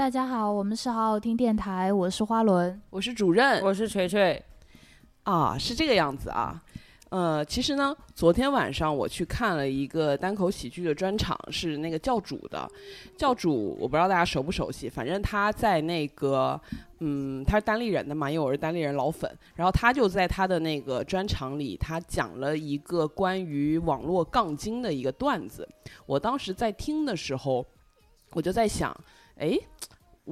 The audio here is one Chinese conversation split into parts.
大家好，我们是好好听电台，我是花轮，我是主任，我是锤锤。啊，是这个样子啊。呃，其实呢，昨天晚上我去看了一个单口喜剧的专场，是那个教主的。教主我不知道大家熟不熟悉，反正他在那个，嗯，他是单立人的嘛，因为我是单立人老粉。然后他就在他的那个专场里，他讲了一个关于网络杠精的一个段子。我当时在听的时候，我就在想，哎。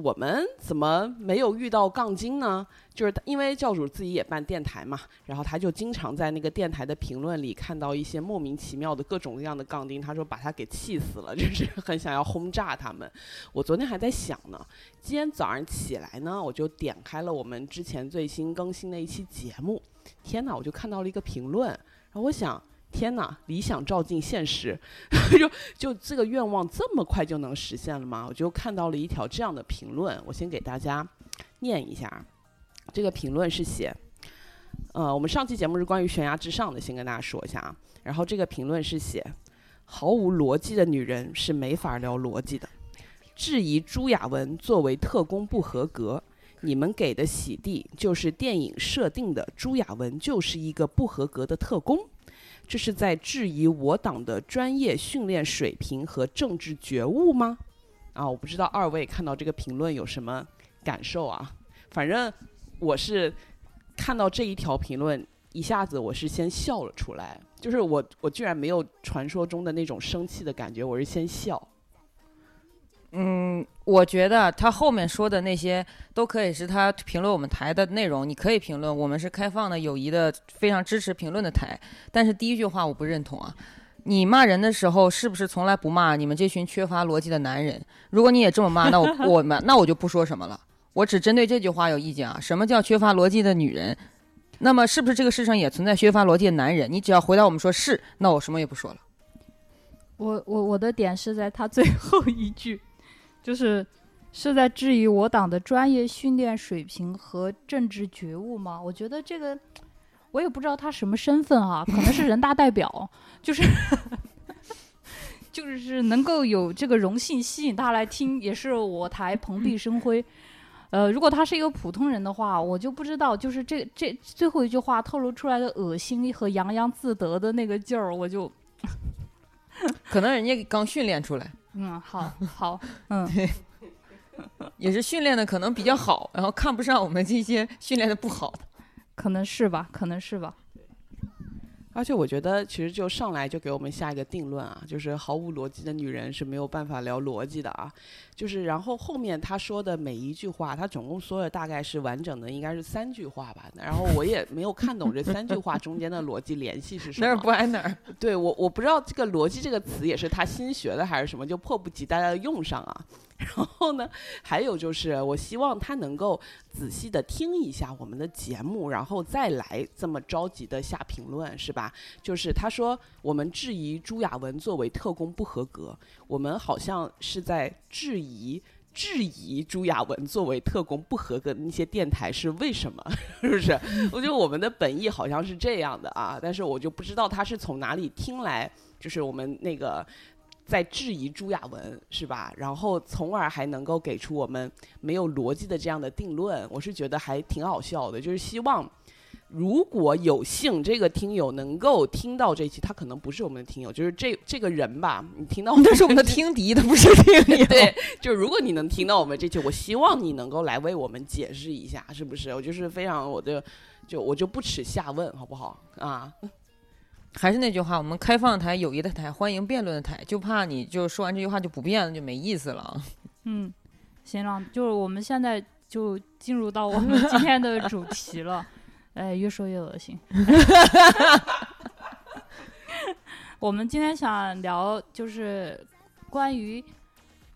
我们怎么没有遇到杠精呢？就是因为教主自己也办电台嘛，然后他就经常在那个电台的评论里看到一些莫名其妙的各种各样的杠精，他说把他给气死了，就是很想要轰炸他们。我昨天还在想呢，今天早上起来呢，我就点开了我们之前最新更新的一期节目，天哪，我就看到了一个评论，然后我想。天哪，理想照进现实，就就这个愿望这么快就能实现了吗？我就看到了一条这样的评论，我先给大家念一下。这个评论是写，呃，我们上期节目是关于悬崖之上的，先跟大家说一下啊。然后这个评论是写，毫无逻辑的女人是没法聊逻辑的。质疑朱亚文作为特工不合格，你们给的洗地就是电影设定的朱亚文就是一个不合格的特工。这是在质疑我党的专业训练水平和政治觉悟吗？啊，我不知道二位看到这个评论有什么感受啊？反正我是看到这一条评论，一下子我是先笑了出来，就是我我居然没有传说中的那种生气的感觉，我是先笑。嗯，我觉得他后面说的那些都可以是他评论我们台的内容，你可以评论，我们是开放的、友谊的、非常支持评论的台。但是第一句话我不认同啊，你骂人的时候是不是从来不骂你们这群缺乏逻辑的男人？如果你也这么骂，那我 我那我就不说什么了，我只针对这句话有意见啊。什么叫缺乏逻辑的女人？那么是不是这个世上也存在缺乏逻辑的男人？你只要回答我们说是，那我什么也不说了。我我我的点是在他最后一句。就是是在质疑我党的专业训练水平和政治觉悟吗？我觉得这个我也不知道他什么身份啊，可能是人大代表，就是就是能够有这个荣幸吸引他来听，也是我台蓬荜生辉。呃，如果他是一个普通人的话，我就不知道，就是这这最后一句话透露出来的恶心和洋洋自得的那个劲儿，我就 可能人家刚训练出来。嗯，好，好，嗯，也是训练的可能比较好，然后看不上我们这些训练的不好的，可能是吧，可能是吧。而且我觉得，其实就上来就给我们下一个定论啊，就是毫无逻辑的女人是没有办法聊逻辑的啊。就是，然后后面他说的每一句话，他总共说了大概是完整的，应该是三句话吧。然后我也没有看懂这三句话中间的逻辑联系是什么。哪儿不挨哪儿？对我，我不知道这个逻辑这个词也是他新学的还是什么，就迫不及待的用上啊。然后呢，还有就是，我希望他能够仔细的听一下我们的节目，然后再来这么着急的下评论，是吧？就是他说我们质疑朱亚文作为特工不合格，我们好像是在质疑质疑朱亚文作为特工不合格的那些电台是为什么？是不是？我觉得我们的本意好像是这样的啊，但是我就不知道他是从哪里听来，就是我们那个。在质疑朱亚文是吧？然后从而还能够给出我们没有逻辑的这样的定论，我是觉得还挺好笑的。就是希望如果有幸这个听友能够听到这期，他可能不是我们的听友，就是这这个人吧，你听到那是我们的听敌，他不是听友。对，就如果你能听到我们这期，我希望你能够来为我们解释一下，是不是？我就是非常我的，就我就不耻下问，好不好啊？还是那句话，我们开放台、友谊的台、欢迎辩论的台，就怕你就说完这句话就不辩了，就没意思了。嗯，行了，就是我们现在就进入到我们今天的主题了。哎，越说越恶心。我们今天想聊就是关于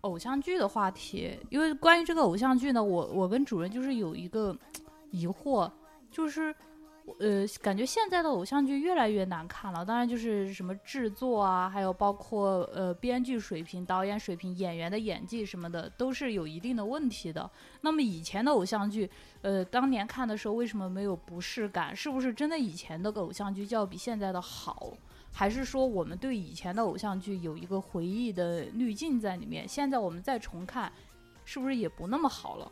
偶像剧的话题，因为关于这个偶像剧呢，我我跟主任就是有一个疑惑，就是。呃，感觉现在的偶像剧越来越难看了。当然，就是什么制作啊，还有包括呃编剧水平、导演水平、演员的演技什么的，都是有一定的问题的。那么以前的偶像剧，呃，当年看的时候为什么没有不适感？是不是真的以前的偶像剧就要比现在的好？还是说我们对以前的偶像剧有一个回忆的滤镜在里面？现在我们再重看，是不是也不那么好了？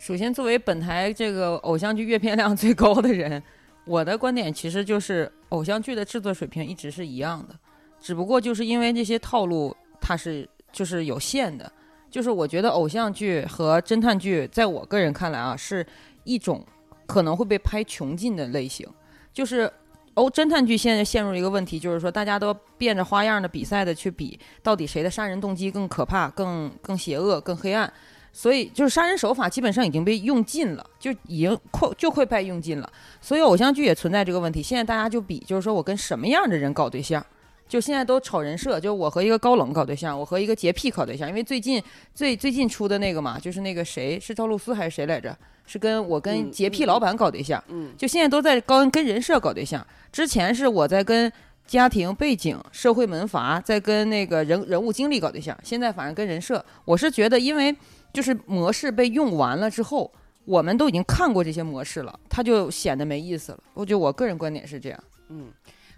首先，作为本台这个偶像剧阅片量最高的人，我的观点其实就是偶像剧的制作水平一直是一样的，只不过就是因为这些套路它是就是有限的。就是我觉得偶像剧和侦探剧，在我个人看来啊，是一种可能会被拍穷尽的类型。就是哦，侦探剧现在陷入一个问题，就是说大家都变着花样的比赛的去比，到底谁的杀人动机更可怕、更更邪恶、更黑暗。所以就是杀人手法基本上已经被用尽了，就已经快就快被用尽了。所以偶像剧也存在这个问题。现在大家就比，就是说我跟什么样的人搞对象。就现在都炒人设，就我和一个高冷搞对象，我和一个洁癖搞对象。因为最近最最近出的那个嘛，就是那个谁是赵露思还是谁来着？是跟我跟嗯洁癖老板搞对象。嗯就现在都在高跟人设搞对象。之前是我在跟家庭背景、社会门阀，在跟那个人人物经历搞对象。现在反正跟人设，我是觉得，因为就是模式被用完了之后，我们都已经看过这些模式了，它就显得没意思了。我觉得我个人观点是这样。嗯，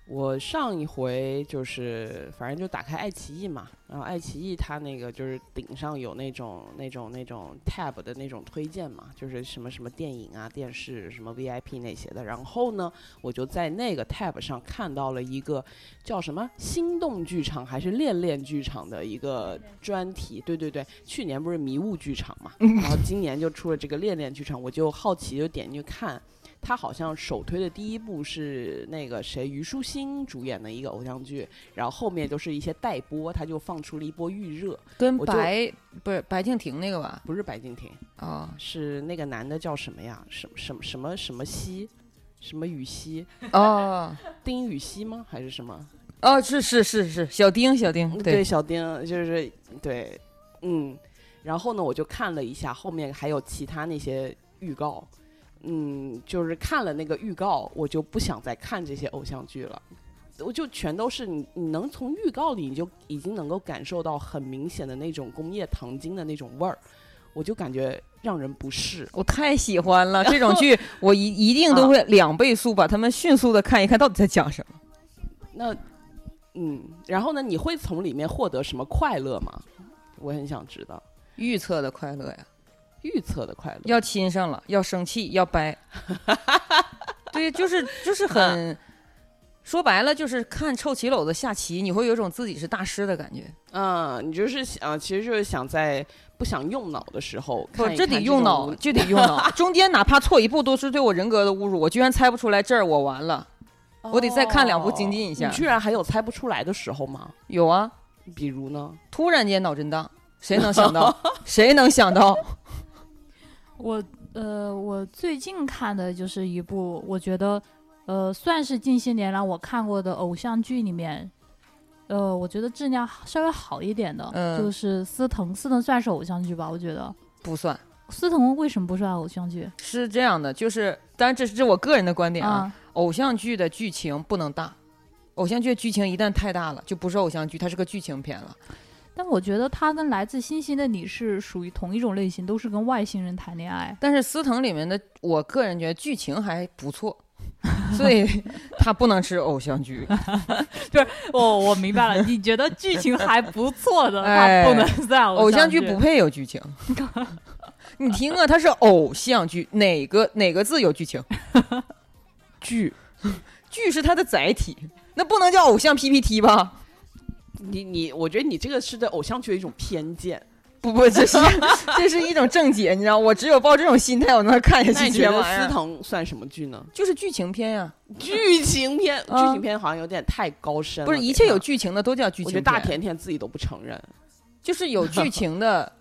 我上一回就是反正就打开爱奇艺嘛，然后爱奇艺它那个就是顶上有那种那种那种 tab 的那种推荐嘛，就是什么什么电影啊、电视什么 VIP 那些的。然后呢，我就在那个 tab 上看到了一个叫什么心动剧场还是恋恋剧场的一个专题。对对对，去年不是迷雾剧场嘛，然后今年就出了这个恋恋剧场，我就好奇就点进去看。他好像首推的第一部是那个谁虞书欣主演的一个偶像剧，然后后面都是一些待播，他就放出了一波预热，跟白不是白敬亭那个吧？不是白敬亭，啊、是那个男的叫什么呀？什么什么什么什么熙，什么雨熙，哦丁禹兮吗？还是什么？哦，是是是是，小丁小丁，对，小丁就是对，嗯，然后呢，我就看了一下后面还有其他那些预告，嗯，就是看了那个预告，我就不想再看这些偶像剧了。我就全都是你，你能从预告里你就已经能够感受到很明显的那种工业糖精的那种味儿，我就感觉让人不适。我太喜欢了这种剧，我一一定都会两倍速把它们迅速的看一看，到底在讲什么。那，嗯，然后呢，你会从里面获得什么快乐吗？我很想知道，预测的快乐呀，预测的快乐。要亲上了，要生气，要掰。对，就是就是很，说白了就是看臭棋篓子下棋，你会有种自己是大师的感觉。嗯，你就是想，其实就是想在不想用脑的时候不这得用脑，无就得用脑，中间哪怕错一步都是对我人格的侮辱。我居然猜不出来这儿，我完了。我得再看两步精进一下哦你居然还有猜不出来的时候吗？有啊，比如呢？突然间脑震荡，谁能想到？谁能想到？我呃，我最近看的就是一部，我觉得呃，算是近些年来我看过的偶像剧里面，呃，我觉得质量稍微好一点的，嗯就是司藤。司藤算是偶像剧吧？我觉得不算。司藤为什么不算偶像剧是这样的，就是，当然这是这我个人的观点啊。啊？偶像剧的剧情不能大，偶像剧的剧情一旦太大了，就不是偶像剧，它是个剧情片了。但我觉得他跟来自星星的你是属于同一种类型，都是跟外星人谈恋爱。但是司藤里面的，我个人觉得剧情还不错，所以他不能是偶像剧。哦，我明白了，你觉得剧情还不错的，他不能算偶像剧 剧不配有剧情。你听啊，他是偶像剧，哪个哪个字有剧情？剧，剧是它的载体，那不能叫偶像 PPT 吧？你你，我觉得你这个是对偶像剧的一种偏见。不不，这是这是一种正解，你知道，我只有抱这种心态，我能看下去你觉得司。藤算什么剧呢？就是剧情片呀、剧情片，剧啊情片好像有点太高深了。不是一切有剧情的都叫剧情片。觉得大甜甜自己都不承认。就是有剧情的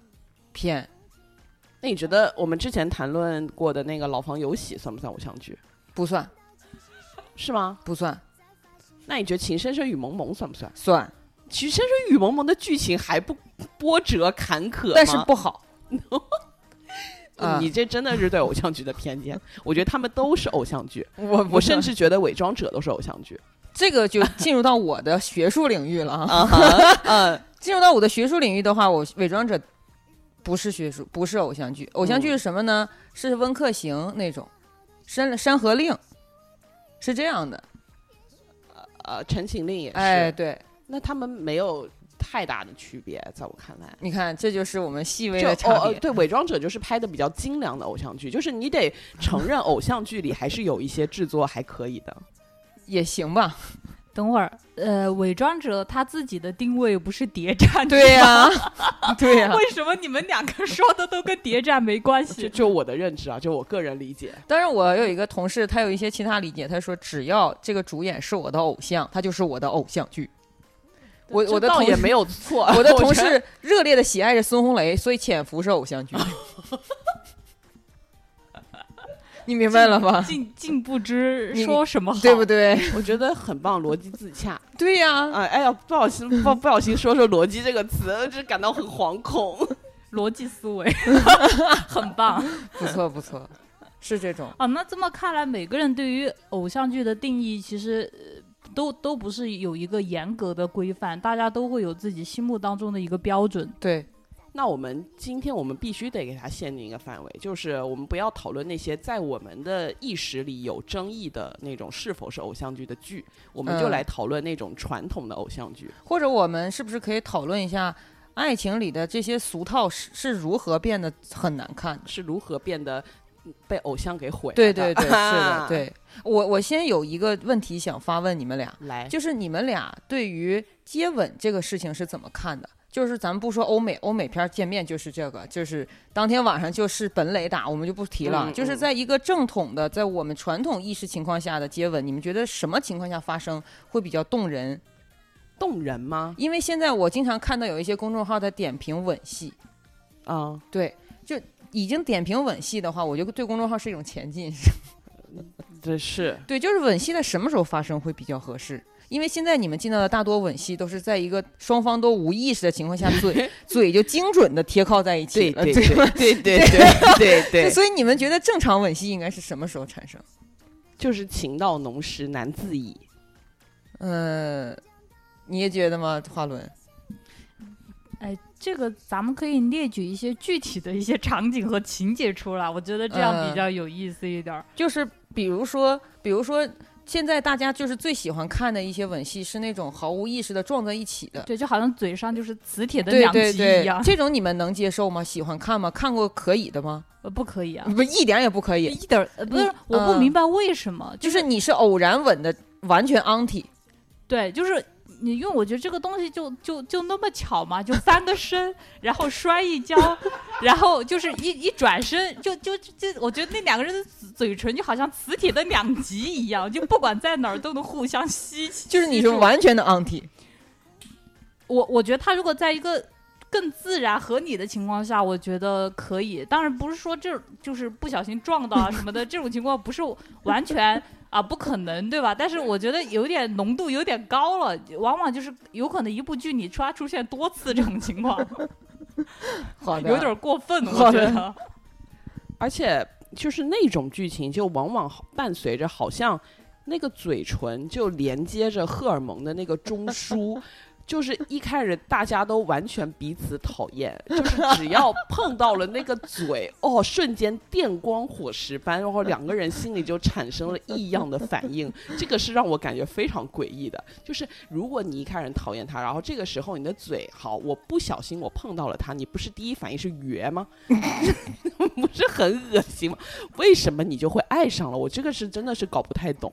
片，那你觉得我们之前谈论过的那个《老房有喜》算不算偶像剧？不算是吗？不算那你觉得《情深深雨蒙蒙》算不算？算，《情深深雨蒙蒙》的剧情还不波折坎坷？但是不好。啊你这真的是对偶像剧的偏见。我觉得他们都是偶像剧，我我甚至觉得《伪装者》都是偶像剧。这个就进入到我的学术领域了啊。进入到我的学术领域的话，我伪装者不是学术，不是偶像剧。偶像剧是什么呢？是温客行那种，山山河令，是这样的。呃，陈情令也是。哎，对，那他们没有太大的区别，在我看来。你看，这就是我们细微的差别。哦呃对，伪装者就是拍的比较精良的偶像剧，就是你得承认偶像剧里还是有一些制作还可以的。也行吧，等会儿，呃，伪装者他自己的定位不是谍战，对呀、对呀、为什么你们两个说的都跟谍战没关就系？就我的认知啊，就我个人理解，当然，我有一个同事，他有一些其他理解，他说只要这个主演是我的偶像，他就是我的偶像剧。我我的同也 没有错。我的同事热烈的喜爱着孙红雷，所以《潜伏》是偶像剧。你明白了吗？竟竟不知说什么好，对不对？我觉得很棒，逻辑自洽。对呀、啊，哎呀，不小心不不小心说说“逻辑”这个词，就感到很惶恐。逻辑思维很棒不错不错，是这种。啊。那这么看来，每个人对于偶像剧的定义其实。呃都都不是有一个严格的规范，大家都会有自己心目当中的一个标准。对，那我们今天我们必须得给它限定一个范围，就是我们不要讨论那些在我们的意识里有争议的那种是否是偶像剧的剧，我们就嗯来讨论那种传统的偶像剧。或者我们是不是可以讨论一下，爱情里的这些俗套是是如何变得很难看？是如何变得嗯被偶像给毁了对？对对，是的，对。我我先有一个问题想发问你们俩，来，就是你们俩对于接吻这个事情是怎么看的？就是咱们不说欧美，欧美片儿见面就是这个，就是当天晚上就是本垒打，我们就不提了。嗯就是嗯在一个正统的，在我们传统意识情况下的接吻，你们觉得什么情况下发生会比较动人？动人吗？因为现在我经常看到有一些公众号在点评吻戏，啊、对，就已经点评吻戏的话，我觉得对公众号是一种前进。这是 对，就是吻戏在什么时候发生会比较合适？因为现在你们见到的大多吻戏都是在一个双方都无意识的情况下，嘴 嘴就精准的贴靠在一起了，对对对？对对对对对对，所以你们觉得正常吻戏应该是什么时候产生？就是情到浓时难自已。呃，你也觉得吗，华伦？哎，这个咱们可以列举一些具体的一些场景和情节出来，我觉得这样比嗯较有意思一点儿。就是比如说，比如说。现在大家就是最喜欢看的一些吻戏是那种毫无意识的撞在一起的，对，就好像嘴上就是磁铁的两极对对一样，，这种你们能接受吗？喜欢看吗？看过可以的吗？呃，不可以啊，不，一点也不可以。一点不是你，我不嗯明白为什么，就是你是偶然吻的，完全 anti。对，就是你，因为我觉得这个东西就就就那么巧嘛，就翻个身，然后摔一跤，然后就是一一转身，就就就，我觉得那两个人的嘴唇就好像磁铁的两极一样，就不管在哪儿都能互相吸起。就是你是完全的 anti。我我觉得他如果在一个更自然合理的情况下，我觉得可以。当然不是说这就是不小心撞到啊什么的 这种情况，不是完全啊不可能，对吧？但是我觉得有点浓度有点高了，往往就是有可能一部剧你突然出现多次这种情况，好的，有点过分，我觉得。而且就是那种剧情，就往往伴随着好像那个嘴唇就连接着荷尔蒙的那个中枢。就是一开始大家都完全彼此讨厌，就是只要碰到了那个嘴，哦，瞬间电光火石般，然后两个人心里就产生了异样的反应。这个是让我感觉非常诡异的。就是如果你一开始讨厌他，然后这个时候你的嘴好，我不小心我碰到了他，你不是第一反应是哕吗？不是很恶心吗？为什么你就会爱上了我？这个是真的是搞不太懂。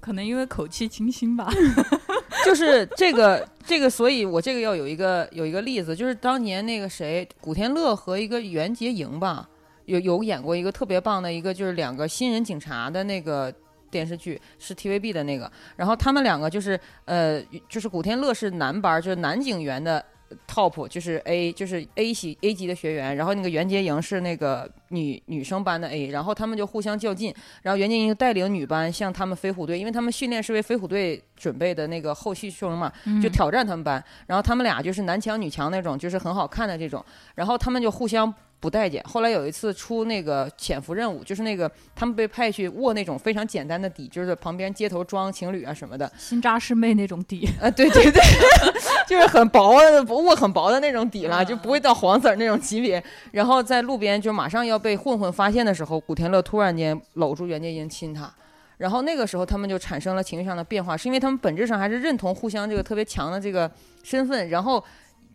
可能因为口气清新吧。就是这个这个，所以我这个要有一个有一个例子，就是当年那个谁，古天乐和一个袁洁莹吧，有有演过一个特别棒的一个，就是两个新人警察的那个电视剧，是 TVB 的那个。然后他们两个就是呃，就是古天乐是男班，就是男警员的 top，就是 A，就是 A 系 A 级的学员。然后那个袁洁莹是那个女女生班的 A，然后他们就互相较劲。然后袁洁莹就带领女班向他们飞虎队，因为他们训练是为飞虎队准备的那个后续生嘛，就嗯挑战他们班。然后他们俩就是男强女强那种，就是很好看的这种。然后他们就互相不待见。后来有一次出那个潜伏任务，就是那个他们被派去握那种非常简单的底，就是旁边街头装情侣啊什么的。新扎师妹那种底，啊，对对对，就是很薄的握很薄的那种底了，就不会到黄色儿那种级别。然后在路边就马上要被混混发现的时候，古天乐突然间搂住袁洁莹亲她。然后那个时候他们就产生了情绪上的变化，是因为他们本质上还是认同互相这个特别强的这个身份，然后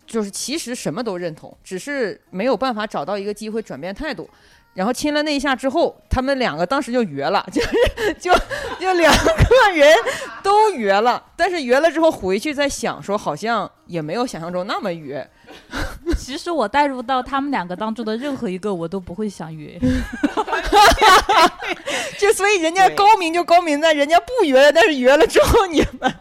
就是其实什么都认同，只是没有办法找到一个机会转变态度。然后亲了那一下之后，他们两个当时就约了，就是 就就两个人都约了，但是约了之后回去再想说，好像也没有想象中那么约。其实我带入到他们两个当中的任何一个，我都不会想约。就所以人家高明就高明在人家不约了，但是约了之后你们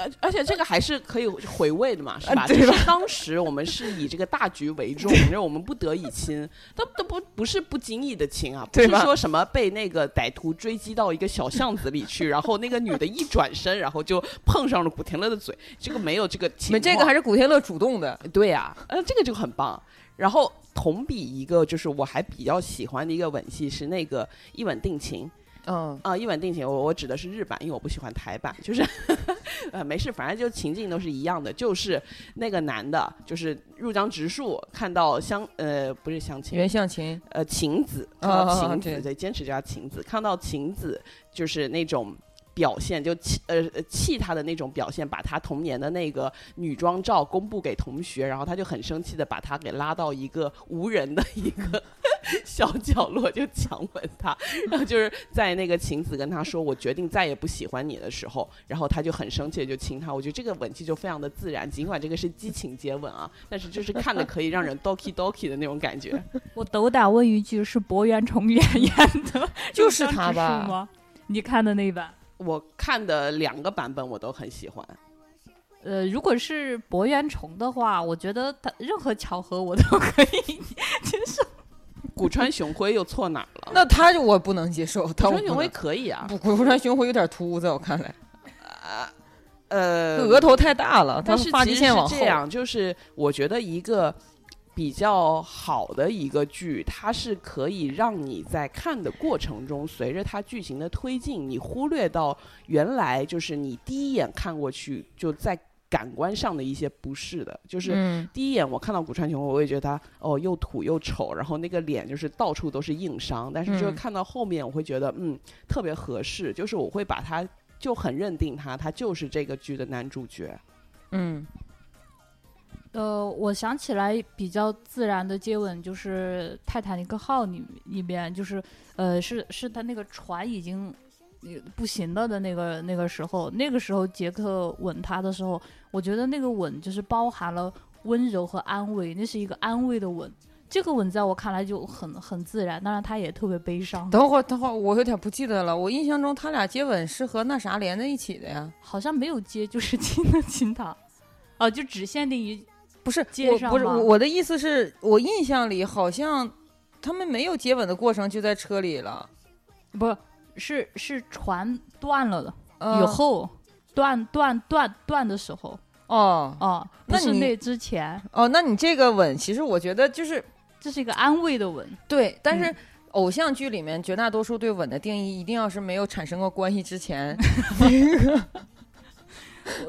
而而且这个还是可以回味的嘛，是吧？啊对吧就是当时我们是以这个大局为重，因为我们不得已亲，都都不不是不经意的亲啊，不是说什么被那个歹徒追击到一个小巷子里去，然后那个女的一转身，然后就碰上了古天乐的嘴，这个没有这个情况。你们这个还是古天乐主动的，对呀、呃，这个就很棒。然后同比一个就是我还比较喜欢的一个吻戏是那个一吻定情，嗯啊，一吻定情，我我指的是日版，因为我不喜欢台版，就是 呃没事，反正就情境都是一样的，就是那个男的，就是入江直树看到相呃不是相亲，袁相琴，呃晴子，啊看到晴子，对对，坚持叫她晴子，看到晴子就是那种。表现就气呃呃气他的那种表现，把他童年的那个女装照公布给同学，然后他就很生气的把他给拉到一个无人的 一个 小角落，就强吻他。然后就是在那个晴子跟他说“我决定再也不喜欢你”的时候，然后他就很生气的就亲他。我觉得这个吻戏就非常的自然，尽管这个是激情接吻啊，但是就是看的可以让人 doki doki 的那种感觉。我斗胆问一句，是博元崇演演的，就是他吧吗？你看的那一版？我看的两个版本我都很喜欢。呃，如果是博元崇的话，我觉得他任何巧合我都可以接受。古川雄辉又错哪儿了？那他就我不能接受，古川雄辉可以啊，不，古川雄辉有点突兀，在我看来，呃，额头太大了，他但是发际线往后这。样，就是我觉得一个比较好的一个剧，它是可以让你在看的过程中，随着它剧情的推进，你忽略到原来就是你第一眼看过去就在感官上的一些不适的，就是。嗯，第一眼我看到古川雄辉，我也觉得他哦又土又丑，然后那个脸就是到处都是硬伤。但是就是嗯看到后面，我会觉得嗯特别合适，就是我会把他就很认定他，他就是这个剧的男主角。嗯呃，我想起来比较自然的接吻，就是《泰坦尼克号》里里边，就是呃，是是他那个船已经呃不行了的那个那个时候，那个时候杰克吻她的时候，我觉得那个吻就是包含了温柔和安慰，那是一个安慰的吻。这个吻在我看来就很很自然，当然他也特别悲伤，等会儿等会儿，我有点不记得了。我印象中他俩接吻是和那啥连在一起的呀？好像没有接，就是 亲了亲他，哦、就只限定于不是，我不是我我的意思是我印象里好像他们没有接吻的过程，就在车里了。不是是船断了的。呃以后断断断断的时候哦哦，不那你是那之前，哦，那你这个吻，其实我觉得就是这是一个安慰的吻。对，但是嗯偶像剧里面绝大多数对吻的定义，一定要是没有产生过关系之前。那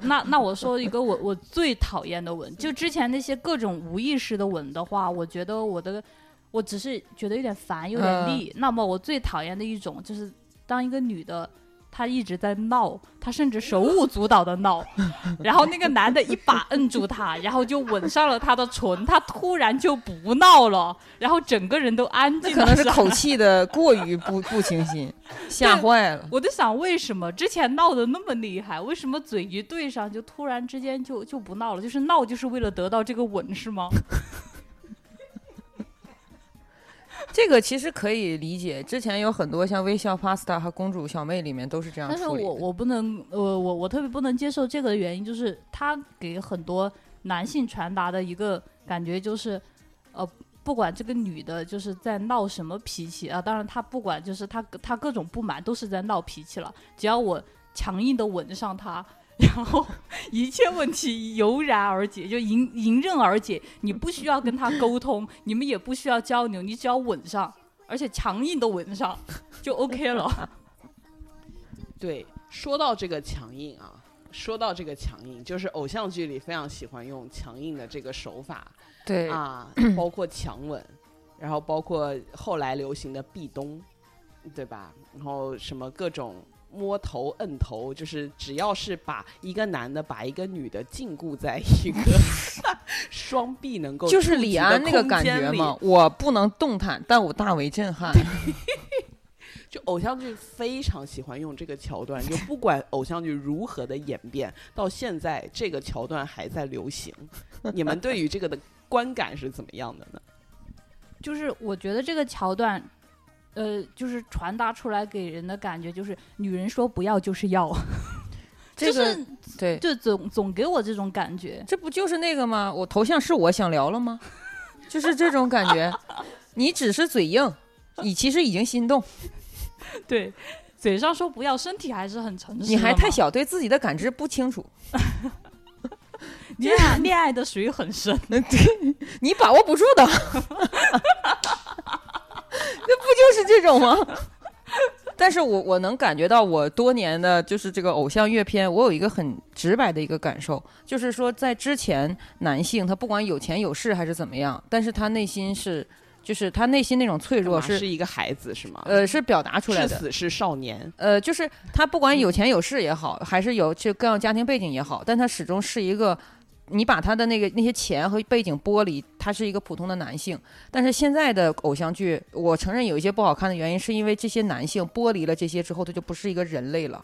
那那我说一个我我最讨厌的吻，就之前那些各种无意识的吻的话，我觉得我的我只是觉得有点烦，有点嗯腻。那么我最讨厌的一种就是当一个女的。她一直在闹，他甚至手舞足蹈的闹，然后那个男的一把摁住他，然后就吻上了他的唇，他突然就不闹了，然后整个人都安静了。那可能是口气的过于不不清新，吓坏了。我就想，为什么之前闹得那么厉害，为什么嘴一对上就突然之间就就不闹了？就是闹就是为了得到这个吻是吗？这个其实可以理解，之前有很多像《微笑 Pasta》和《公主小妹》里面都是这样但是。我我不能，呃，我我特别不能接受这个的原因就是，他给很多男性传达的一个感觉就是，呃，不管这个女的就是在闹什么脾气啊，当然她不管就是她她各种不满都是在闹脾气了，只要我强硬的吻上她。然后一切问题油然而解，就迎迎刃而解。你不需要跟他沟通，你们也不需要交流，你只要吻上，而且强硬的吻上就 OK 了。对，说到这个强硬啊，说到这个强硬，就是偶像剧里非常喜欢用强硬的这个手法对，啊，包括强吻，然后包括后来流行的壁咚，对吧？然后什么各种摸头、摁头，就是只要是把一个男的把一个女的禁锢在一个 双臂能够就是李安那个感觉嘛，我不能动弹，但我大为震撼。就偶像剧非常喜欢用这个桥段，就不管偶像剧如何的演变，到现在这个桥段还在流行。你们对于这个的观感是怎么样的呢？就是我觉得这个桥段，呃，就是传达出来给人的感觉就是女人说不要就是要，这个就是对，就总总给我这种感觉。这不就是那个吗？我头像是我想聊了吗？就是这种感觉。你只是嘴硬，你其实已经心动，对，嘴上说不要，身体还是很诚实。你还太，小，对自己的感知不清楚，恋爱恋爱的水很深。对你把握不住的。那不就是这种吗？但是我我能感觉到，我多年的就是这个偶像阅片，我有一个很直白的一个感受，就是说在之前，男性他不管有钱有势还是怎么样，但是他内心是，就是他内心那种脆弱是是一个孩子是吗？呃是表达出来的。至死是少年。呃，就是他不管有钱有势也好，还是有这各样家庭背景也好，但他始终是一个，你把他的那个那些钱和背景剥离，他是一个普通的男性。但是现在的偶像剧，我承认有一些不好看的原因，是因为这些男性剥离了这些之后，他就不是一个人类了。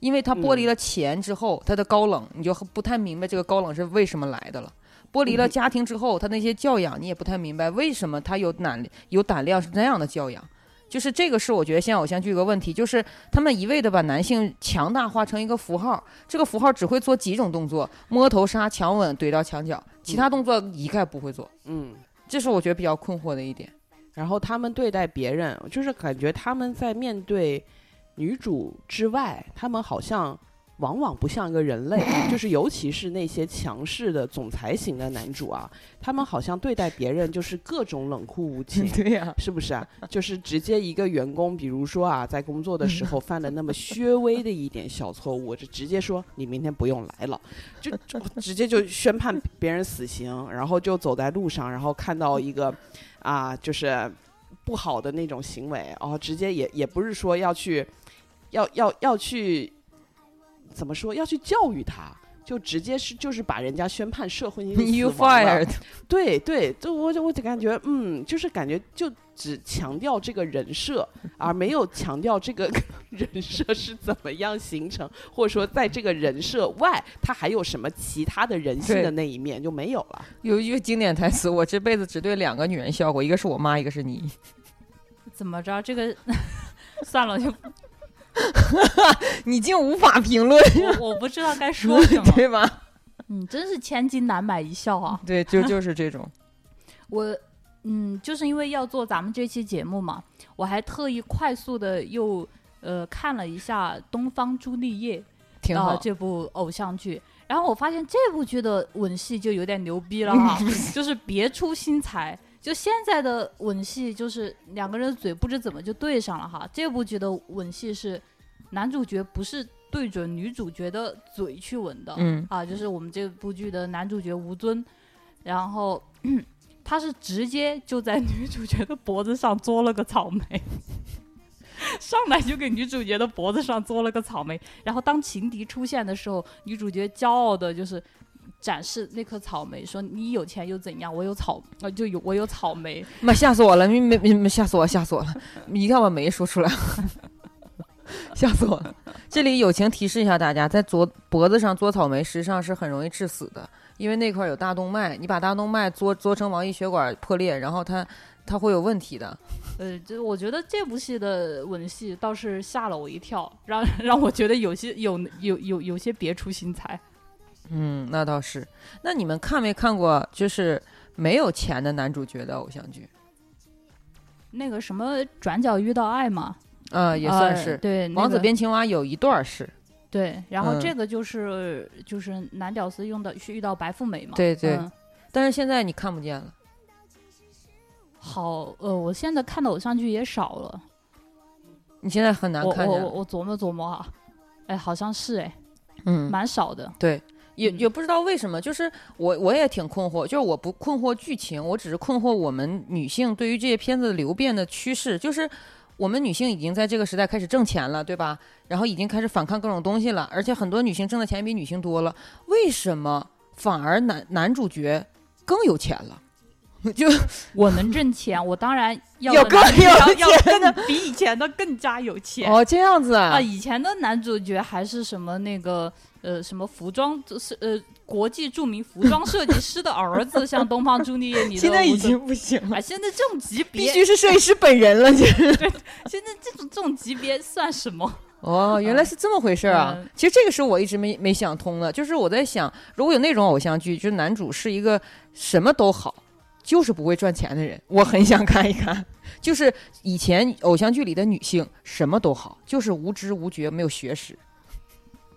因为他剥离了钱之后，他的高冷，你就不太明白这个高冷是为什么来的了。剥离了家庭之后，他那些教养你也不太明白为什么他有胆有胆量是那样的教养。就是这个是我觉得现在偶像剧一个问题，就是他们一味的把男性强大化成一个符号，这个符号只会做几种动作：摸头杀、强吻、怼到墙角，其他动作一概不会做。嗯，这是我觉得比较困惑的一点。然后他们对待别人，就是感觉他们在面对女主之外，他们好像往往不像一个人类，就是尤其是那些强势的总裁型的男主啊，他们好像对待别人就是各种冷酷无情。对呀、是不是啊？就是直接一个员工，比如说啊，在工作的时候犯了那么稍微的一点小错误，就直接说你明天不用来了，就就 直接就宣判别人死刑，然后就走在路上，然后看到一个啊，就是不好的那种行为，然后直接也也不是说要去要要要去怎么说要去教育他。就直接是就是把人家宣判社会性 死亡了 fired，对对，就我就我就感觉，嗯，就是感觉就只强调这个人设，而没有强调这个 人设是怎么样形成，或者说在这个人设外，他还有什么其他的人性的那一面就没有了。有一句经典台词：“我这辈子只对两个女人笑过，一个是我妈，一个是你。怎么着？这个算了，就” 你竟无法评论，我我不知道该说 什么。对吧？嗯，真是千金难买一笑啊！对，就就是这种。我嗯，就是因为要做咱们这期节目嘛，我还特意快速的又呃看了一下《东方朱丽叶》挺好呃、这部偶像剧，然后我发现这部剧的吻戏就有点牛逼了哈，就是别出心裁。就现在的吻戏，就是两个人的嘴不知怎么就对上了哈。这部剧的吻戏是男主角不是对准女主角的嘴去吻的，嗯，啊，就是我们这部剧的男主角吴尊，然后 他是直接就在女主角的脖子上嘬了个草莓，上来就给女主角的脖子上嘬了个草莓，然后当情敌出现的时候，女主角骄傲的就是。展示那颗草莓，说你有钱又怎样？我有草，呃，就有我有草莓。妈吓死我了！没没没吓死我，吓死我了！你一定要把没说出来，吓死我了！这里友情提示一下大家，在左脖子上嘬草莓，实际上是很容易致死的，因为那块儿有大动脉，你把大动脉嘬嘬成毛细血管破裂，然后它它会有问题的。呃，就我觉得这部戏的吻戏倒是吓了我一跳，让让我觉得有些有有有有些别出心裁。嗯，那倒是。那你们看没看过就是没有钱的男主角的偶像剧？那个什么转角遇到爱嘛，呃，也呃算是。对，王子变青蛙有一段儿是，对，然后嗯这个就是、就是男屌丝用的是遇到白富美嘛，对对嗯但是现在你看不见了。好，呃，我现在看的偶像剧也少了，你现在很难看。我我琢磨琢磨哈，哎，好像是哎，嗯，蛮少的，对，也嗯也不知道为什么，就是我我也挺困惑，就是我不困惑剧情，我只是困惑我们女性对于这些片子流变的趋势，就是我们女性已经在这个时代开始挣钱了，对吧？然后已经开始反抗各种东西了，而且很多女性挣的钱比女性多了，为什么反而男男主角更有钱了？就我能挣钱，我当然要有更要要钱的更比以前的更加有钱。哦，这样子啊，啊，以前的男主角还是什么那个呃什么服装，就是呃国际著名服装设计师的儿子，像东方朱丽叶里的现在已经不行了啊，，现在这种级别必，须是设计师本人了，就是。现在这种这种级别算什么？哦，原来是这么回事啊！嗯其实这个是我一直没没想通的，就是我在想，如果有那种偶像剧，就是男主是一个什么都好，就是不会赚钱的人，我很想看一看。就是以前偶像剧里的女性什么都好，就是无知无觉，没有学识，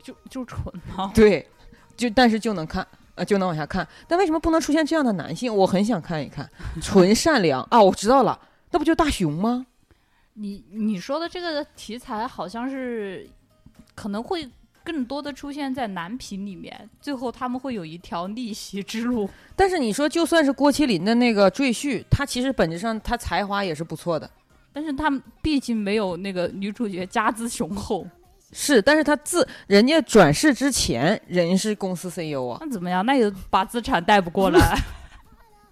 就 就蠢吗？对，就但是就能看。呃，就能往下看，但为什么不能出现这样的男性？我很想看一看，纯善良啊！我知道了，那不就大熊吗？你你说的这个题材好像是可能会更多的出现在男频里面，最后他们会有一条逆袭之路。但是你说，就算是郭麒麟的那个赘婿，他其实本质上他才华也是不错的，但是他们毕竟没有那个女主角家资雄厚，是，但是他自人家转世之前，人是公司 CEO 啊。那怎么样？那也把资产带不过来。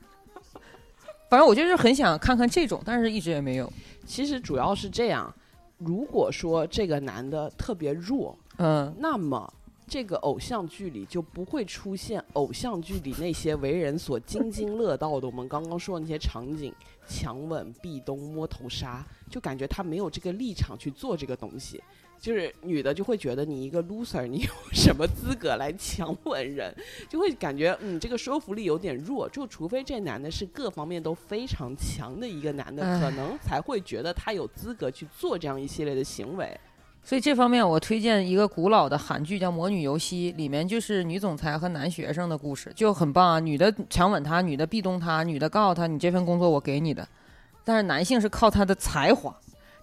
反正我就是很想看看这种，但是一直也没有。其实主要是这样，如果说这个男的特别弱，嗯，那么这个偶像剧里就不会出现偶像剧里那些为人所津津乐道的我们刚刚说的那些场景，强吻、壁咚、摸头杀，就感觉他没有这个立场去做这个东西。就是女的就会觉得你一个 loser，你有什么资格来强吻人？就会感觉嗯，这个说服力有点弱。就除非这男的是各方面都非常强的一个男的，可能才会觉得他有资格去做这样一系列的行为。所以这方面我推荐一个古老的韩剧叫《魔女游戏》，里面就是女总裁和男学生的故事，就很棒啊。女的强吻他，女的壁咚他，女的告诉他你这份工作我给你的，但是男性是靠他的才华。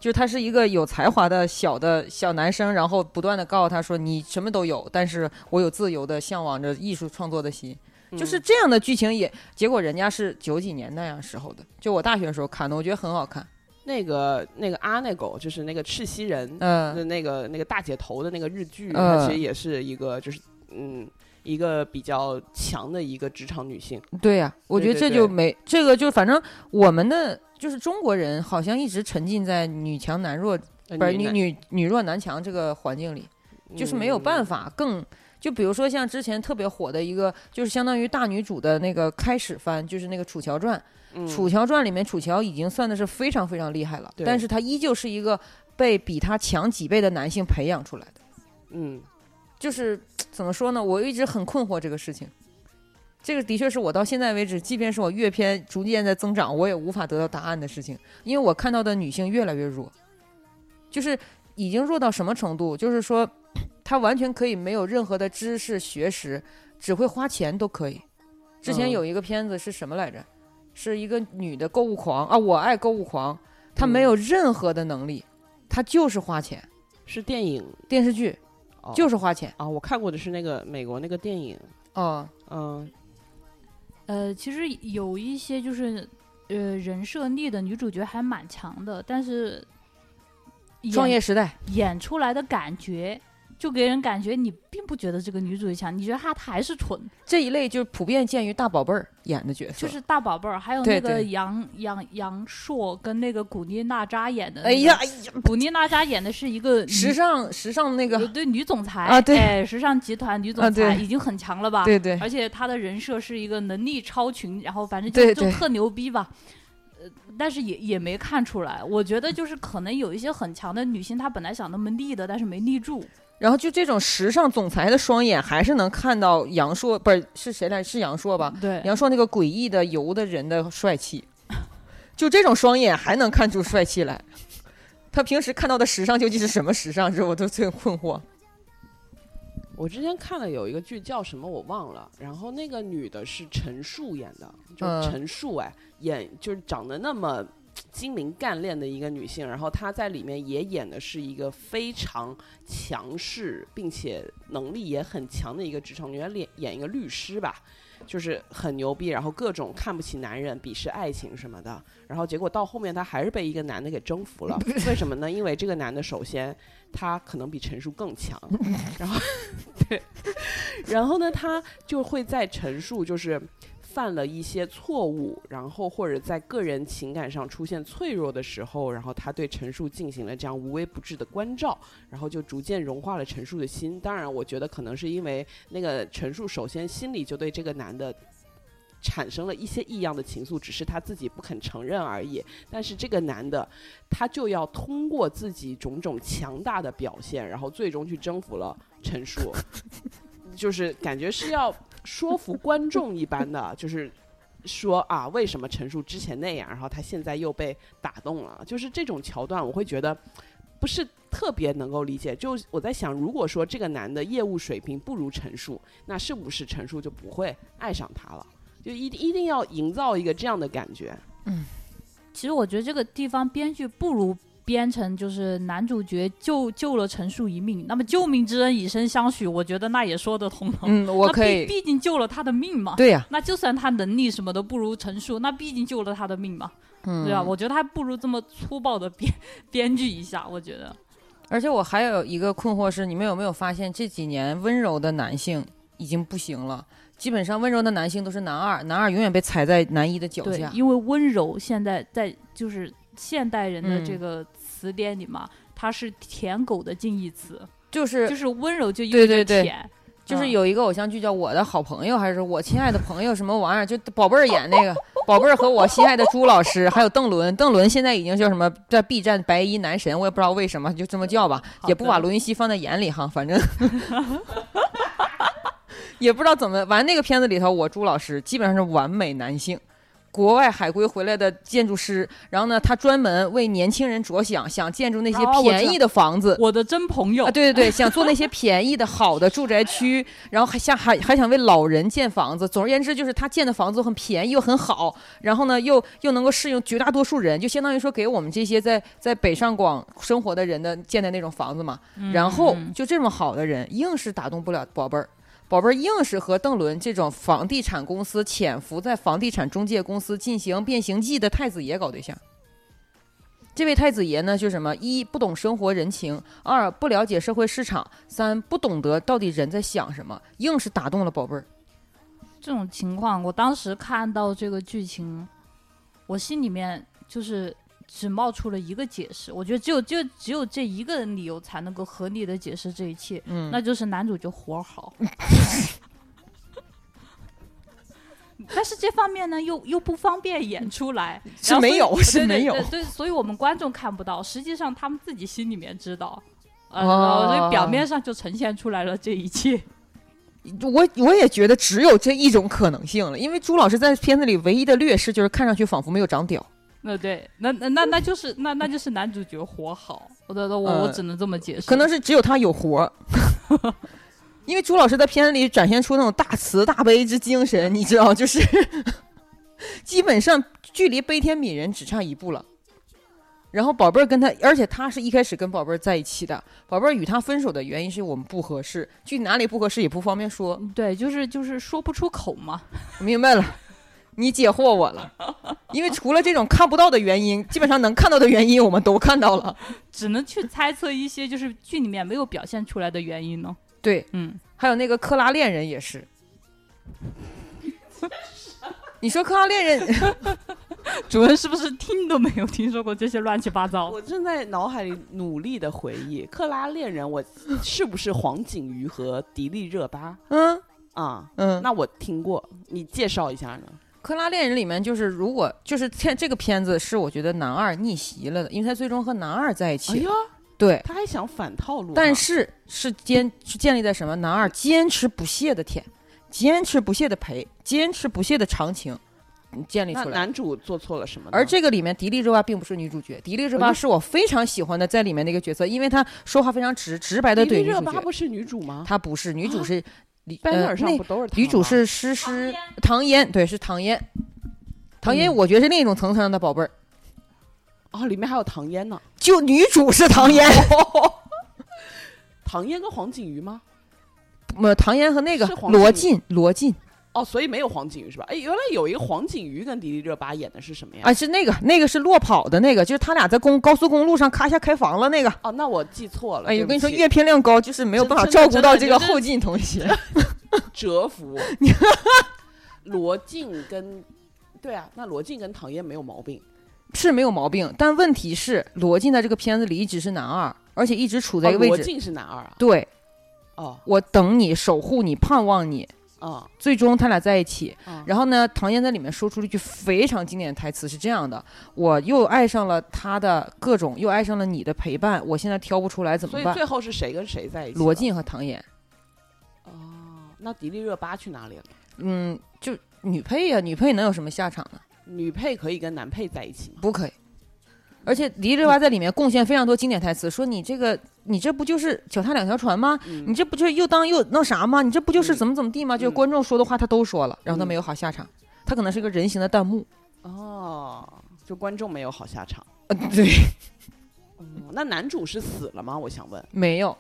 就是他是一个有才华的小的小男生，然后不断的告诉他说你什么都有，但是我有自由的向往着艺术创作的心，就是嗯这样的剧情也，结果人家是九几年那样时候的，就我大学的时候看的，我觉得很好看。那个那个阿那狗，就是那个赤西仁嗯、的那个那个大姐头的那个日剧，嗯。它其实也是一个就是嗯一个比较强的一个职场女性。对呀、我觉得这就没这个就反正我们的就是中国人好像一直沉浸在女强男弱，呃不是女女女弱男强这个环境里，就是没有办嗯法更。就比如说像之前特别火的一个，就是相当于大女主的那个开始番，就是那个《楚乔传》。嗯《楚乔传》里面，楚乔已经算的是非常非常厉害了，但是她依旧是一个被比她强几倍的男性培养出来的。嗯就是怎么说呢？我一直很困惑这个事情。这个的确是我到现在为止，即便是我阅片逐渐在增长，我也无法得到答案的事情。因为我看到的女性越来越弱，就是已经弱到什么程度？就是说，她完全可以没有任何的知识学识，只会花钱都可以。之前嗯有一个片子是什么来着？是一个女的购物狂啊，我爱购物狂，她没有任何的能力，她就是花钱。是电影电视剧哦。就是花钱。啊，我看过的是那个美国那个电影，哦，嗯。呃，其实有一些就是呃人设立的女主角还蛮强的，但是演创业时代。演出来的感觉，就给人感觉你并不觉得这个女主角强，你觉得她她还是蠢，这一类就是普遍见于大宝贝儿演的角色，就是大宝贝儿，还有那个杨杨杨烁跟那个古力娜扎演的、哎呀，哎呀，古力娜扎演的是一个时尚时尚那个，呃对女总裁啊对哎，时尚集团女总裁已经很强了吧？对对而且她的人设是一个能力超群，然后反正就就特牛逼吧。呃，但是也也没看出来，我觉得就是可能有一些很强的女性，她本来想那么立的，但是没立住。然后就这种时尚总裁的双眼，还是能看到杨烁，不是是谁来？是杨烁吧？对，杨烁那个诡异的油的人的帅气，就这种双眼还能看出帅气来。他平时看到的时尚究竟是什么时尚？这我都最困惑。我之前看了有一个剧叫什么我忘了，然后那个女的是陈数演的，就陈数哎，演就是长得那么精明干练的一个女性，然后她在里面也演的是一个非常强势并且能力也很强的一个职场女，她演演一个律师吧。就是很牛逼，然后各种看不起男人、鄙视爱情什么的，然后结果到后面她还是被一个男的给征服了。为什么呢？因为这个男的首先他可能比陈述更强，然后 对，然后呢他就会在陈述就是。犯了一些错误，然后或者在个人情感上出现脆弱的时候，然后他对陈述进行了这样无微不至的关照，然后就逐渐融化了陈述的心。当然，我觉得可能是因为那个陈述首先心里就对这个男的产生了一些异样的情愫，只是他自己不肯承认而已。但是这个男的他就要通过自己种种强大的表现，然后最终去征服了陈述，就是感觉是要。说服观众一般的，就是说啊，为什么陈述之前那样，然后他现在又被打动了，就是这种桥段，我会觉得不是特别能够理解。就我在想，如果说这个男的业务水平不如陈述，那是不是陈述就不会爱上他了？就一一定要营造一个这样的感觉。嗯，其实我觉得这个地方编剧不如。编成就是男主角救救了陈数一命，那么救命之恩以身相许，我觉得那也说得通了。嗯，我可以，毕竟救了他的命嘛。对呀，那就算他能力什么都不如陈数，那毕竟救了他的命嘛。嗯，对吧？我觉得他不如这么粗暴的编 编剧一下，我觉得。而且我还有一个困惑是，你们有没有发现这几年温柔的男性已经不行了？基本上温柔的男性都是男二，男二永远被踩在男一的脚下。因为温柔现在在就是现代人的这个。词典里嘛，它是舔狗的近义词，就是就是温柔就意味着舔，就是有一个偶像剧叫《我的好朋友》，还是我亲爱的朋友什么玩意儿？就宝贝儿演那个 宝贝儿和我心爱的朱老师，还有邓伦，邓伦现在已经叫什么在 B 站白衣男神，我也不知道为什么就这么叫吧，也不把罗云熙放在眼里哈，反正 也不知道怎么完。那个片子里头，我朱老师基本上是完美男性。国外海归回来的建筑师，然后呢，他专门为年轻人着想，想建筑那些便宜的房子。我的真朋友啊，对对对，想做那些便宜的好的住宅区，然后还想还还想为老人建房子。总而言之，就是他建的房子很便宜又很好，然后呢，又又能够适应绝大多数人，就相当于说给我们这些在在北上广生活的人的建的那种房子嘛。然后就这么好的人，硬是打动不了宝贝儿。宝贝儿硬是和邓伦这种房地产公司潜伏在房地产中介公司进行变形计的太子爷搞对象。这位太子爷呢，就什么一不懂生活人情，二不了解社会市场，三不懂得到底人在想什么，硬是打动了宝贝儿。这种情况，我当时看到这个剧情，我心里面就是。只冒出了一个解释，我觉得只有就只有这一个理由才能够合理的解释这一切，嗯，那就是男主就活好。但是这方面呢，又又不方便演出来，是没有是没有，对，所以我们观众看不到，实际上他们自己心里面知道，呃，所以表面上就呈现出来了这一切。我我也觉得只有这一种可能性了，因为朱老师在片子里唯一的劣势就是看上去仿佛没有长屌。那对，那那那那就是那那就是男主角活好，我的我我只能这么解释，可能是只有他有活，因为朱老师在片子里展现出那种大慈大悲之精神，你知道，就是 基本上距离悲天悯人只差一步了。然后宝贝儿跟他，而且他是一开始跟宝贝儿在一起的，宝贝儿与他分手的原因是我们不合适，具体哪里不合适也不方便说，对，就是就是说不出口嘛，明白了。你解惑我了，因为除了这种看不到的原因，基本上能看到的原因我们都看到了，只能去猜测一些就是剧里面没有表现出来的原因呢。对，嗯，还有那个克拉恋人也是。你说克拉恋人，主人是不是听都没有听说过这些乱七八糟？我正在脑海里努力的回忆克拉恋人，我是不是黄景瑜和迪丽热巴？嗯啊嗯，那我听过，你介绍一下呢？克拉恋人里面就是如果就是片这个片子是我觉得男二逆袭了的，因为他最终和男二在一起。哎呀，对，他还想反套路。但是是坚是建立在什么？男二坚持不懈的舔，坚持不懈的陪，坚持不懈的长情，建立出来。男主做错了什么？而这个里面迪丽热巴并不是女主角，迪丽热巴是我非常喜欢的在里面的一个角色，因为她说话非常直直白的怼女主角。迪丽热巴不是女主吗？她不是女主是。呃，那女主是诗诗唐嫣，对，是唐嫣。唐嫣，我觉得是另一种层次上的宝贝儿。哦，里面还有唐嫣呢。就女主是唐嫣，唐嫣跟黄景瑜吗？呃，唐嫣和那个罗晋，罗晋哦，所以没有黄景瑜是吧？哎，原来有一个黄景瑜跟迪丽热巴演的是什么呀？啊，是那个那个是落跑的那个，就是他俩在公高速公路上咔一下开房了那个。哦，那我记错了。哎，我跟你说，阅片量高，就是没有办法照顾到这个后进同学。折服罗晋跟对啊，那罗晋跟唐嫣没有毛病。是没有毛病，但问题是罗晋在这个片子里一直是男二，而且一直处在哦一个位置。罗晋是男二啊？对哦，我等你，守护你，盼望你，啊最终他俩在一起。啊然后呢，唐嫣在里面说出了一句非常经典的台词，是这样的：我又爱上了他的各种，又爱上了你的陪伴，我现在挑不出来怎么办？所以最后是谁跟谁在一起？罗。晋和唐嫣，哦，那迪丽热巴去哪里了？嗯，就女配呀、女配能有什么下场呢？女配可以跟男配在一起吗？不可以。而且迪丽热巴在里面贡献非常多经典台词，说你这个，你这不就是脚踏两条船吗？嗯你这不就是又当又那啥吗？你这不就是嗯怎么怎么地吗？就观众说的话他都说了，然后他嗯没有好下场，他可能是一个人形的弹幕。哦，就观众没有好下场。呃，对，嗯，那男主是死了吗？我想问。没有，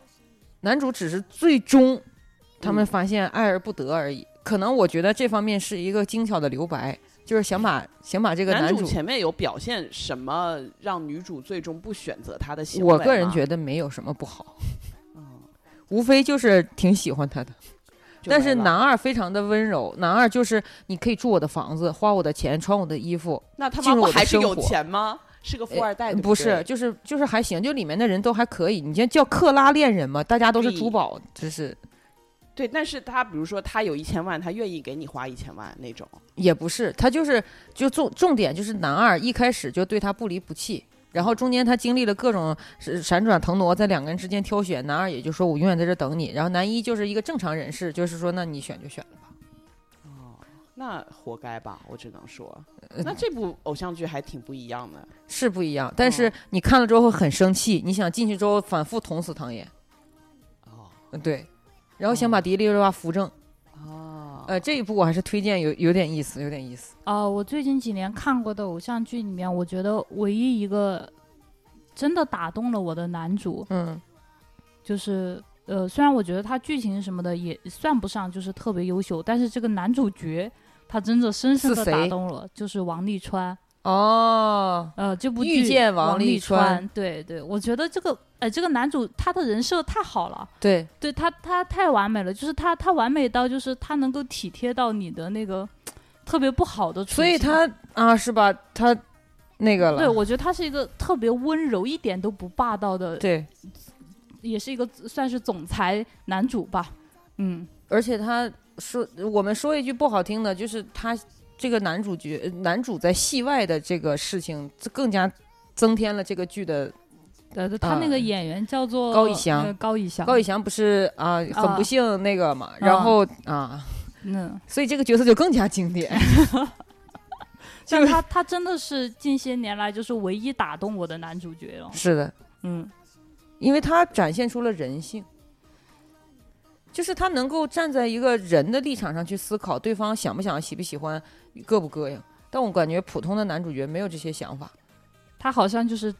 男主只是最终他们嗯发现爱而不得而已。可能我觉得这方面是一个精巧的留白，就是想把想把这个男主，前面有表现什么让女主最终不选择他的行为我个人觉得，没有什么不好，嗯，无非就是挺喜欢他的。但是男二非常的温柔，男二就是你可以住我的房子，花我的钱，穿我的衣服，那他妈不还是有钱吗？是个富二代，对不对是，就是就是还行，就里面的人都还可以。你先叫克拉恋人嘛，大家都是珠宝，就是对，但是他比如说他有一千万，他愿意给你花一千万那种，也不是，他就是就重重点就是男二一开始就对他不离不弃，然后中间他经历了各种是闪转腾挪，在两个人之间挑选，男二也就说我永远在这等你，然后男一就是一个正常人士，就是说那你选就选了吧。哦那活该吧，我只能说，呃那这部偶像剧还挺不一样的。是不一样，但是哦你看了之后会很生气，你想进去之后反复捅死唐嫣，哦嗯对，然后想把迪丽热巴扶正，哦，呃，这一部我还是推荐有有点意思，有点意思。呃，我最近几年看过的偶像剧里面，我觉得唯一一个真的打动了我的男主，嗯就是呃，虽然我觉得他剧情什么的也算不上就是特别优秀，但是这个男主角他真的深深的打动了，就是王沥川。哦，呃，这部遇见王沥川对对，我觉得这个哎，这个男主他的人设太好了，对，对他他太完美了，就是他他完美到就是他能够体贴到你的那个特别不好的处，所以他啊是吧？他那个了，对我觉得他是一个特别温柔，一点都不霸道的，对，也是一个算是总裁男主吧，嗯，而且他说，我们说一句不好听的，就是他这个男主角，呃男主在戏外的这个事情，这更加增添了这个剧的。他那个啊演员叫做高以翔呃高以翔，高以翔不是啊，很啊不幸那个嘛，然后啊，嗯，所以这个角色就更加经典。但他他真的是近些年来就是唯一打动我的男主角了，是的，嗯，因为他展现出了人性，就是他能够站在一个人的立场上去思考对方想不想、喜不喜欢、膈不膈应。但我感觉普通的男主角没有这些想法。他好像就是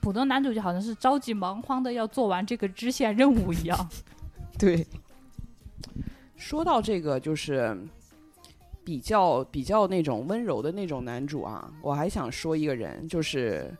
普通男主角，好像是着急忙慌的要做完这个支线任务一样。对，说到这个，就是比较比较那种温柔的那种男主啊，我还想说一个人，就是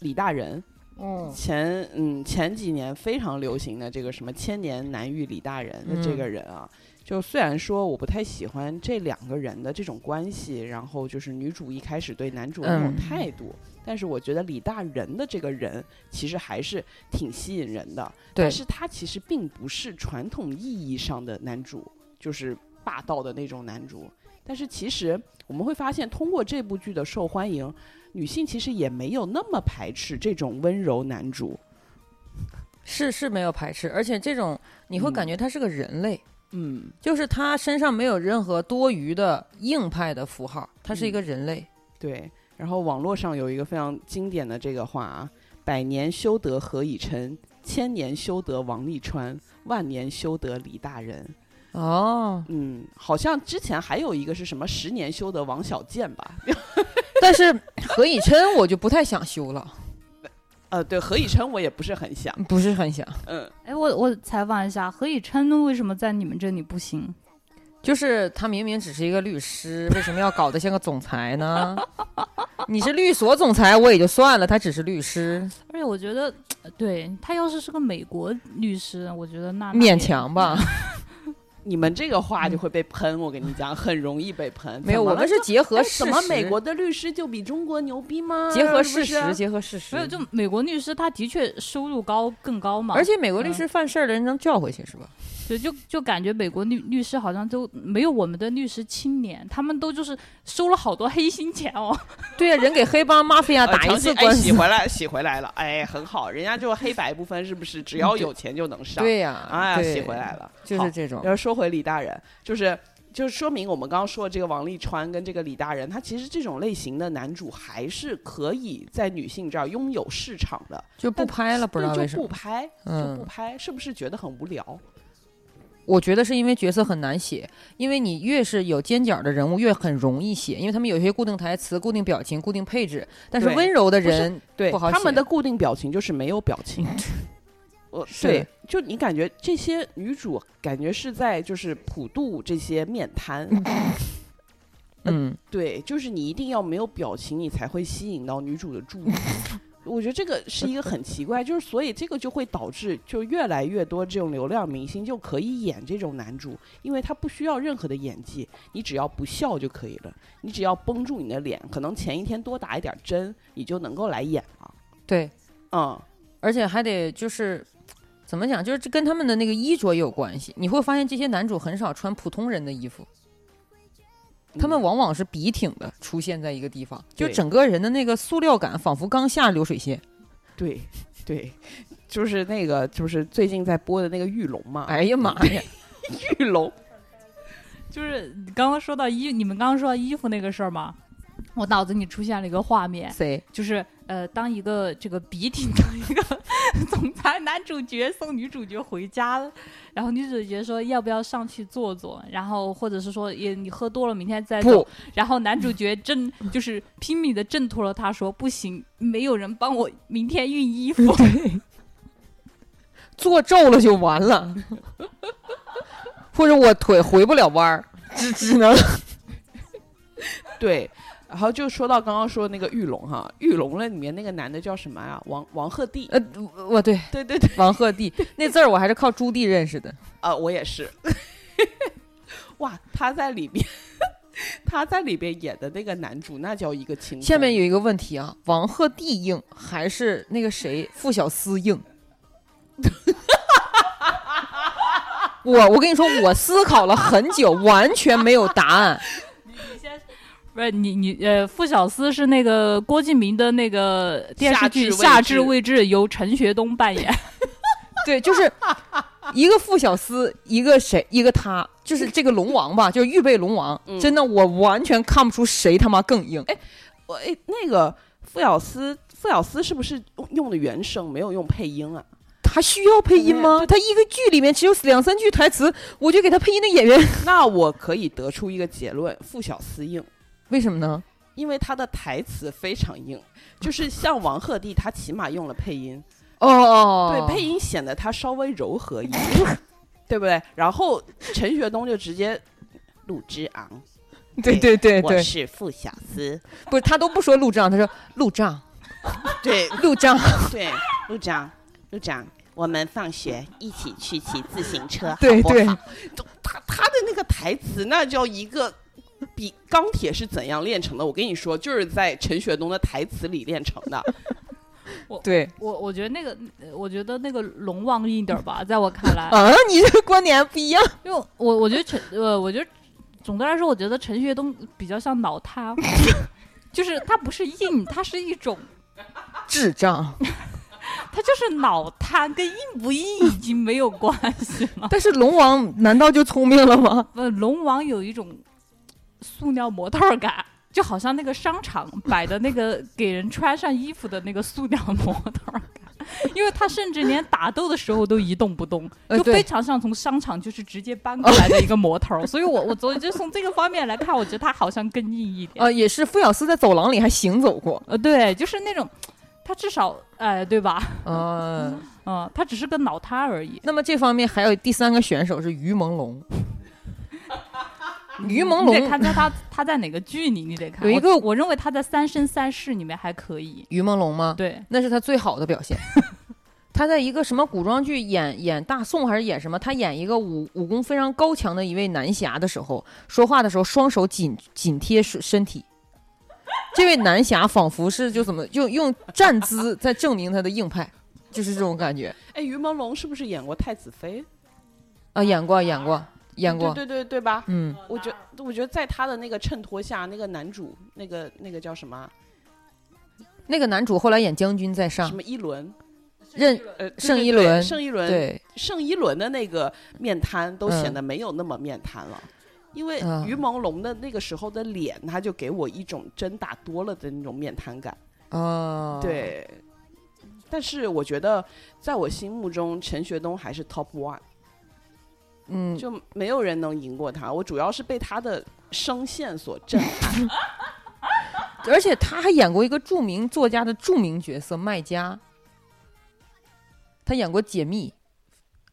李大仁。嗯前嗯前几年非常流行的这个什么千年难遇李大人的这个人啊，就虽然说我不太喜欢这两个人的这种关系，然后就是女主一开始对男主的那种嗯态度，但是我觉得李大人的这个人其实还是挺吸引人的，对但是他其实并不是传统意义上的男主，就是霸道的那种男主。但是其实我们会发现，通过这部剧的受欢迎，女性其实也没有那么排斥这种温柔男主。是是没有排斥，而且这种你会感觉他是个人类，嗯，就是他身上没有任何多余的硬派的符号，他是一嗯个人类。对。然后网络上有一个非常经典的这个话啊：“百年修得何以琛，千年修得王沥川，万年修得李大人。”哦，嗯，好像之前还有一个是什么十年修得王小贱吧？但是何以琛我就不太想修了，呃，对，何以琛我也不是很想，不是很想。嗯，哎，我我采访一下，何以琛为什么在你们这里不行？就是他明明只是一个律师，为什么要搞得像个总裁呢？你是律所总裁我也就算了，他只是律师，而且我觉得，呃对他要是是个美国律师，我觉得那那勉强吧。你们这个话就会被喷，我跟你讲，很容易被喷。没有，我们是结合事实。哎怎么美国的律师就比中国牛逼吗？结合事实，结合事实。没有，就美国律师他的确收入高更高嘛，而且美国律师犯事儿的人能叫回去是吧？对，就就感觉美国律律师好像都没有我们的律师清廉，他们都就是收了好多黑心钱哦。对呀、人给黑帮 mafia 呃打一次官司，哎洗回来，洗回来了，哎，很好，人家就黑白不分，是不是？只要有钱就能上。对呀、哎呀，洗回来了，就是这种。要说回李大人，就是就是说明我们刚刚说的这个王沥川跟这个李大人，他其实这种类型的男主还是可以在女性这儿拥有市场的，就不拍了，不知道为什么。就不拍，就不嗯，拍，是不是觉得很无聊？我觉得是因为角色很难写，因为你越是有尖角的人物越很容易写，因为他们有一些固定台词、固定表情、固定配置，但是温柔的人对不好写他们的固定表情就是没有表情。我是对，就你感觉这些女主感觉是在就是普渡这些面瘫，嗯，对，就是你一定要没有表情，你才会吸引到女主的注意。我觉得这个是一个很奇怪，就是所以这个就会导致就越来越多这种流量明星就可以演这种男主，因为他不需要任何的演技，你只要不笑就可以了，你只要绷住你的脸，可能前一天多打一点针，你就能够来演了。对，嗯，而且还得就是怎么讲，就是这跟他们的那个衣着也有关系。你会发现这些男主很少穿普通人的衣服，他们嗯往往是笔挺的出现在一个地方，就整个人的那个塑料感仿佛刚下流水线。对对，就是那个就是最近在播的那个玉龙嘛，哎呀妈呀！玉龙，就是你刚刚说到衣，你们刚刚说到衣服那个事儿嘛，我脑子里出现了一个画面，谁？就是呃，当一个这个笔挺的一个 总裁男主角送女主角回家了，然后女主角说要不要上去坐坐，然后或者是说也你喝多了明天再走，，然后男主角挣就是拼命的挣脱了他说不行，没有人帮我明天熨衣服，坐皱了就完了，或者我腿回不了弯儿，只只能 对。然后就说到刚刚说那个玉龙哈，玉龙了里面那个男的叫什么呀？王王鹤棣。呃，我对对对对，王鹤棣那字儿我还是靠朱棣认识的。啊、我也是。哇，他在里面，他在里边演的那个男主，那叫一个轻松。下面有一个问题啊，王鹤棣硬还是那个谁傅小司硬？我我跟你说，我思考了很久，完全没有答案。不是你你呃，傅小司是那个郭敬明的那个电视剧《夏至未至》，由陈学冬扮演。对，就是一个傅小司，一个谁，一个他，就是这个龙王吧，就是预备龙王。嗯真的，我完全看不出谁他妈更硬。哎我哎，那个傅小司，傅小司是不是用用的原声，没有用配音啊？他需要配音吗？他一个剧里面只有两三句台词，我就给他配音的演员，那我可以得出一个结论：傅小司硬。为什么呢？因为他的台词非常硬，就是像王鹤棣，他起码用了配音，哦哦，对，配音显得他稍微柔和一点，对不对？然后陈学冬就直接陆之昂，对对对我，是傅小司，不是他都不说路障，他说陆丈对陆丈，对，陆丈陆丈，我们放学一起去骑自行车，对对好不好？都他他的那个台词，那叫一个。比钢铁是怎样炼成的？我跟你说，就是在陈学冬的台词里炼成的。我对我我觉得那个，呃我觉得那个龙王硬点儿吧，在我看来，啊，你这个观点还不一样。因为我我觉得陈呃，我觉得总的来说，我觉得陈学冬比较像脑瘫，就是他不是硬，他是一种，智障，他就是脑瘫，跟硬不硬已经没有关系了。但是龙王难道就聪明了吗？呃，龙王有一种塑料模特儿感。就好像那个商场摆的那个给人穿上衣服的那个塑料模特儿感，因为他甚至连打斗的时候都一动不动，呃就非常像从商场就是直接搬过来的一个模头儿。所以我我昨天就从这个方面来看，我觉得他好像更硬一点。呃，也是傅小司在走廊里还行走过，呃，对，就是那种，他至少哎、对吧？呃，嗯，他只是个脑瘫而已。那么这方面还有第三个选手是于朦胧。于朦你得胧，看在他他在哪个剧里，你得看。有一个我，我认为他在《三生三世》里面还可以。于朦胧吗？对，那是他最好的表现。他在一个什么古装剧演演大宋还是演什么？他演一个武武功非常高强的一位男侠的时候，说话的时候双手紧紧贴身身体。这位男侠仿佛是就怎么用用站姿在证明他的硬派，就是这种感觉哎，于朦胧是不是演过太子妃？啊！演过演过演过，对对对对吧？嗯，我觉我觉得在他的那个衬托下，那个男主那个那个叫什么那个男主后来演将军在上什，么一轮，任呃，盛一轮盛一轮，对盛一轮的那个面瘫都嗯显得没有那么面瘫了。因为啊于朦胧的那个时候的脸，他就给我一种针打多了的那种面瘫感。哦，，对，但是我觉得在我心目中，陈学冬还是 top one，嗯，就没有人能赢过他。我主要是被他的声线所震撼。而且他还演过一个著名作家的著名角色麦家，他演过解密。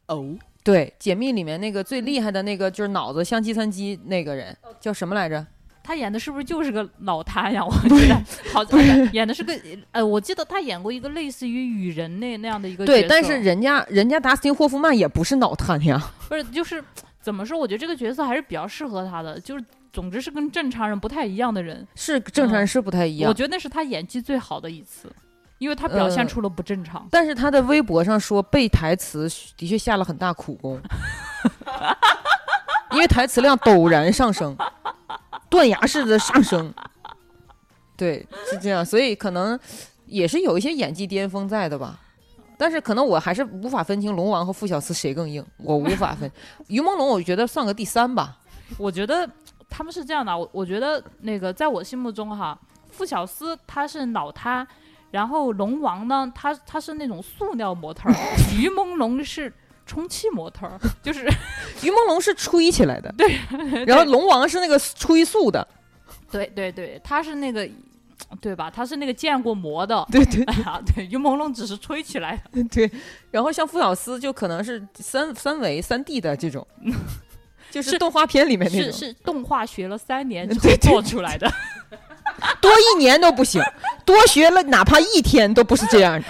哦，对，解密里面那个最厉害的那个就是脑子像计算机那个人叫什么来着？他演的是不是就是个脑瘫呀？我觉得好像演的是个呃，我记得他演过一个类似于雨人那那样的一个角对，色。但是人家人家达斯汀霍夫曼也不是脑瘫呀。不是就是怎么说？我觉得这个角色还是比较适合他的，就是总之是跟正常人不太一样的人。是正常人是不太一样，我觉得那是他演技最好的一次，因为他表现呃出了不正常。但是他的微博上说背台词的确下了很大苦功，因为台词量陡然上升，断崖式的上升。对，是这样，所以可能也是有一些演技巅峰在的吧。但是可能我还是无法分清龙王和傅小司谁更硬，我无法分。于朦胧我觉得算个第三吧。我觉得他们是这样的，我我觉得那个在我心目中哈，傅小司他是脑瘫，然后龙王呢，他他是那种塑料模特儿，于朦胧是充气模特儿，就是于朦胧是吹起来的，对，然后龙王是那个吹塑的，对对对，他是那个。对吧？他是那个建过模的，对对 啊，对，于朦胧只是吹起来的，对，然后像傅小司就可能是三三维三 D 的这种，就是是动画片里面那是种，是动画学了三年之后对对做出来的。多一年都不行，多学了哪怕一天都不是这样的。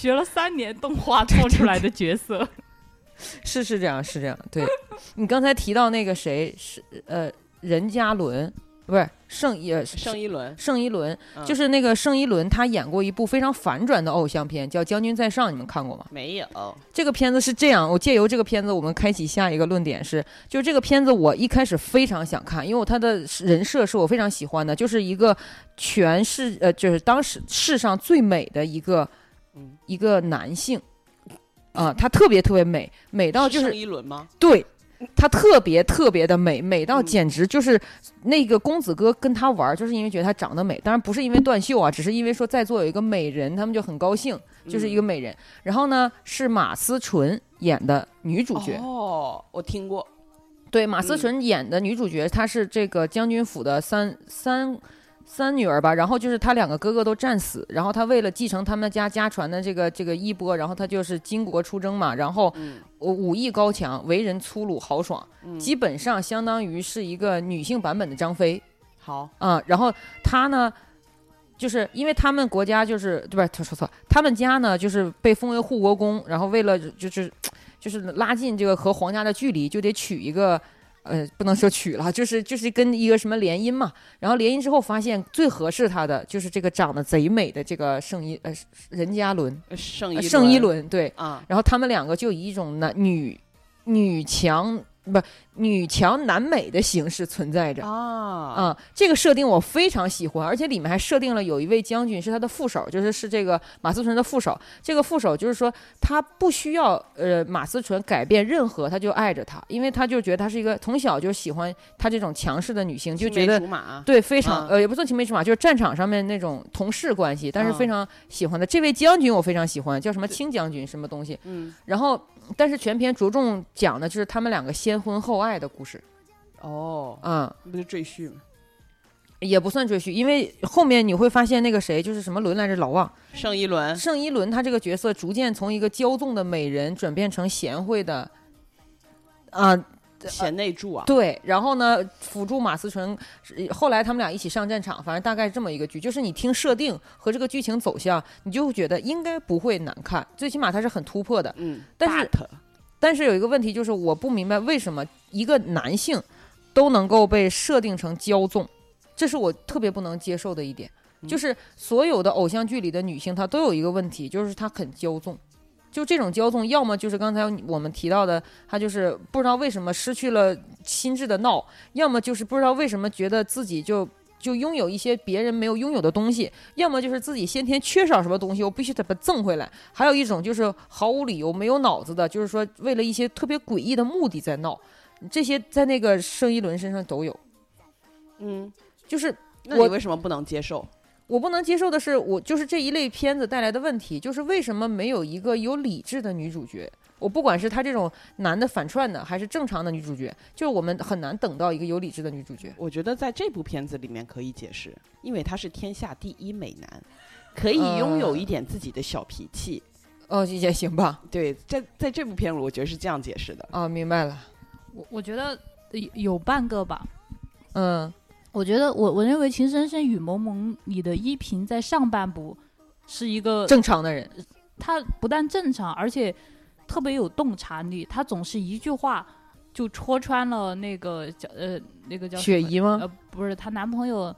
学了三年动画做出来的角色，是是这样，是这样。对 你刚才提到那个谁是呃任嘉伦，不是盛一呃盛一伦盛一伦，嗯就是那个盛一伦，他演过一部非常反转的偶像片，叫《将军在上》，你们看过吗？没有，这个片子是这样，我借由这个片子，我们开启下一个论点是，就是这个片子我一开始非常想看，因为他的人设是我非常喜欢的，就是一个全世呃，就是当时世上最美的一个嗯一个男性，啊、他特别特别美，美到就是盛一轮吗？对。他特别特别的美，美到嗯简直就是那个公子哥跟他玩儿，就是因为觉得他长得美，当然不是因为断袖啊，只是因为说在座有一个美人，他们就很高兴，就是一个嗯美人。然后呢，是马思纯演的女主角。哦，我听过，对，马思嗯纯演的女主角，她是这个将军府的三三三女儿吧。然后就是他两个哥哥都战死，然后他为了继承他们家家传的这个这个衣钵，然后他就是巾帼出征嘛。然后嗯武武艺高强，为人粗鲁豪爽，嗯，基本上相当于是一个女性版本的张飞。好，啊、然后他呢，就是因为他们国家就是对吧？他说错，他们家呢就是被封为护国公，然后为了就是就是拉近这个和皇家的距离，就得娶一个。呃，不能说娶了，就是就是跟一个什么联姻嘛，然后联姻之后发现最合适他的就是这个长得贼美的这个盛一呃任嘉伦，盛盛一伦对，啊，然后他们两个就以一种男女女强女强男美的形式存在着。啊，啊、这个设定我非常喜欢，而且里面还设定了有一位将军是他的副手，就是是这个马思纯的副手。这个副手就是说他不需要呃马思纯改变任何，他就爱着他，因为他就觉得他是一个从小就喜欢他这种强势的女性，就觉得，对，非常、嗯呃，也不算青梅竹马，就是战场上面那种同事关系，但是嗯非常喜欢的。这位将军我非常喜欢，叫什么青将军什么东西。嗯，然后，但是全篇着重讲的就是他们两个先婚后爱的故事。哦，嗯，不是赘婿吗？也不算赘婿，因为后面你会发现那个谁就是什么伦来着，老忘盛一伦，盛一伦，他这个角色逐渐从一个骄纵的美人转变成贤惠的。啊、贤内助啊，对，然后呢，辅助马思纯，后来他们俩一起上战场，反正大概是这么一个剧。就是你听设定和这个剧情走向，你就会觉得应该不会难看，最起码它是很突破的。嗯，但是但是有一个问题就是，我不明白为什么一个男性都能够被设定成骄纵，这是我特别不能接受的一点。嗯就是所有的偶像剧里的女性，她都有一个问题，就是她很骄纵。就这种骄纵，要么就是刚才我们提到的，他就是不知道为什么失去了心智的闹，要么就是不知道为什么觉得自己就就拥有一些别人没有拥有的东西，要么就是自己先天缺少什么东西，我必须得把它挣回来。还有一种就是毫无理由、没有脑子的，就是说为了一些特别诡异的目的在闹。这些在那个盛一伦身上都有，嗯，就是我那你为什么不能接受？我不能接受的是，我就是这一类片子带来的问题，就是为什么没有一个有理智的女主角？我不管是她这种男的反串的，还是正常的女主角，就是我们很难等到一个有理智的女主角。我觉得在这部片子里面可以解释，因为他是天下第一美男，可以拥有一点自己的小脾气。哦，也行吧。对，在在这部片子，我觉得是这样解释的。哦，明白了。我我觉得有有半个吧。嗯我觉得我我认为《情深深雨蒙蒙》里的依萍在上半部是一个，正常的人。她不但正常，而且特别有洞察力。她总是一句话就戳穿了那个叫呃那个叫雪姨吗？呃不是她男朋友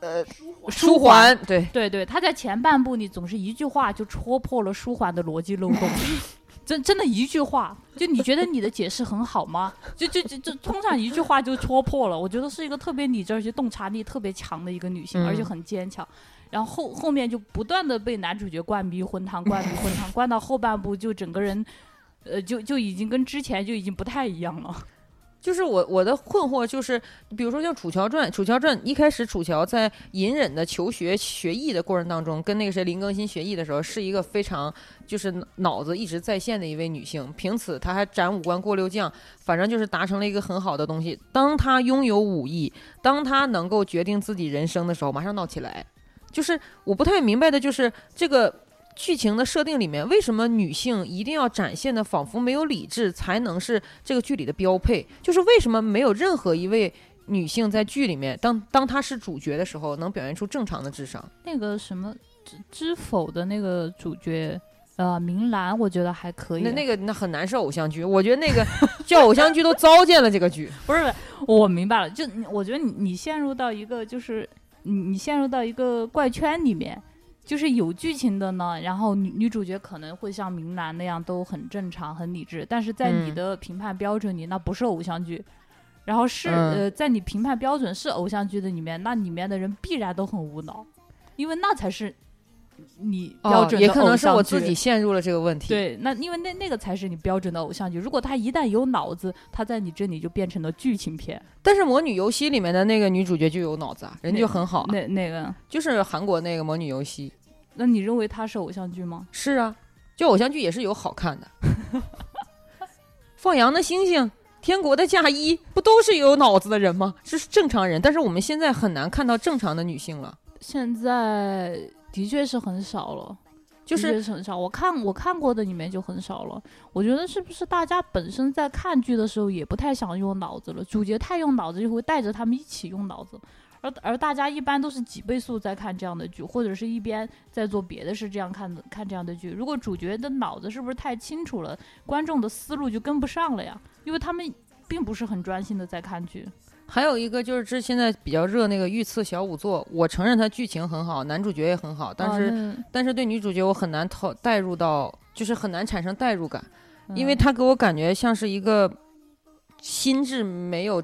呃，舒舒缓，对，对对，她在前半部你总是一句话就戳破了舒缓的逻辑漏洞，真真的一句话，就你觉得你的解释很好吗？就就就就通常一句话就戳破了。我觉得是一个特别理智而且洞察力特别强的一个女性，而且嗯很坚强。然后后后面就不断的被男主角灌迷魂汤，灌迷魂汤，灌到后半部就整个人，呃，就就已经跟之前就已经不太一样了。就是我我的困惑就是，比如说像《楚乔传》，《楚乔传》一开始楚乔在隐忍的求学学艺的过程当中，跟那个谁林更新学艺的时候，是一个非常就是脑子一直在线的一位女性，凭此她还斩五关过六将，反正就是达成了一个很好的东西。当她拥有武艺，当她能够决定自己人生的时候，马上闹起来。就是我不太明白的就是这个。剧情的设定里面，为什么女性一定要展现的仿佛没有理智才能是这个剧里的标配？就是为什么没有任何一位女性在剧里面，当当她是主角的时候，能表现出正常的智商？那个什么知知否的那个主角，呃，明兰，我觉得还可以。那那个那很难是偶像剧，我觉得那个叫偶像剧都糟践了这个剧。不是，我明白了，就我觉得你你陷入到一个就是你你陷入到一个怪圈里面，就是有剧情的呢，然后女女主角可能会像明兰那样都很正常很理智，但是在你嗯的评判标准里，那不是偶像剧。然后是、嗯呃，在你评判标准是偶像剧的里面，那里面的人必然都很无脑，因为那才是你标哦，准的也可能是我自己陷入了这个问题。，对，那因为那那个才是你标准的偶像剧。如果他一旦有脑子，他在你这里就变成了剧情片。但是《魔女游戏》里面的那个女主角就有脑子啊，人就很好啊，那那个，就是韩国那个《魔女游戏》。那你认为它是偶像剧吗？是啊，就偶像剧也是有好看的。放羊的星星、天国的嫁衣，不都是有脑子的人吗？这是正常人，但是我们现在很难看到正常的女性了。现在的确是很少了，就是是很少。我看我看过的里面就很少了。我觉得是不是大家本身在看剧的时候也不太想用脑子了？主角太用脑子，就会带着他们一起用脑子。而而大家一般都是几倍速在看这样的剧，或者是一边在做别的事这样看的看这样的剧。如果主角的脑子是不是太清楚了，观众的思路就跟不上了呀？因为他们并不是很专心的在看剧。还有一个就是这现在比较热那个《御赐小仵作》，我承认它剧情很好，男主角也很好，但是、但是对女主角我很难投带入到，就是很难产生代入感，因为嗯她给我感觉像是一个心智没有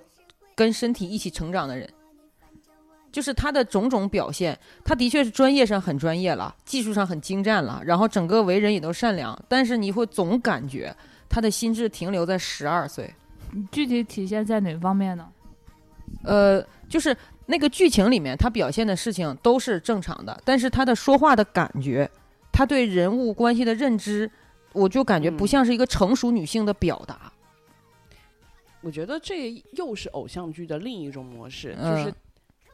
跟身体一起成长的人。就是他的种种表现，他的确是专业上很专业了，技术上很精湛了，然后整个为人也都善良，但是你会总感觉他的心智停留在十二岁。具体体现在哪方面呢？呃，就是那个剧情里面，他表现的事情都是正常的，但是他的说话的感觉，他对人物关系的认知，我就感觉不嗯像是一个成熟女性的表达。我觉得这又是偶像剧的另一种模式，就嗯是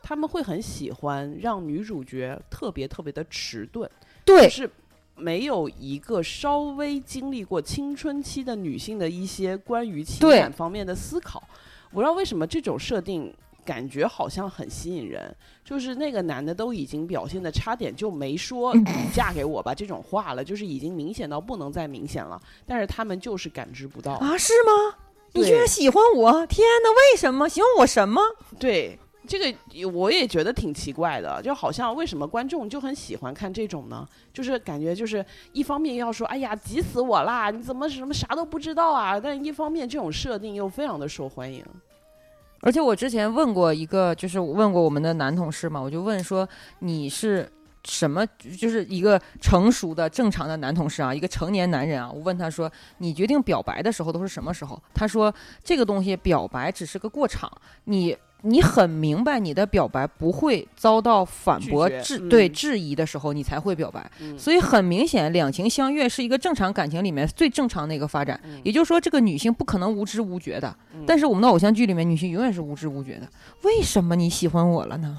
他们会很喜欢让女主角特别特别的迟钝，对就是没有一个稍微经历过青春期的女性的一些关于情感方面的思考。我不知道为什么这种设定感觉好像很吸引人，就是那个男的都已经表现的差点就没说你嫁给我吧这种话了，就是已经明显到不能再明显了，但是他们就是感知不到。啊，是吗？你居然喜欢我？天哪，为什么喜欢我什么？对，这个我也觉得挺奇怪的，就好像为什么观众就很喜欢看这种呢？就是感觉就是一方面要说，哎呀，急死我啦，你怎么什么啥都不知道啊？但一方面这种设定又非常的受欢迎。而且我之前问过一个，就是问过我们的男同事嘛，我就问说你是什么，就是一个成熟的正常的男同事啊，一个成年男人啊，我问他说你决定表白的时候都是什么时候？他说这个东西表白只是个过场，你。你很明白你的表白不会遭到反驳质嗯对质疑的时候，你才会表白。嗯，所以很明显，两情相悦是一个正常感情里面最正常的一个发展。嗯也就是说，这个女性不可能无知无觉的。嗯但是我们的偶像剧里面，女性永远是无知无觉的。为什么你喜欢我了呢？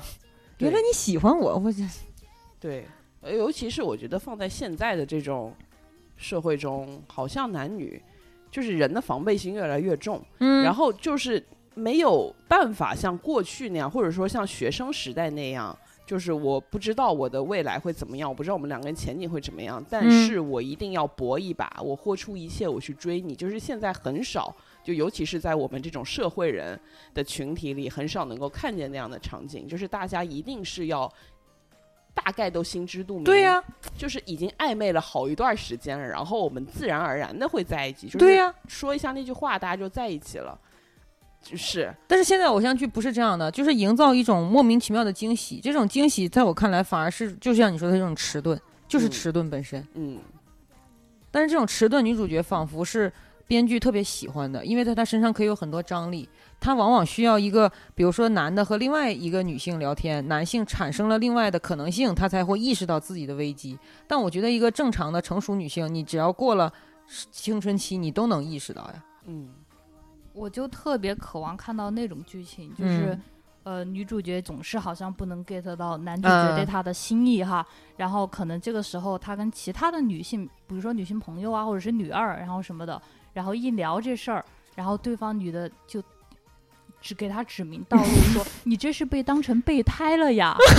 原来你喜欢我，我这对，呃尤其是我觉得放在现在的这种社会中，好像男女就是人的防备心越来越重，嗯然后就是没有办法像过去那样，或者说像学生时代那样，就是我不知道我的未来会怎么样，我不知道我们两个人前景会怎么样，但嗯是我一定要搏一把，我豁出一切，我去追你。就是现在很少，就尤其是在我们这种社会人的群体里，很少能够看见那样的场景，就是大家一定是要。大概都心知肚明，对呀、就是已经暧昧了好一段时间了，然后我们自然而然的会在一起，就是对呀、说一下那句话，大家就在一起了，就是但是现在偶像剧不是这样的，就是营造一种莫名其妙的惊喜。这种惊喜在我看来反而是就像你说的这种迟钝，就是嗯迟钝本身。嗯但是这种迟钝女主角仿佛是编剧特别喜欢的，因为在她身上可以有很多张力。她往往需要一个，比如说男的和另外一个女性聊天，男性产生了另外的可能性，他才会意识到自己的危机。但我觉得一个正常的成熟女性，你只要过了青春期，你都能意识到呀。嗯我就特别渴望看到那种剧情，就是、嗯呃，女主角总是好像不能 get 到男主角对嗯她的心意哈，然后可能这个时候她跟其他的女性，比如说女性朋友啊，或者是女二，然后什么的，然后一聊这事儿，然后对方女的就只给他指明道路，说你这是被当成备胎了呀。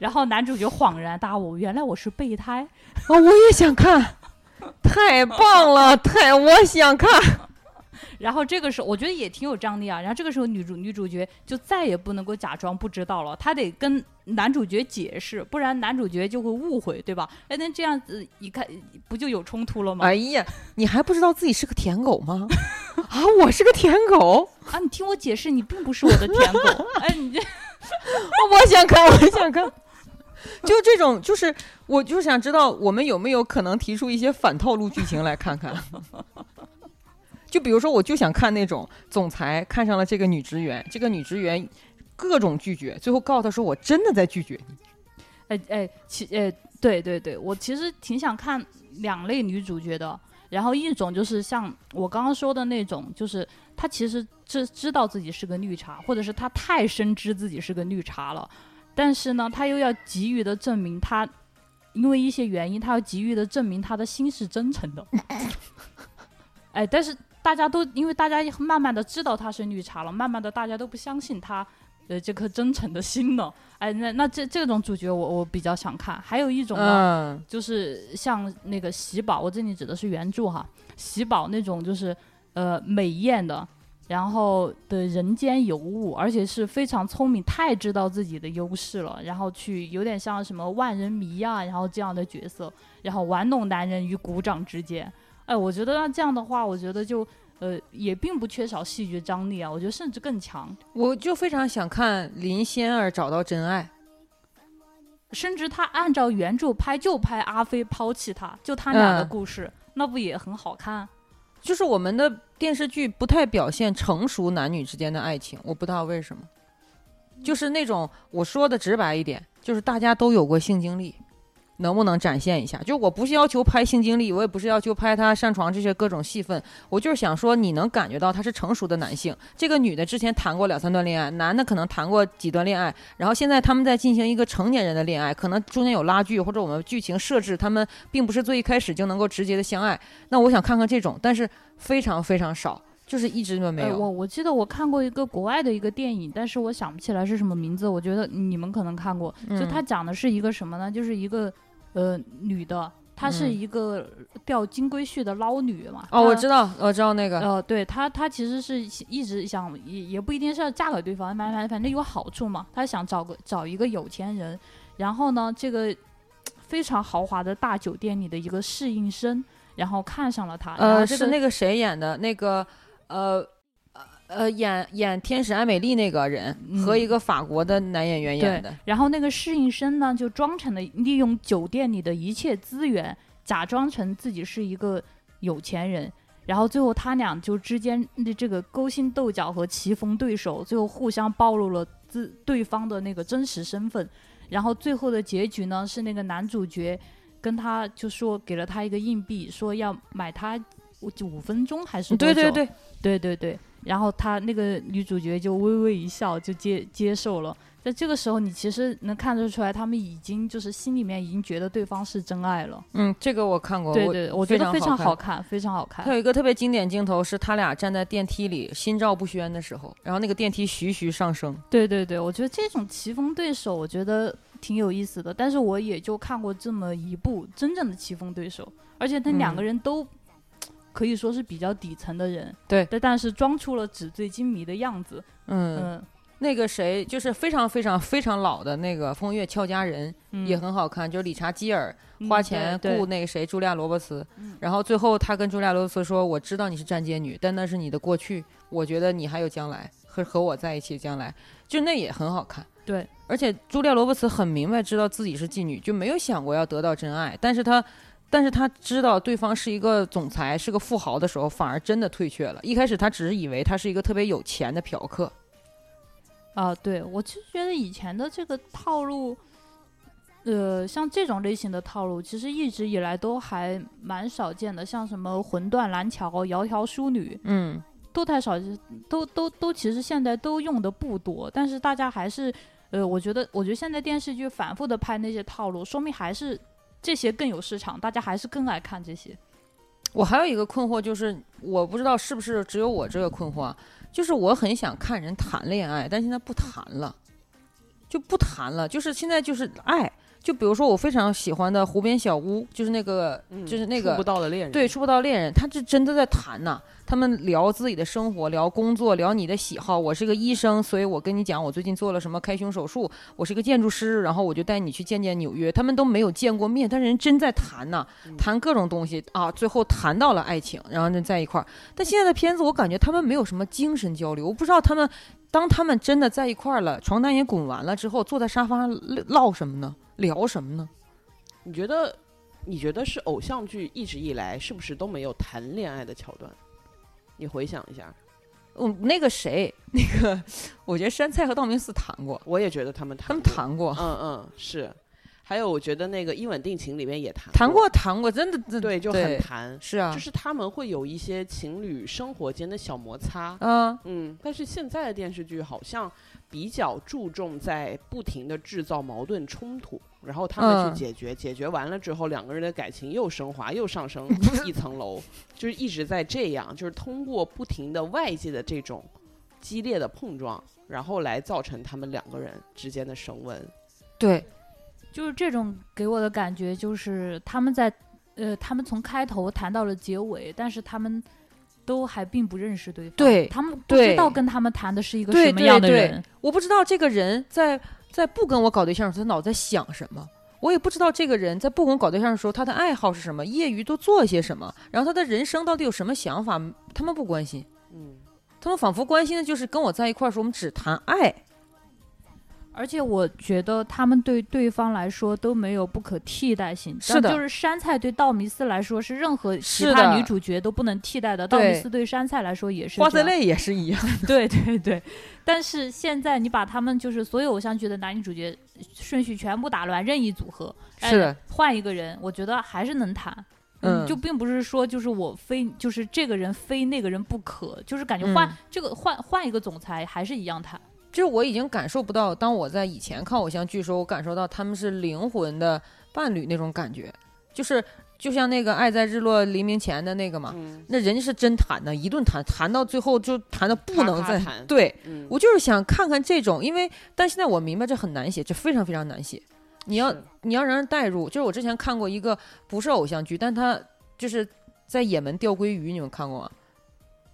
然后男主角恍然大悟，原来我是备胎。啊，我也想看，太棒了，太我想看。然后这个时候，我觉得也挺有张力啊。然后这个时候，女主女主角就再也不能够假装不知道了，她得跟男主角解释，不然男主角就会误会，对吧？哎，那这样子一看，不就有冲突了吗？哎呀，你还不知道自己是个舔狗吗？啊，我是个舔狗，啊，你听我解释，你并不是我的舔狗。哎，你这我想看，我想看。就这种，就是我就想知道，我们有没有可能提出一些反套路剧情来看看？就比如说，我就想看那种总裁看上了这个女职员，这个女职员各种拒绝，最后告诉他说：“我真的在拒绝你。哎哎，其哎，对对对，我其实挺想看两类女主角的。然后一种就是像我刚刚说的那种，就是她其实知知道自己是个绿茶，或者是她太深知自己是个绿茶了，但是呢，他又要急于的证明他，因为一些原因，他要急于的证明他的心是真诚的。哎，但是大家都因为大家慢慢的知道他是绿茶了，慢慢的大家都不相信他。呃，这颗真诚的心了？哎，那那这这种主角我我比较想看。还有一种呢，嗯，就是像那个喜宝，我这里指的是原著哈，喜宝那种就是呃美艳的，然后的人间尤物，而且是非常聪明，太知道自己的优势了，然后去有点像什么万人迷啊，然后这样的角色，然后玩弄男人于股掌之间。哎，我觉得那这样的话，我觉得就呃，也并不缺少戏剧张力啊，我觉得甚至更强。我就非常想看林仙儿找到真爱。甚至他按照原著拍，就拍阿飞抛弃他，就他俩的嗯故事，那不也很好看？就是我们的电视剧不太表现成熟男女之间的爱情，我不知道为什么，就是那种我说的直白一点，就是大家都有过性经历，能不能展现一下？就我不是要求拍性经历，我也不是要求拍他上床这些各种戏份，我就是想说你能感觉到他是成熟的男性。这个女的之前谈过两三段恋爱，男的可能谈过几段恋爱，然后现在他们在进行一个成年人的恋爱，可能中间有拉锯，或者我们剧情设置他们并不是最一开始就能够直接的相爱。那我想看看这种，但是非常非常少，就是一直都没呃有。我我记得我看过一个国外的一个电影，但是我想不起来是什么名字。我觉得你们可能看过，就嗯它讲的是一个什么呢？就是一个呃女的，她是嗯一个钓金龟婿的捞女嘛。哦，我知道，我知道那个，呃，对她，她其实是一直想，也也不一定是要嫁给对方，反反反正有好处嘛。她想找个找一个有钱人，然后呢，这个非常豪华的大酒店里的一个侍应生，然后看上了她。呃，这个是那个谁演的？那个呃呃演演天使艾美丽那个人、和嗯一个法国的男演员演的。然后那个侍应生呢，就装成了利用酒店里的一切资源，假装成自己是一个有钱人。然后最后他俩就之间的这个勾心斗角和棋逢对手，最后互相暴露了自对方的那个真实身份。然后最后的结局呢，是那个男主角跟他就说给了他一个硬币，说要买他五五分钟还是多久对对对，对对对，然后他那个女主角就微微一笑，就接接受了。在这个时候，你其实能看得出来，他们已经就是心里面已经觉得对方是真爱了。嗯，这个我看过。对对，我觉得非常好好看，非常好看还。有一个特别经典镜头是他俩站在电梯里心照不宣的时候，然后那个电梯徐徐上升。对对对，我觉得这种棋逢对手，我觉得挺有意思的。但是我也就看过这么一部真正的棋逢对手，而且他两个嗯人都可以说是比较底层的人，对但但是装出了纸醉金迷的样子。嗯，嗯，那个谁就是非常非常非常老的那个《风月俏佳人》嗯也很好看，就是理查基尔嗯花钱雇那个谁茱莉亚·罗伯茨嗯，然后最后他跟茱莉亚·罗伯茨说：“我知道你是站街女，但那是你的过去，我觉得你还有将来，和和我在一起的将来。”就那也很好看。对，而且茱莉亚·罗伯茨很明白知道自己是妓女，就没有想过要得到真爱，但是她。但是他知道对方是一个总裁，是个富豪的时候，反而真的退却了。一开始他只是以为他是一个特别有钱的嫖客，啊，对，我其实觉得以前的这个套路，呃，像这种类型的套路，其实一直以来都还蛮少见的，像什么魂断蓝桥、窈窕淑女，嗯，都太少，都都都其实现在都用的不多，但是大家还是，呃，我觉得，我觉得现在电视剧反复的拍那些套路，说明还是这些更有市场，大家还是更爱看这些。我还有一个困惑，就是我不知道是不是只有我这个困惑，就是我很想看人谈恋爱，但现在不谈了，就不谈了，就是现在就是爱。就比如说我非常喜欢的湖边小屋，就是那个，嗯就是那个触不个。到的恋人，对，触不到恋人，他是真的在谈呐。他们聊自己的生活，聊工作，聊你的喜好。我是个医生，所以我跟你讲，我最近做了什么开胸手术。我是个建筑师，然后我就带你去见见纽约。他们都没有见过面，但是人真在谈呐，谈各种东西啊，最后谈到了爱情，然后就在一块儿。但现在的片子，我感觉他们没有什么精神交流，我不知道他们当他们真的在一块儿了，床单也滚完了之后，坐在沙发上唠什么呢？聊什么呢？你觉得？你觉得是偶像剧一直以来是不是都没有谈恋爱的桥段？你回想一下，嗯，那个谁，那个，我觉得山菜和道明寺谈过，我也觉得他们谈，他们，谈过，嗯嗯是。还有，我觉得那个《一吻定情》里面也谈谈过，谈过，真的，真对，就很谈，是啊，就是他们会有一些情侣生活间的小摩擦，嗯，嗯，但是现在的电视剧好像比较注重在不停的制造矛盾冲突，然后他们嗯去解决，解决完了之后，两个人的感情又升华，又上升 一层楼，就是一直在这样，就是通过不停的外界的这种激烈的碰撞，然后来造成他们两个人之间的升温。对，就是这种给我的感觉，就是他们在，呃，他们从开头谈到了结尾，但是他们都还并不认识对方，对他们不知道跟他们谈的是一个什么样的对对人，我不知道这个人在在不跟我搞对象的时候，他脑子在想什么。我也不知道这个人在不跟我搞对象的时候，他的爱好是什么，业余都做些什么，然后他的人生到底有什么想法，他们不关心，嗯，他们仿佛关心的就是跟我在一块儿时，我们只谈爱。而且我觉得他们对对方来说都没有不可替代性。是的就是杉菜对道明寺来说是任何其他女主角都不能替代的，道明寺对杉菜来说也是。花泽类也是一样，对对对，但是现在你把他们就是所有偶像剧的男女主角顺序全部打乱，任意组合，哎是的，换一个人，我觉得还是能谈。嗯就并不是说就是我非就是这个人非那个人不可，就是感觉换、嗯这个换换一个总裁还是一样谈。就是我已经感受不到，当我在以前看偶像剧的时候，我感受到他们是灵魂的伴侣那种感觉，就是就像那个《爱在日落黎明前》的那个嘛，嗯那人家是真谈的，一顿谈，谈到最后就谈的不能再谈对。嗯，我就是想看看这种，因为但现在我明白这很难写，这非常非常难写。你要你要让人代入，就是我之前看过一个不是偶像剧，但他就是在也门钓鲑鱼，你们看过吗？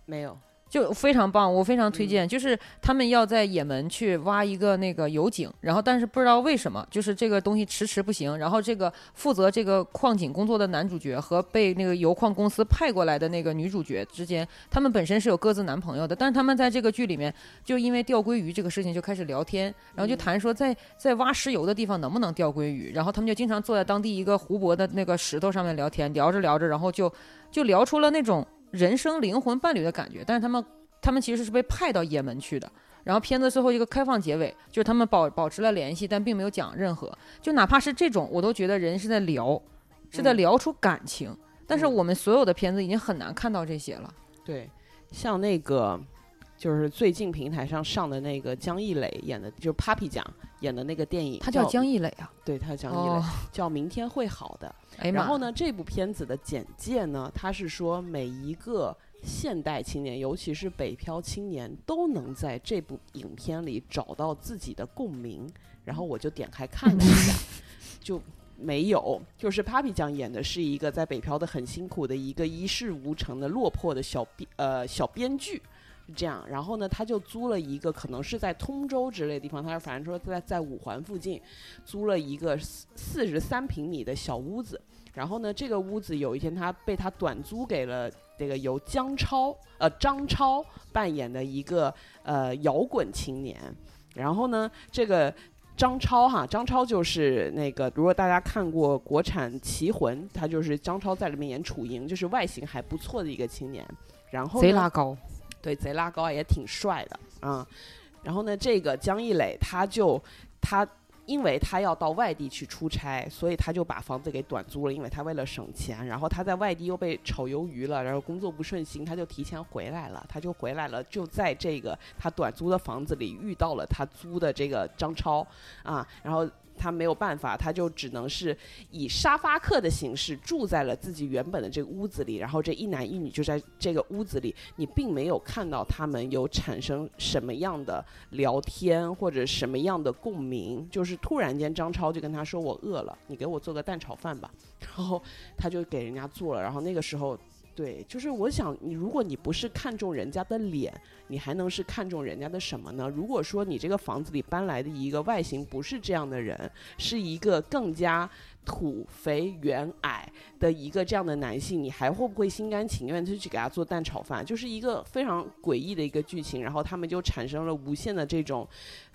没有，就非常棒，我非常推嗯荐。就是他们要在也门去挖一个那个油井，然后但是不知道为什么，就是这个东西迟迟不行。然后这个负责这个矿井工作的男主角和被那个油矿公司派过来的那个女主角之间，他们本身是有各自男朋友的，但是他们在这个剧里面就因为钓鲑鱼这个事情就开始聊天，然后就嗯谈说在在挖石油的地方能不能钓鲑鱼，然后他们就经常坐在当地一个湖泊的那个石头上面聊天，聊着聊着，然后就就聊出了那种人生灵魂伴侣的感觉，但是他们他们其实是被派到也门去的。然后片子最后一个开放结尾，就是他们保保持了联系，但并没有讲任何。就哪怕是这种，我都觉得人是在聊，是在嗯聊出感情。但是嗯我们所有的片子已经很难看到这些了。对，像那个就是最近平台上上的那个江一磊演的，就是 Papi 酱演的那个电影，他叫江一磊啊，对，他叫江一磊，哦，叫《明天会好的 》。哎然后呢，这部片子的简介呢，他是说每一个现代青年，尤其是北漂青年，都能在这部影片里找到自己的共鸣。然后我就点开看了一下，就没有，就是 Papi 酱演的是一个在北漂的很辛苦的一个一事无成的落魄的小编呃小编剧。这样，然后呢，他就租了一个，可能是在通州之类的地方，他是反正说在在五环附近，租了一个四四十三平米的小屋子。然后呢，这个屋子有一天他被他短租给了这个由姜超呃张超扮演的一个呃摇滚青年。然后呢，这个张超哈，张超就是那个如果大家看过国产《棋魂》，他就是张超在里面演楚莹，就是外形还不错的一个青年。然后贼拉高，对，贼拉高也挺帅的啊、然后呢，这个江一磊他就他。因为他要到外地去出差，所以他就把房子给短租了。因为他为了省钱，然后他在外地又被炒鱿鱼了，然后工作不顺心，他就提前回来了。他就回来了，就在这个他短租的房子里遇到了他租的这个张超啊，然后他没有办法，他就只能是以沙发客的形式住在了自己原本的这个屋子里，然后这一男一女就在这个屋子里，你并没有看到他们有产生什么样的聊天或者什么样的共鸣，就是突然间张超就跟他说我饿了，你给我做个蛋炒饭吧，然后他就给人家做了，然后那个时候。对，就是我想，你如果你不是看重人家的脸，你还能是看重人家的什么呢？如果说你这个房子里搬来的一个外形不是这样的人，是一个更加土肥圆矮的一个这样的男性，你还会不会心甘情愿就去给他做蛋炒饭？就是一个非常诡异的一个剧情，然后他们就产生了无限的这种，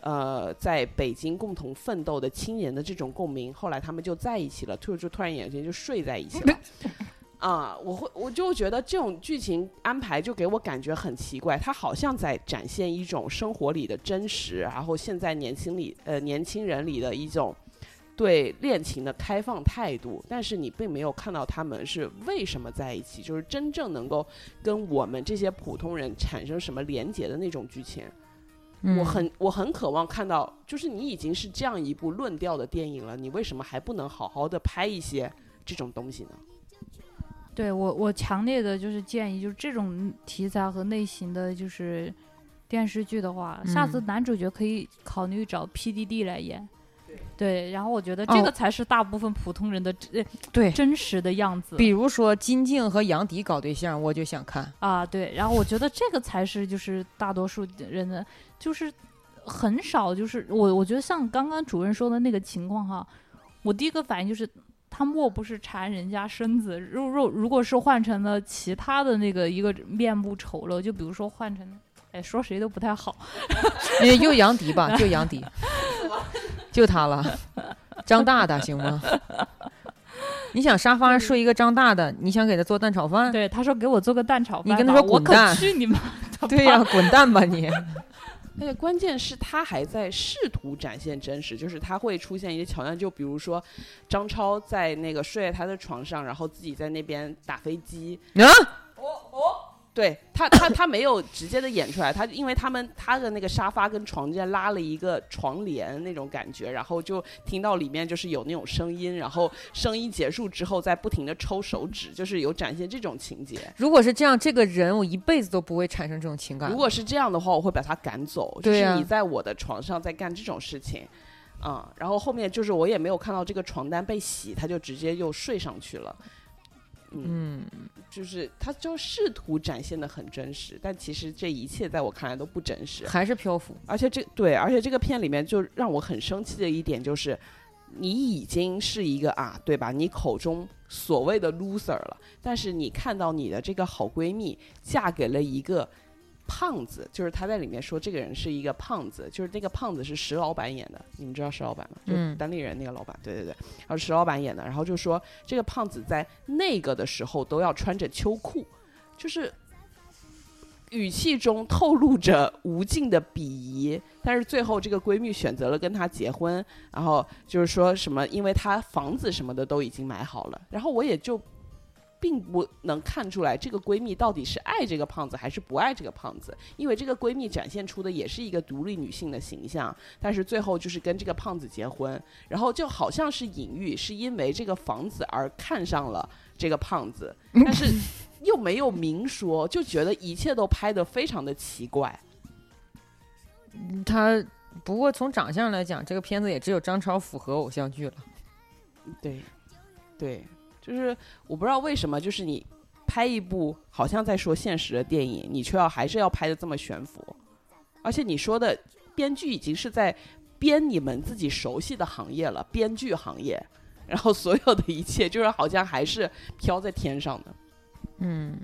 呃，在北京共同奋斗的青年的这种共鸣。后来他们就在一起了，突就突然眼前就睡在一起了。啊、我会，我就觉得这种剧情安排就给我感觉很奇怪，它好像在展现一种生活里的真实，然后现在年轻里呃年轻人里的一种对恋情的开放态度，但是你并没有看到他们是为什么在一起，就是真正能够跟我们这些普通人产生什么连结的那种剧情。嗯我很我很渴望看到，就是你已经是这样一部论调的电影了，你为什么还不能好好的拍一些这种东西呢？对我，我强烈的就是建议，就是这种题材和类型的就是电视剧的话，下次嗯男主角可以考虑找 PDD 来演。对，然后我觉得哦这个才是大部分普通人的真、对。真实的样子比如说金靖和杨迪搞对象，我就想看。啊。对，然后我觉得这个才是就是大多数人的，就是很少就是我我觉得像刚刚主任说的那个情况哈，我第一个反应就是。他莫不是缠人家身子？如如如果是换成了其他的那个一个面部丑陋，就比如说换成，哎，说谁都不太好。你就杨迪吧，就杨迪，就他了。张大大行吗？你想沙发上睡一个张大的，你想给他做蛋炒饭？对，他说给我做个蛋炒饭，你跟他说我可滚蛋去你妈！对呀、滚蛋吧你！而且关键是他还在试图展现真实，就是他会出现一些桥段，就比如说张超在那个睡在他的床上，然后自己在那边打飞机，啊，对他，他他没有直接的演出来，他因为他们他的那个沙发跟床之间拉了一个床帘那种感觉，然后就听到里面就是有那种声音，然后声音结束之后再不停的抽手指，就是有展现这种情节。如果是这样，这个人我一辈子都不会产生这种情感。如果是这样的话，我会把他赶走，就是你在我的床上在干这种事情。嗯，然后后面就是我也没有看到这个床单被洗，他就直接又睡上去了。嗯，嗯，就是他就试图展现的很真实，但其实这一切在我看来都不真实。还是漂浮。而且这对，而且这个片里面就让我很生气的一点就是，你已经是一个啊，对吧？你口中所谓的 loser 了，但是你看到你的这个好闺蜜嫁给了一个胖子，就是他在里面说这个人是一个胖子，就是那个胖子是石老板演的，你们知道石老板吗？就嗯单立人那个老板，对对对，然后石老板演的，然后就说这个胖子在那个的时候都要穿着秋裤，就是语气中透露着无尽的鄙夷，但是最后这个闺蜜选择了跟他结婚，然后就是说什么，因为他房子什么的都已经买好了，然后我也就并不能看出来这个闺蜜到底是爱这个胖子还是不爱这个胖子，因为这个闺蜜展现出的也是一个独立女性的形象，但是最后就是跟这个胖子结婚，然后就好像是隐喻是因为这个房子而看上了这个胖子，但是又没有明说，就觉得一切都拍得非常的奇怪。他不过从长相来讲，这个片子也只有张超符合偶像剧了。对，对，就是我不知道为什么，就是你拍一部好像在说现实的电影，你却要还是要拍的这么悬浮，而且你说的编剧已经是在编你们自己熟悉的行业了，编剧行业，然后所有的一切就是好像还是飘在天上的。嗯，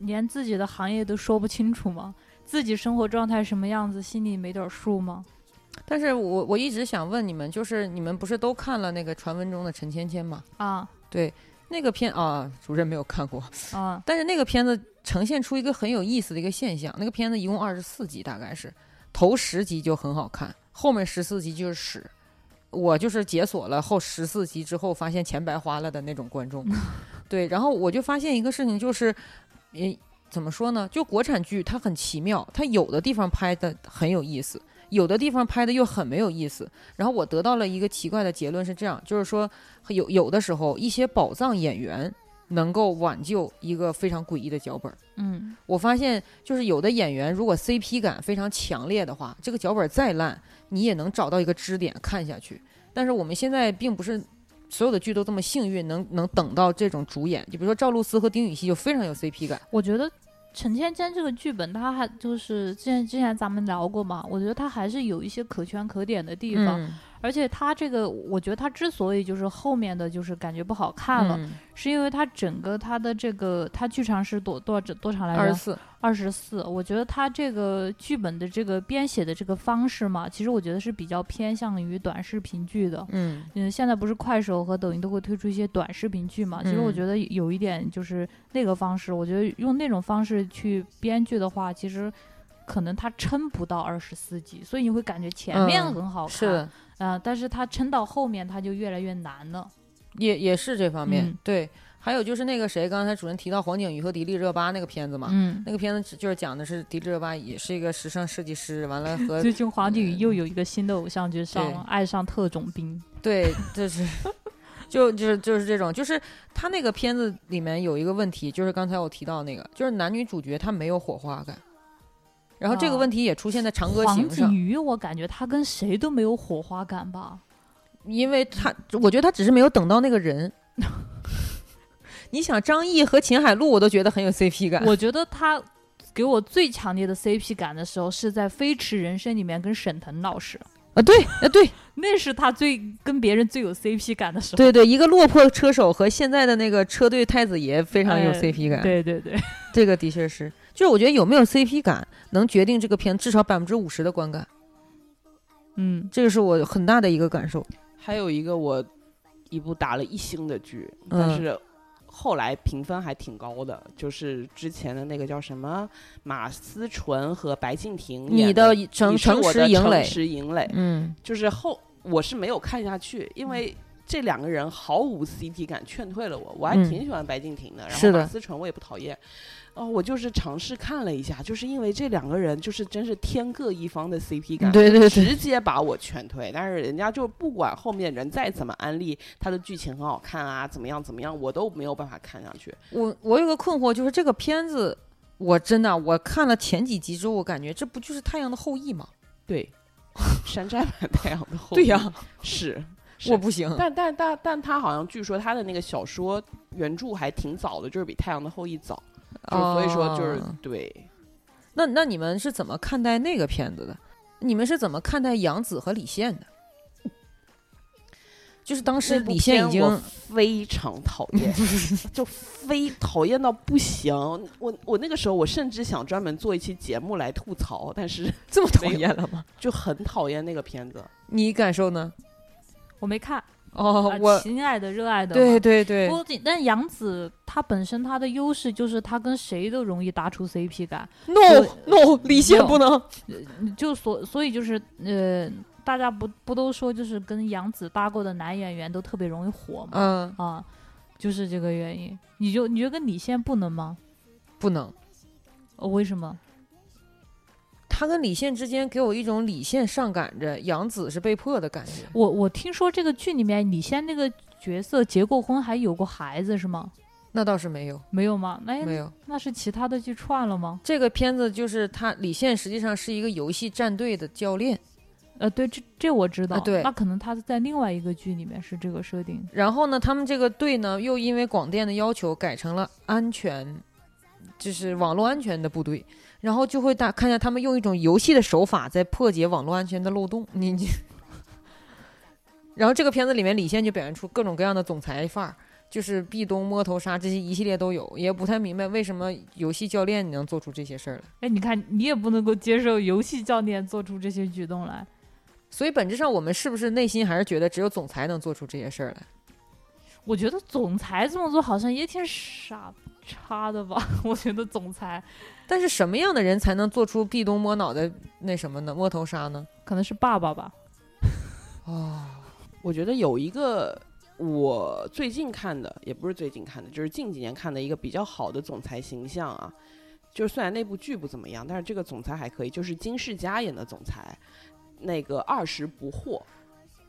连自己的行业都说不清楚吗？自己生活状态什么样子，心里没点数吗？但是我我一直想问你们，就是你们不是都看了那个传闻中的陈芊芊吗？啊对，那个片啊，主任没有看过，啊，但是那个片子呈现出一个很有意思的一个现象。那个片子一共二十四集，大概是头十集就很好看，后面十四集就是屎。我就是解锁了后十四集之后，发现钱白花了的那种观众。对，然后我就发现一个事情，就是，诶，怎么说呢？就国产剧它很奇妙，它有的地方拍的很有意思，有的地方拍的又很没有意思。然后我得到了一个奇怪的结论是这样，就是说有有的时候一些宝藏演员能够挽救一个非常诡异的脚本儿。嗯我发现，就是有的演员如果 CP 感非常强烈的话，这个脚本再烂，你也能找到一个支点看下去。但是我们现在并不是所有的剧都这么幸运，能能等到这种主演，就比如说赵露思和丁禹兮就非常有 CP 感。我觉得陈芊芊这个剧本，他还就是之前之前咱们聊过嘛，我觉得他还是有一些可圈可点的地方，而且它这个，我觉得它之所以就是后面的就是感觉不好看了，嗯是因为它整个它的这个它剧长是多多少多长来着？二十四，二十四。我觉得它这个剧本的这个编写的这个方式嘛，其实我觉得是比较偏向于短视频剧的。嗯嗯，现在不是快手和抖音都会推出一些短视频剧嘛？其实我嗯觉得有一点就是那个方式，我觉得用那种方式去编剧的话，其实可能他撑不到二十四集，所以你会感觉前面嗯很好看，啊、但是他撑到后面他就越来越难了。也也是这方面。嗯对，还有就是那个谁，刚才主任提到黄景瑜和迪丽热巴那个片子嘛。嗯，那个片子就是讲的是迪丽热巴也是一个时尚设计师，完了和最近黄景瑜又有一个新的偶像剧上了，爱上特种兵。对，就是就 就是就是这种，就是他那个片子里面有一个问题，就是刚才我提到那个，就是男女主角他没有火花感，然后这个哦问题也出现在《长歌行》上，景瑜，我感觉他跟谁都没有火花感吧？因为他我觉得他只是没有等到那个人。你想张译和秦海璐，我都觉得很有 CP 感。我觉得他给我最强烈的 CP 感的时候，是在《飞驰人生》里面跟沈腾老师。啊，对，啊对，那是他最跟别人最有 CP 感的时候。对对，一个落魄车手和现在的那个车队太子爷非常有哎 CP 感。对对对，这个的确是，就是我觉得有没有 CP 感，能决定这个片至少百分之五十的观感，嗯，这个是我很大的一个感受。还有一个我一部打了一星的剧，嗯但是后来评分还挺高的，就是之前的那个叫什么马思纯和白敬亭你演的诚你是诚我的诚实营垒，实营垒，嗯，就是后我是没有看下去，因为这两个人毫无 CP 感，劝退了我。我还嗯挺喜欢白敬亭的，然后马思纯我也不讨厌。哦，我就是尝试看了一下，就是因为这两个人就是真是天各一方的 CP 感，对对对，直接把我劝退。但是人家就不管后面人再怎么安利，他的剧情很好看啊，怎么样怎么样，我都没有办法看下去。我我有个困惑，就是这个片子，我真的我看了前几集之后，我感觉这不就是《太阳的后裔》吗？对，山寨版《太阳的后裔》对呀、是。是我不行。但但但但他好像据说他的那个小说原著还挺早的，就是比《太阳的后裔》早，就所以说就是、哦对，那那你们是怎么看待那个片子的？你们是怎么看待杨紫和李现的？就是当时李现已经非常讨厌，就非讨厌到不行。我我那个时候我甚至想专门做一期节目来吐槽，但是这么讨厌了吗？就很讨厌那个片子。你感受呢？我没看。哦，啊我亲爱的、热爱的，对对对，但杨紫她本身她的优势就是她跟谁都容易搭出 CP 感，no no，李现不能。嗯就所所以就是呃，大家不不都说就是跟杨紫搭过的男演员都特别容易火吗？嗯，啊，就是这个原因。你就你觉得跟李现不能吗？不能。哦为什么？他跟李现之间给我一种李现上赶着，杨紫是被迫的感觉。我我听说这个剧里面李现那个角色结过婚还有过孩子是吗？那倒是没有，没有吗？那没有。那是其他的剧串了吗？这个片子就是他李现实际上是一个游戏战队的教练，呃，对，这这我知道。啊对那可能他在另外一个剧里面是这个设定。然后呢，他们这个队呢又因为广电的要求改成了安全，就是网络安全的部队，然后就会大看见他们用一种游戏的手法在破解网络安全的漏洞。你你，然后这个片子里面李现就表现出各种各样的总裁范儿。就是壁咚、摸头杀这些一系列都有，也不太明白为什么游戏教练你能做出这些事儿来。哎，你看，你也不能够接受游戏教练做出这些举动来。所以本质上，我们是不是内心还是觉得只有总裁能做出这些事儿来？我觉得总裁这么做好像也挺傻叉的吧？我觉得总裁但是什么样的人才能做出壁咚摸脑的那什么呢？摸头杀呢？可能是爸爸吧。哦，我觉得有一个我最近看的，也不是最近看的，就是近几年看的一个比较好的总裁形象啊。就是虽然那部剧不怎么样，但是这个总裁还可以，就是金世佳演的总裁，那个二十不惑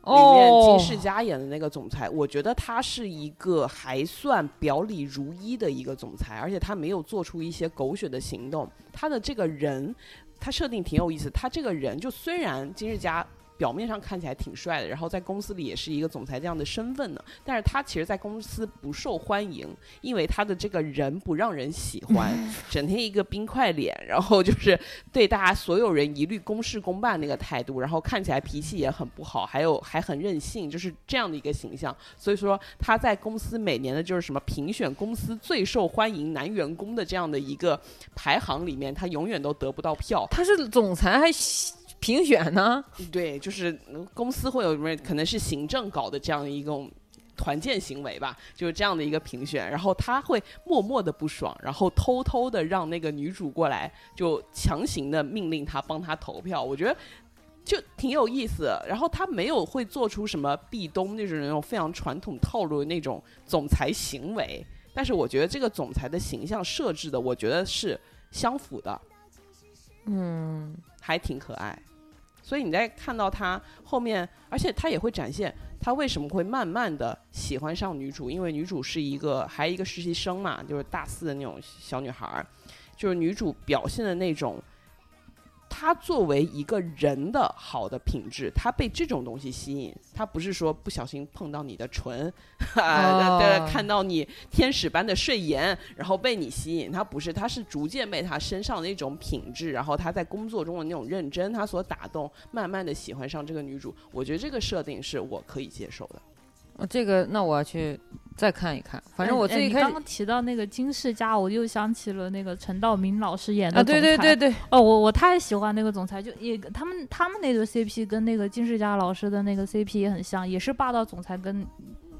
里面哦金世佳演的那个总裁，我觉得他是一个还算表里如一的一个总裁，而且他没有做出一些狗血的行动。他的这个人，他设定挺有意思。他这个人就虽然金世佳。表面上看起来挺帅的，然后在公司里也是一个总裁这样的身份呢，但是他其实，在公司不受欢迎，因为他的这个人不让人喜欢，整天一个冰块脸，然后就是对大家所有人一律公事公办那个态度，然后看起来脾气也很不好，还有还很任性，就是这样的一个形象。所以说他在公司每年的就是什么评选公司最受欢迎男员工的这样的一个排行里面，他永远都得不到票。他是总裁还喜评选呢？对，就是呃公司会有什么可能是行政搞的这样一种团建行为吧，就是这样的一个评选，然后他会默默的不爽，然后偷偷的让那个女主过来，就强行的命令他帮他投票，我觉得。就挺有意思的，然后他没有会做出什么壁咚那种那种非常传统套路的那种总裁行为，但是我觉得这个总裁的形象设置的，我觉得是相符的，嗯，还挺可爱。所以你在看到他后面，而且他也会展现他为什么会慢慢的喜欢上女主，因为女主是一个还一个实习生嘛，就是大四的那种小女孩儿，就是女主表现的那种，他作为一个人的好的品质，他被这种东西吸引，他不是说不小心碰到你的唇，啊，对，哦看到你天使般的睡颜，然后被你吸引，他不是，他是逐渐被他身上的一种品质，然后他在工作中的那种认真，他所打动，慢慢的喜欢上这个女主。我觉得这个设定是我可以接受的。哦这个那我要去再看一看。反正我哎最一开始你刚刚提到那个金世佳，我又想起了那个陈道明老师演的啊，对对对对，哦，我我太喜欢那个总裁，就也他们他们那对 CP 跟那个金世佳老师的那个 CP 也很像，也是霸道总裁跟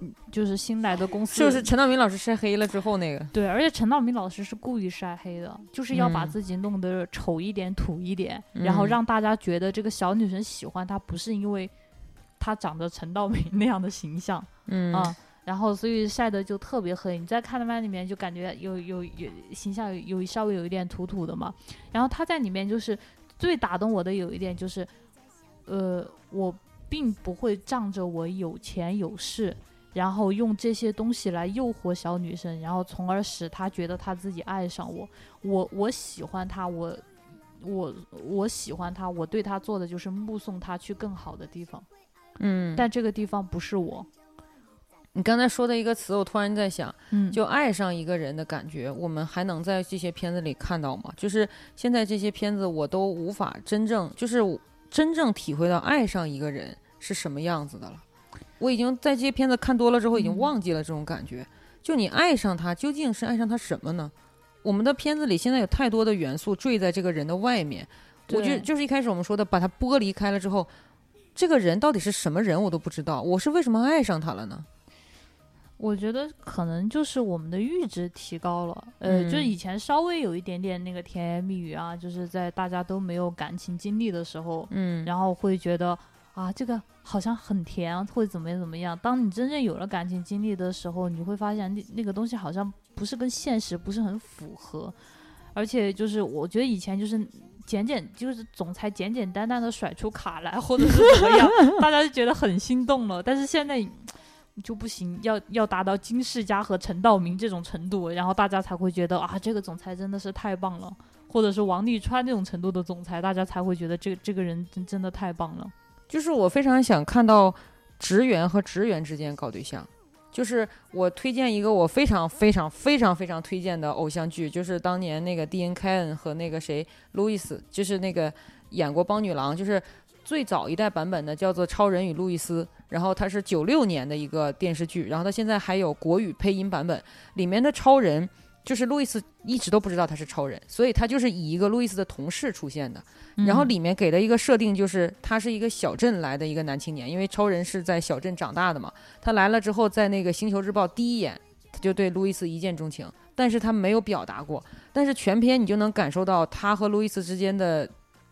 嗯就是新来的公司，就是陈道明老师晒黑了之后那个，对，而且陈道明老师是故意晒黑的，就是要把嗯。自己弄得丑一点、土一点，然后嗯。让大家觉得这个小女生喜欢他，不是因为他长得陈道明那样的形象嗯。啊。然后，所以晒的就特别黑。你在看漫里面就感觉有有有形象有有稍微有一点土土的嘛。然后他在里面就是最打动我的有一点就是，呃，我并不会仗着我有钱有势，然后用这些东西来诱惑小女生，然后从而使她觉得她自己爱上我。我我喜欢她，我我我喜欢她，我对她做的就是目送她去更好的地方，嗯，但这个地方不是我。你刚才说的一个词，我突然在想，嗯，就爱上一个人的感觉，我们还能在这些片子里看到吗？就是现在这些片子，我都无法真正就是真正体会到爱上一个人是什么样子的了。我已经在这些片子看多了之后，已经嗯忘记了这种感觉。就你爱上他，究竟是爱上他什么呢？我们的片子里现在有太多的元素坠在这个人的外面，我就对就是一开始我们说的，把他剥离开了之后，这个人到底是什么人，我都不知道。我是为什么爱上他了呢？我觉得可能就是我们的阈值提高了，呃，就是嗯以前稍微有一点点那个甜言蜜语啊，就是在大家都没有感情经历的时候，嗯，然后会觉得啊，这个好像很甜啊，或者怎么样怎么样。当你真正有了感情经历的时候，你会发现那那个东西好像不是跟现实不是很符合，而且就是我觉得以前就是。简简就是总裁简简单单的甩出卡来，或者是怎么样，大家就觉得很心动了。但是现在就不行，要要达到金世佳和陈道明这种程度，然后大家才会觉得啊，这个总裁真的是太棒了，或者是王沥川那种程度的总裁，大家才会觉得这这个人真真的太棒了。就是我非常想看到职员和职员之间搞对象。就是我推荐一个我非常非常非常非常推荐的偶像剧，就是当年那个蒂恩·凯恩和那个谁路易斯，就是那个演过邦女郎，就是最早一代版本的叫做《超人与路易斯》，然后它是九六年的一个电视剧，然后它现在还有国语配音版本，里面的超人就是路易斯一直都不知道他是超人，所以他就是以一个路易斯的同事出现的。然后嗯里面给的一个设定就是他是一个小镇来的一个男青年，因为超人是在小镇长大的嘛。他来了之后，在那个《星球日报》第一眼他就对路易斯一见钟情，但是他没有表达过。但是全篇你就能感受到他和路易斯之间的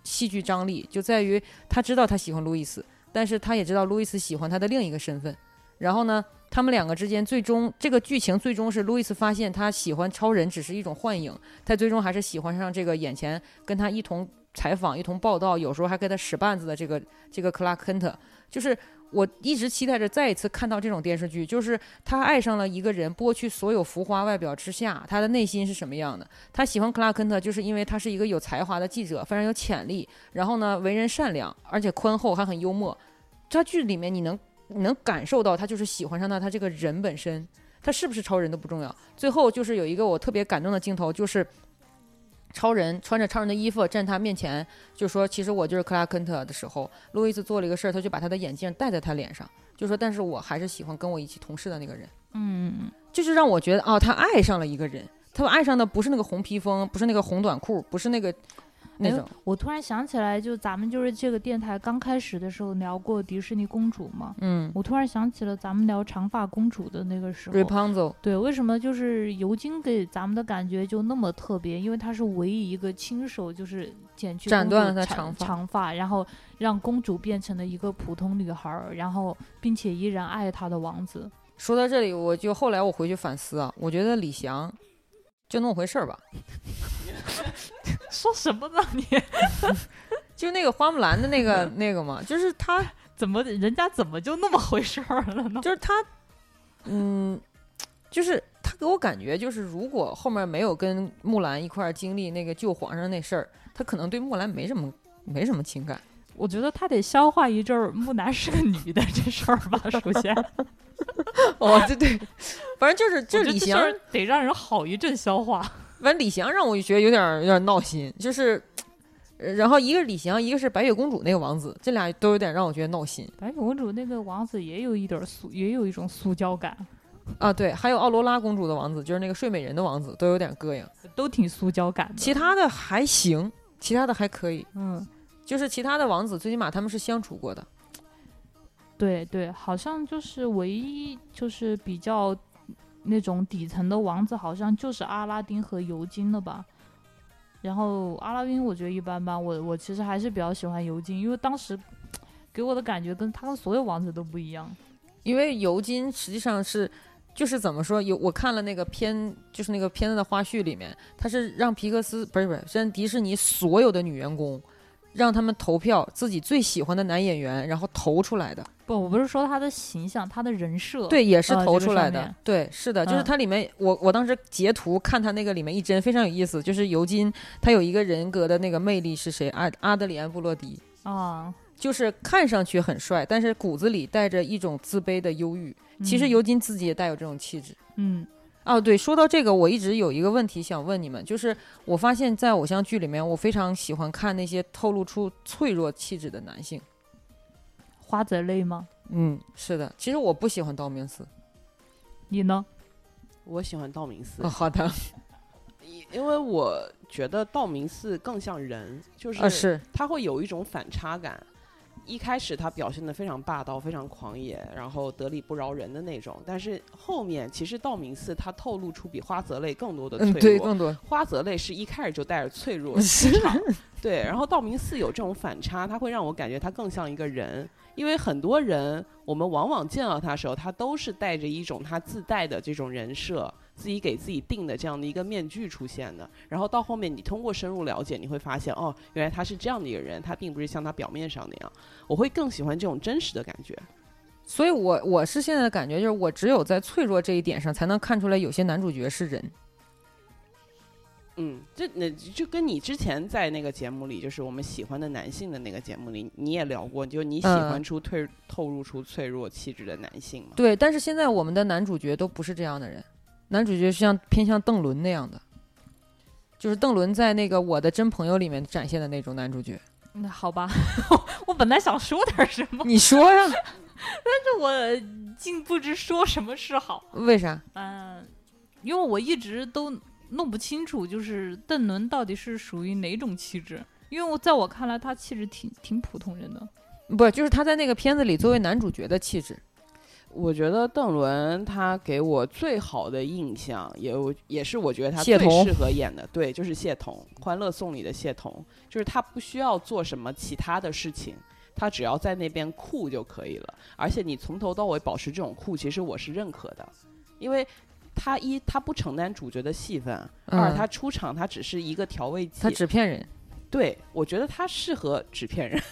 戏剧张力，就在于他知道他喜欢路易斯，但是他也知道路易斯喜欢他的另一个身份。然后呢，他们两个之间最终这个剧情最终是路易斯发现他喜欢超人只是一种幻影，他最终还是喜欢上这个眼前跟他一同采访、一同报道，有时候还跟他使绊子的这个这个克拉肯特。就是我一直期待着再一次看到这种电视剧，就是他爱上了一个人，剥去所有浮华外表之下，他的内心是什么样的？他喜欢克拉肯特，就是因为他是一个有才华的记者，非常有潜力，然后呢为人善良，而且宽厚，还很幽默。这剧里面你能你能感受到他就是喜欢上他他这个人本身，他是不是超人都不重要。最后就是有一个我特别感动的镜头，就是超人穿着超人的衣服站他面前，就说其实我就是克拉肯特的时候，路易斯做了一个事儿，他就把他的眼镜戴在他脸上，就说但是我还是喜欢跟我一起同事的那个人，嗯，就是让我觉得哦，他爱上了一个人，他爱上的不是那个红披风，不是那个红短裤，不是那个那哎种。我突然想起来，就咱们就是这个电台刚开始的时候聊过迪士尼公主嘛，嗯我突然想起了咱们聊长发公主的那个时候。，Rapunzel，对，为什么就是尤金给咱们的感觉就那么特别？因为他是唯一一个亲手就是剪去公斩断了她长发长发，然后让公主变成了一个普通女孩儿，然后并且依然爱她的王子。说到这里，我就后来我回去反思啊，我觉得李翔就那么回事儿吧，说什么呢你？就那个花木兰的那个 那个嘛，就是他，怎么人家怎么就那么回事儿了呢？就是他，嗯，就是他给我感觉就是，如果后面没有跟木兰一块儿经历那个救皇上那事儿，他可能对木兰没什么没什么情感。我觉得他得消化一阵儿木兰是个女的这事儿吧。首先，哦，对对，反正就是就是李翔，得让人好一阵消化。反正李翔让我觉得有点儿有点儿闹心，就是，呃然后一个是李翔，一个是白雪公主那个王子，这俩都有点让我觉得闹心白雪公主那个王子也有一点儿塑，也有一种塑胶感，啊。对，还有奥罗拉公主的王子，就是那个睡美人的王子，都有点膈应。都挺塑胶感的。其他的还行，其他的还可以，嗯，就是其他的王子最起码他们是相处过的。对对，好像就是唯一就是比较那种底层的王子，好像就是阿拉丁和尤金了吧。然后阿拉丁我觉得一般般，我我其实还是比较喜欢尤金，因为当时 给我的感觉跟他跟所有王子都不一样。因为尤金实际上是，就是怎么说，有我看了那个片，就是那个片子的花絮里面，他是让皮克斯不是不是，是让迪士尼所有的女员工，让他们投票自己最喜欢的男演员，然后投出来的。不，我不是说他的形象，他的人设。对，也是投出来的。对，是的，就是嗯它里面，我我当时截图看他那个里面一帧非常有意思，就是尤金他有一个人格的那个魅力是谁？阿阿德里安布洛迪。啊，就是看上去很帅，但是骨子里带着一种自卑的忧郁。其实嗯尤金自己也带有这种气质。嗯哦，对，说到这个，我一直有一个问题想问你们，就是我发现，在偶像剧里面，我非常喜欢看那些透露出脆弱气质的男性。花泽类吗？嗯，是的，其实我不喜欢道明寺。你呢？我喜欢道明寺哦，，好的，因为我觉得道明寺更像人，就是，他会有一种反差感。一开始他表现的非常霸道、非常狂野，然后得理不饶人的那种，但是后面其实道明寺他透露出比花泽类更多的嗯，脆对，弱。更多。花泽类是一开始就带着脆弱 是出场，对，然后道明寺有这种反差，他会让我感觉他更像一个人，因为很多人我们往往见到他的时候，他都是带着一种他自带的这种人设，自己给自己定的这样的一个面具出现的，然后到后面你通过深入了解，你会发现哦，原来他是这样的一个人，他并不是像他表面上那样，我会更喜欢这种真实的感觉。所以我我是现在的感觉就是，我只有在脆弱这一点上，才能看出来有些男主角是人。嗯，这那就跟你之前在那个节目里，就是我们喜欢的男性的那个节目里，你也聊过，就你喜嗯欢出退、透露出脆弱气质的男性嘛？对，但是现在我们的男主角都不是这样的人，男主角是像偏向邓伦那样的，就是邓伦在那个《我的真朋友》里面展现的那种男主角。那好吧，我本来想说点什么，你说呀？但是我竟不知说什么是好。为啥？嗯，因为我一直都弄不清楚，就是邓伦到底是属于哪种气质。因为我在我看来，他气质挺挺普通人的。不，就是他在那个片子里作为男主角的气质。我觉得邓伦他给我最好的印象，也有也是我觉得他最适合演的，对，就是谢童，《欢乐颂》里的谢童，就是他不需要做什么其他的事情，他只要在那边酷就可以了。而且你从头到尾保持这种酷，其实我是认可的，因为他一他不承担主角的戏份，二嗯他出场他只是一个调味剂，他纸片人。对，我觉得他适合纸片人。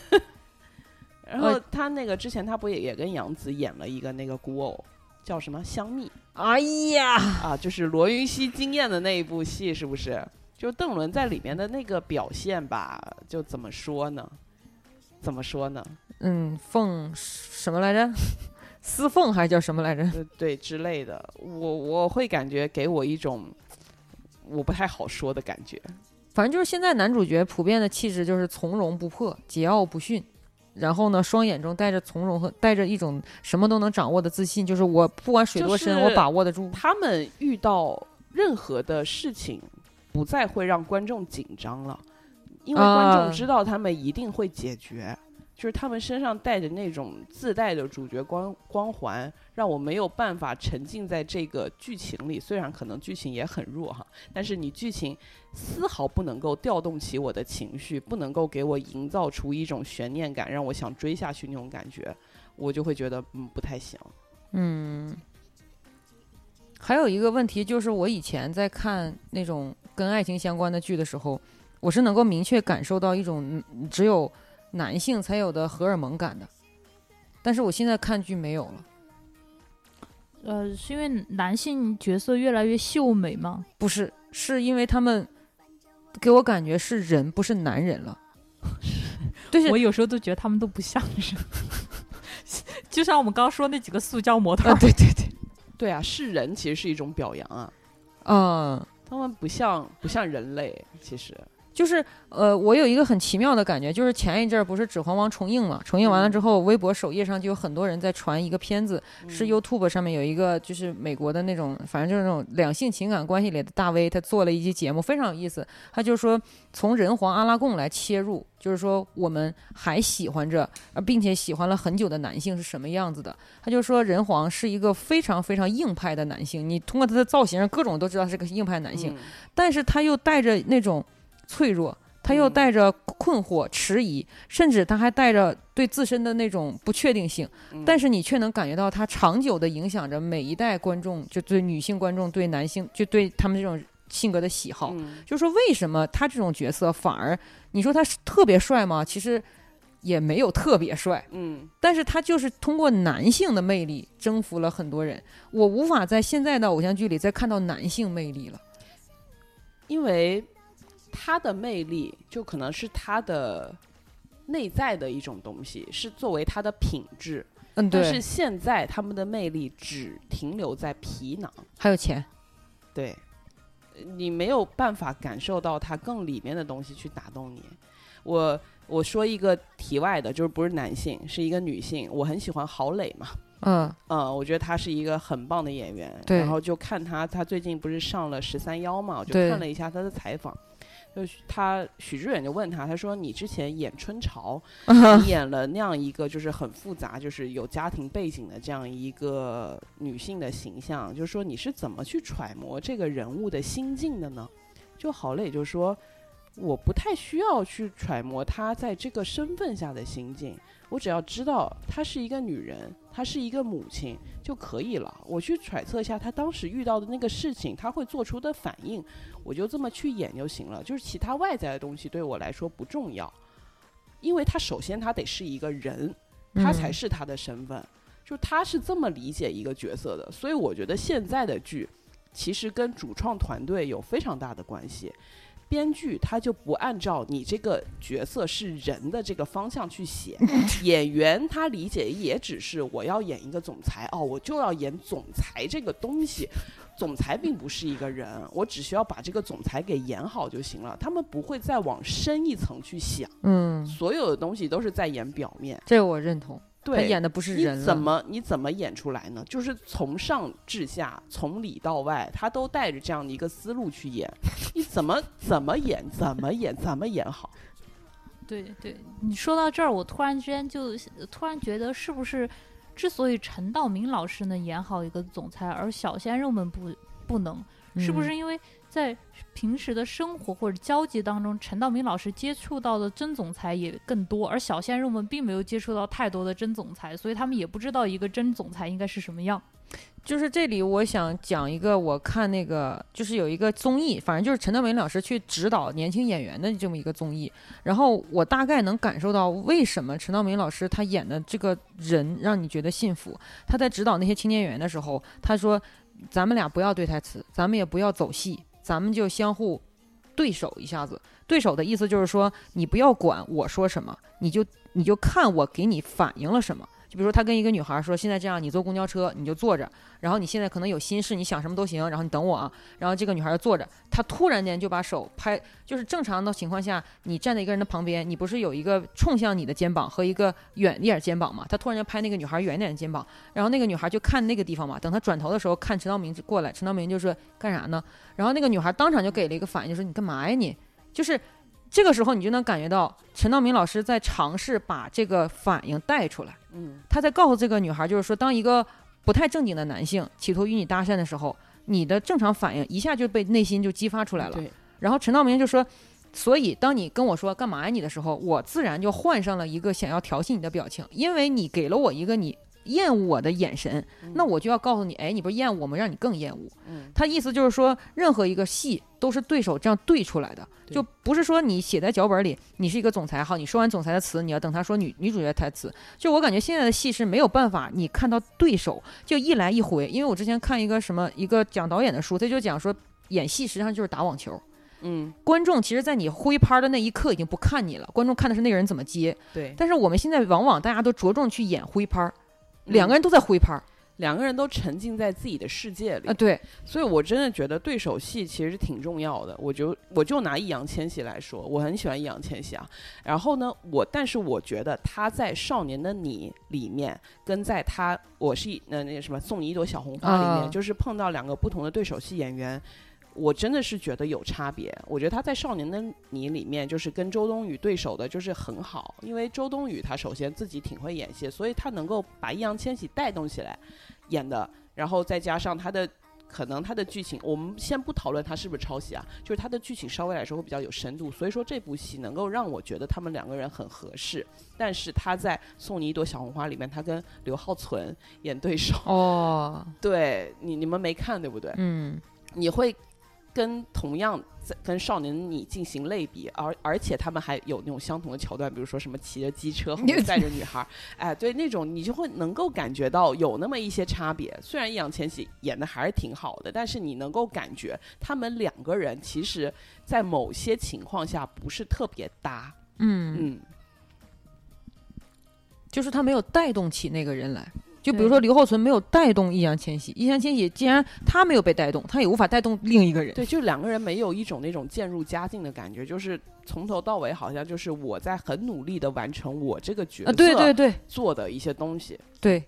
然后他那个之前他不也也跟杨紫演了一个那个古偶，叫什么香蜜哎呀，啊，就是罗云熙惊艳的那一部戏，是不是？就邓伦在里面的那个表现吧，就怎么说呢？怎么说呢？嗯，凤什么来着？司凤还是叫什么来着？对对之类的，我我会感觉给我一种我不太好说的感觉。反正就是现在男主角普遍的气质就是从容不迫、桀骜不驯，然后呢，双眼中带着从容和带着一种什么都能掌握的自信，就是我不管水多深，就是我把握得住。他们遇到任何的事情，不再会让观众紧张了，因为观众啊知道他们一定会解决。就是他们身上带着那种自带的主角光光环，让我没有办法沉浸在这个剧情里。虽然可能剧情也很弱哈，但是你剧情丝毫不能够调动起我的情绪，不能够给我营造出一种悬念感，让我想追下去那种感觉，我就会觉得嗯不太行。嗯，还有一个问题就是，我以前在看那种跟爱情相关的剧的时候，我是能够明确感受到一种只有男性才有的荷尔蒙感的，但是我现在看剧没有了。呃，是因为男性角色越来越秀美吗？不是，是因为他们给我感觉是人，不是男人了。就是我有时候都觉得他们都不像是，就像我们刚刚说那几个塑胶模特啊，对对对，对啊，是人其实是一种表扬啊，嗯。他们不像不像人类，其实就是呃，我有一个很奇妙的感觉，就是前一阵儿不是《指环王》重映嘛，重映完了之后，微博首页上就有很多人在传一个片子，是 YouTube 上面有一个就是美国的那种，反正就是那种两性情感关系里的大 V，他做了一期节目，非常有意思。他就说从人皇阿拉贡来切入，就是说我们还喜欢着，呃，并且喜欢了很久的男性是什么样子的。他就说人皇是一个非常非常硬派的男性，你通过他的造型各种都知道是个硬派男性。嗯但是他又带着那种脆弱，他又嗯带着困惑、迟疑，甚至他还带着对自身的那种不确定性。嗯但是你却能感觉到他长久的影响着每一代观众，就对女性观众、对男性，就对他们这种性格的喜好。嗯就是说，为什么他这种角色反而你说他是特别帅吗？其实也没有特别帅，嗯但是他就是通过男性的魅力征服了很多人。我无法在现在的偶像剧里再看到男性魅力了。因为他的魅力就可能是他的内在的一种东西，是作为他的品质。嗯，对但是，现在他们的魅力只停留在皮囊，还有钱。对，你没有办法感受到它更里面的东西去打动你。我我说一个题外的，就是不是男性，是一个女性，我很喜欢郝蕾嘛，嗯嗯，我觉得她是一个很棒的演员。对然后就看她，她最近不是上了十三幺嘛，我就看了一下她的采访。就是她许志远就问他，他说：“你之前演春潮，你演了那样一个就是很复杂，就是有家庭背景的这样一个女性的形象，就是说你是怎么去揣摩这个人物的心境的呢？”就郝蕾就说：“我不太需要去揣摩她在这个身份下的心境，我只要知道她是一个女人，她是一个母亲就可以了。我去揣测一下她当时遇到的那个事情，她会做出的反应，我就这么去演就行了。就是其他外在的东西对我来说不重要，因为她首先她得是一个人，她才是她的身份。就她是这么理解一个角色的，所以我觉得现在的剧其实跟主创团队有非常大的关系。编剧他就不按照你这个角色是人的这个方向去写，演员他理解也只是我要演一个总裁哦，我就要演总裁这个东西。总裁并不是一个人，我只需要把这个总裁给演好就行了。他们不会再往深一层去想，嗯，所有的东西都是在演表面。这个我认同。他对，演的不是你人你，怎么你怎么演出来呢？就是从上至下，从里到外，他都带着这样的一个思路去演。你怎么怎么演，怎么演，怎么演好？对对，你说到这儿，我突然之间就突然觉得，是不是之所以陈道明老师能演好一个总裁，而小鲜肉们不不能，是不嗯是因为在平时的生活或者交际当中，陈道明老师接触到的真总裁也更多，而小鲜肉们并没有接触到太多的真总裁，所以他们也不知道一个真总裁应该是什么样。就是这里，我想讲一个，我看那个就是有一个综艺，反正就是陈道明老师去指导年轻演员的这么一个综艺，然后我大概能感受到为什么陈道明老师他演的这个人让你觉得信服。他在指导那些青年演员的时候，他说：“咱们俩不要对台词，咱们也不要走戏，咱们就相互对手一下子。对手的意思就是说，你不要管我说什么，你就你就看我给你反映了什么。”就比如说，他跟一个女孩说：“现在这样，你坐公交车你就坐着，然后你现在可能有心事，你想什么都行，然后你等我啊。”然后这个女孩就坐着，她突然间就把手拍，就是正常的情况下，你站在一个人的旁边，你不是有一个冲向你的肩膀和一个远一点肩膀嘛？他突然间拍那个女孩远一点的肩膀，然后那个女孩就看那个地方嘛。等她转头的时候，看陈道明过来，陈道明就说：“干啥呢？”然后那个女孩当场就给了一个反应，就说：“你干嘛呀你？”就是这个时候，你就能感觉到陈道明老师在尝试把这个反应带出来。嗯，他在告诉这个女孩，就是说，当一个不太正经的男性企图与你搭讪的时候，你的正常反应一下就被内心就激发出来了。对，然后陈道明就说，所以当你跟我说干嘛呀你的时候，我自然就换上了一个想要调戏你的表情，因为你给了我一个你厌恶我的眼神，那我就要告诉你，哎，你不是厌恶我吗？让你更厌恶。嗯，他意思就是说，任何一个戏都是对手这样对出来的，就不是说你写在脚本里，你是一个总裁，好，你说完总裁的词，你要等他说女女主角台词。就我感觉现在的戏是没有办法，你看到对手就一来一回，因为我之前看一个什么一个讲导演的书，他就讲说演戏实际上就是打网球。嗯，观众其实，在你挥拍的那一刻已经不看你了，观众看的是那个人怎么接。对，但是我们现在往往大家都着重去演挥拍两个人都在挥拍儿两个人都沉浸在自己的世界里啊，，对，所以我真的觉得对手戏其实挺重要的。我就我就拿易烊千玺来说，我很喜欢易烊千玺啊。然后呢，我但是我觉得他在《少年的你》里面，跟在他我是一呃那个什么送你一朵小红花里面，啊就是碰到两个不同的对手戏演员。我真的是觉得有差别。我觉得他在《少年的你》里面就是跟周冬雨对手的，就是很好，因为周冬雨她首先自己挺会演戏，所以她能够把易烊千玺带动起来演的，然后再加上他的。可能他的剧情，我们先不讨论他是不是抄袭啊，就是他的剧情稍微来说会比较有深度，所以说这部戏能够让我觉得他们两个人很合适。但是他在《送你一朵小红花》里面，他跟刘浩存演对手，哦，对你你们没看对不对？嗯，你会跟同样在跟少年的你进行类比，而而且他们还有那种相同的桥段，比如说什么骑着机车后面载着女孩，哎，对那种你就会能够感觉到有那么一些差别。虽然易烊千玺演的还是挺好的，但是你能够感觉他们两个人其实在某些情况下不是特别搭。嗯，嗯，就是他没有带动起那个人来。就比如说刘浩存没有带动易烊千玺，易烊千玺既然他没有被带动，他也无法带动另一个人。对，就两个人没有一种那种渐入佳境的感觉，就是从头到尾好像就是我在很努力的完成我这个角色，对对对做的一些东西。对，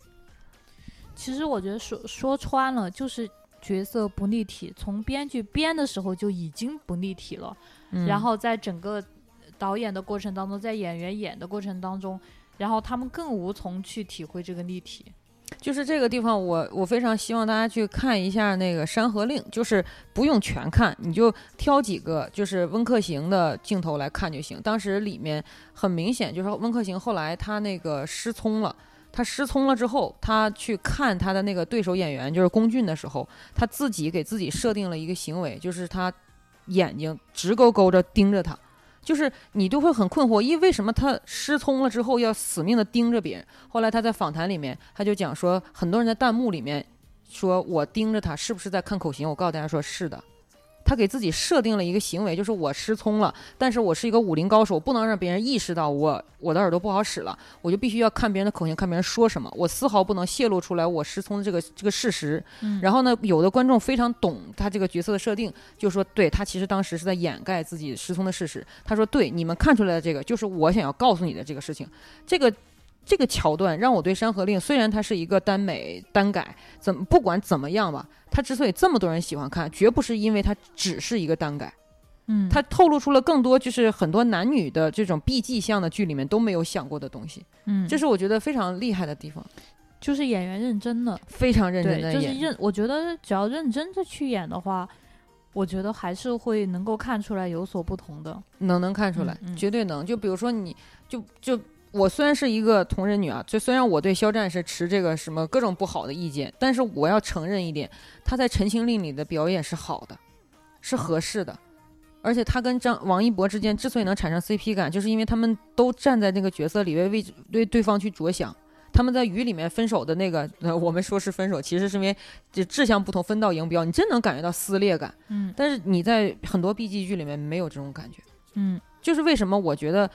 其实我觉得说说穿了，就是角色不立体，从编剧编的时候就已经不立体了。嗯然后在整个导演的过程当中，在演员演的过程当中，然后他们更无从去体会这个立体。就是这个地方我，我非常希望大家去看一下那个《山河令》，就是不用全看，你就挑几个就是温客行的镜头来看就行。当时里面很明显，就是温客行后来他那个失聪了。他失聪了之后，他去看他的那个对手演员，就是龚俊的时候，他自己给自己设定了一个行为，就是他眼睛直勾勾着盯着他，就是你就会很困惑，因为为什么他失聪了之后要死命的盯着别人？后来他在访谈里面，他就讲说，很多人在弹幕里面说我盯着他是不是在看口型？我告诉大家说是的。他给自己设定了一个行为，就是我失聪了，但是我是一个武林高手，不能让别人意识到我我的耳朵不好使了，我就必须要看别人的口型，看别人说什么，我丝毫不能泄露出来我失聪的这个这个事实。嗯然后呢，有的观众非常懂他这个角色的设定，就说对他其实当时是在掩盖自己失聪的事实。他说对，你们看出来的这个就是我想要告诉你的这个事情，这个。这个桥段让我对《山河令》虽然它是一个耽美耽改，怎么不管怎么样吧，它之所以这么多人喜欢看，绝不是因为它只是一个耽改，嗯，它透露出了更多就是很多男女的这种 B G 向的剧里面都没有想过的东西，嗯，这是我觉得非常厉害的地方，就是演员认真的。非常认真，的演。就是认，我觉得只要认真的去演的话，我觉得还是会能够看出来有所不同的。能能看出来，嗯嗯绝对能。就比如说你，就就我虽然是一个同人女啊，就虽然我对肖战是持这个什么各种不好的意见，但是我要承认一点，他在《陈情令》里的表演是好的，是合适的。而且他跟张王一博之间之所以能产生 CP 感，就是因为他们都站在那个角色里为为为对方去着想。他们在雨里面分手的那个，呃，我们说是分手，其实是因为这志向不同，分道扬镳。你真能感觉到撕裂感，嗯但是你在很多 B G 剧里面没有这种感觉。嗯就是为什么我觉得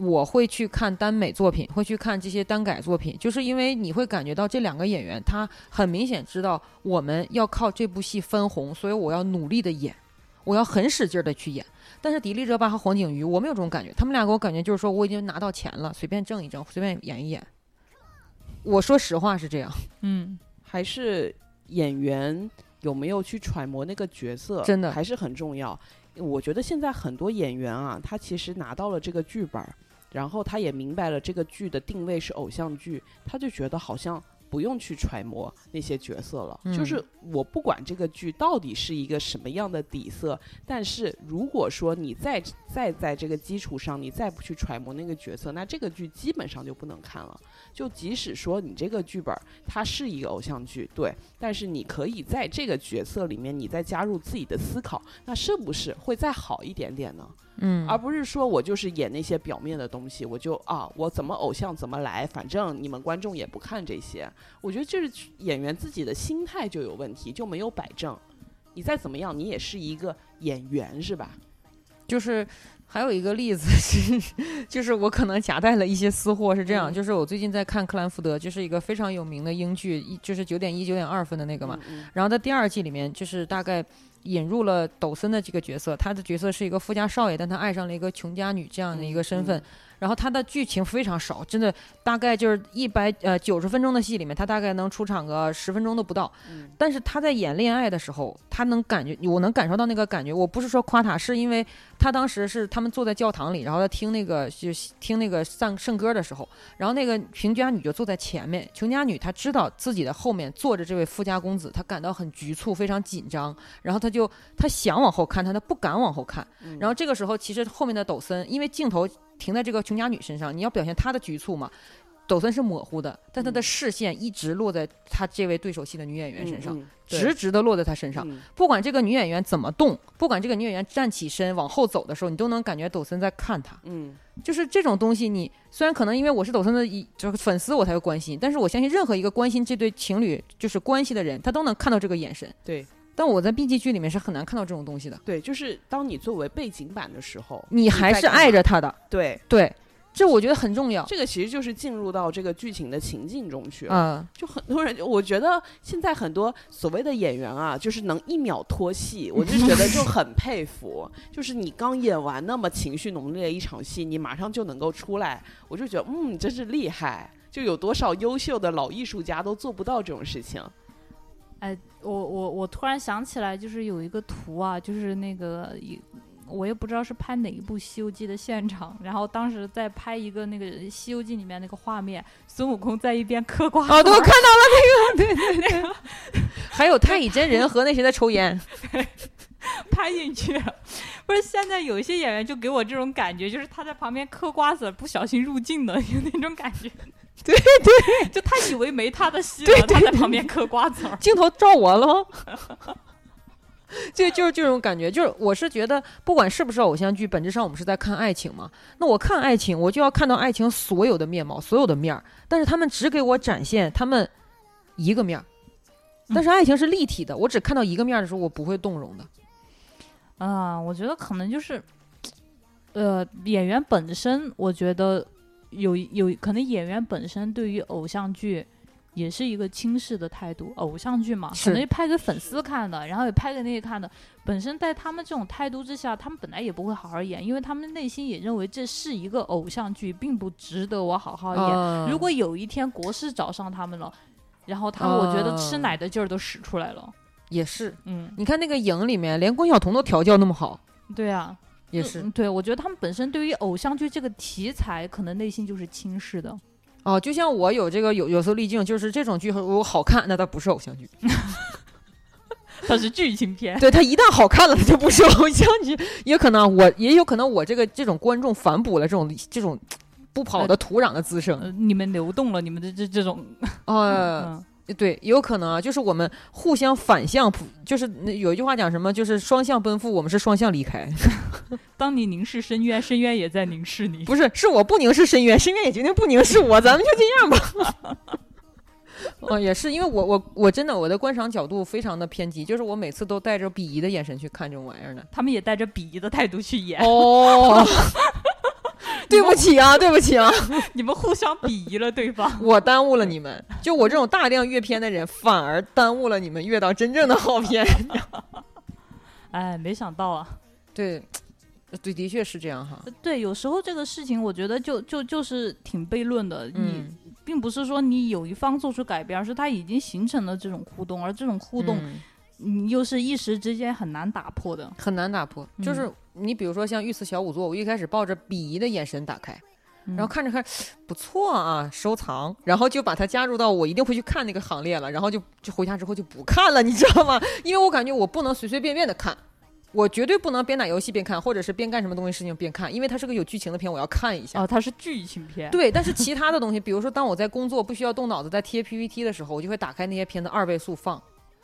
我会去看耽美作品，会去看这些耽改作品，就是因为你会感觉到这两个演员他很明显知道我们要靠这部戏分红，所以我要努力的演，我要很使劲的去演。但是迪丽热巴和黄景瑜，我没有这种感觉，他们俩给我感觉就是说我已经拿到钱了，随便挣一挣，随便演一演。我说实话是这样，嗯还是演员有没有去揣摩那个角色，真的还是很重要。我觉得现在很多演员啊，他其实拿到了这个剧本儿，然后他也明白了这个剧的定位是偶像剧，他就觉得好像不用去揣摩那些角色了。嗯就是我不管这个剧到底是一个什么样的底色，但是如果说你再再在这个基础上，你再不去揣摩那个角色，那这个剧基本上就不能看了。就即使说你这个剧本它是一个偶像剧，对，但是你可以在这个角色里面，你再加入自己的思考，那是不是会再好一点点呢？嗯而不是说我就是演那些表面的东西，我就啊，我怎么偶像怎么来，反正你们观众也不看这些。我觉得这是演员自己的心态就有问题，就没有摆正。你再怎么样，你也是一个演员，是吧？就是还有一个例子是，就是我可能夹带了一些私货，是这样，嗯就是我最近在看克兰福德，就是一个非常有名的英剧，一就是九点一、九点二分的那个嘛。嗯然后在第二季里面，就是大概引入了抖森的这个角色，他的角色是一个富家少爷，但他爱上了一个穷家女这样的一个身份。然后他的剧情非常少，真的大概就是一百呃九十分钟的戏里面，他大概能出场个十分钟都不到。嗯但是他在演恋爱的时候，他能感觉，我能感受到那个感觉。我不是说夸他，是因为他当时是他们坐在教堂里，然后他听那个就听那个上圣歌的时候，然后那个穷家女就坐在前面。穷家女她知道自己的后面坐着这位富家公子，她感到很局促，非常紧张，然后她就她想往后看，但她不敢往后看。嗯然后这个时候，其实后面的抖森，因为镜头停在这个穷家女身上，你要表现她的局促嘛。抖森是模糊的，但他的嗯视线一直落在他这位对手戏的女演员身上，直直的落在她身上。嗯不管这个女演员怎么动，不管这个女演员站起身往后走的时候，你都能感觉抖森在看她。嗯就是这种东西你，虽然可能因为我是抖森的一就是粉丝，我才会关心，但是我相信任何一个关心这对情侣就是关系的人，他都能看到这个眼神。对但我在 B 级剧里面是很难看到这种东西的。对，就是当你作为背景板的时候，你还是爱着他的，对，对，这我觉得很重要。这个其实就是进入到这个剧情的情境中去了。嗯，就很多人，我觉得现在很多所谓的演员啊，就是能一秒脱戏，我就觉得就很佩服。就是你刚演完那么情绪浓烈的一场戏，你马上就能够出来，我就觉得嗯，真是厉害。就有多少优秀的老艺术家都做不到这种事情。哎，我我我突然想起来，就是有一个图啊，就是那个一。我也不知道是拍哪一部《西游记》的现场，然后当时在拍一个那个《西游记》里面那个画面，孙悟空在一边嗑瓜子儿，哦，对，我看到了那个，对对对，还有太乙真人和那谁在抽烟，拍进去了。不是现在有一些演员就给我这种感觉，就是他在旁边嗑瓜子儿，不小心入镜的，有那种感觉。对对，就他以为没他的戏了，他在旁边嗑瓜子儿。镜头照我了吗？这就是这种感觉，就是我是觉得，不管是不是偶像剧，本质上我们是在看爱情嘛。那我看爱情，我就要看到爱情所有的面貌，所有的面儿。但是他们只给我展现他们一个面儿，但是爱情是立体的，我只看到一个面儿的时候，我不会动容的。啊，我觉得可能就是，呃，演员本身，我觉得有有可能演员本身对于偶像剧也是一个轻视的态度。偶像剧嘛，可是能拍给粉丝看的，然后也拍给那些看的。本身在他们这种态度之下，他们本来也不会好好演，因为他们内心也认为这是一个偶像剧，并不值得我好好演。啊如果有一天国师找上他们了，然后他们我觉得吃啊奶的劲儿都使出来了。也是，嗯，你看那个影里面，连关晓彤都调教那么好，对啊。也是嗯，对，我觉得他们本身对于偶像剧这个题材，可能内心就是轻视的。哦。就像我有这个有有时候滤镜，就是这种剧如果好看，那它不是偶像剧。它是剧情片。对它一旦好看了，它就不是偶像剧。也可能我也有可能我这个这种观众反哺了这种这种不跑的土壤的滋生。呃，你们流动了，你们的这这种，呃，嗯，对，也有可能啊，就是我们互相反向扑，就是那有一句话讲什么，就是双向奔赴，我们是双向离开。当你凝视深渊，深渊也在凝视你。不是，是我不凝视深渊，深渊也决定不凝视我，咱们就这样吧。哦，也是，因为我我我真的我的观赏角度非常的偏激，就是我每次都带着鄙夷的眼神去看这种玩意儿的。他们也带着鄙夷的态度去演，哦，对不起啊，对不起啊，你们互相鄙夷了对方。我耽误了你们。就我这种大量阅片的人，反而耽误了你们阅到真正的好片。哎，没想到啊。对，对，的确是这样哈。对，有时候这个事情，我觉得就就就是挺悖论的。你嗯，并不是说你有一方做出改变，而是它已经形成了这种互动，而这种互动，嗯你又是一时之间很难打破的。很难打破。嗯就是你比如说像御赐小仵作，我一开始抱着鄙夷的眼神打开，然后嗯看着看，不错啊，收藏，然后就把它加入到我一定会去看那个行列了，然后就就回家之后就不看了，你知道吗？因为我感觉我不能随随便便的看。我绝对不能边打游戏边看，或者是边干什么东西事情边看，因为它是个有剧情的片，我要看一下。哦，它是剧情片。对，但是其他的东西，比如说当我在工作不需要动脑子在贴 PPT 的时候，我就会打开那些片子二倍速放，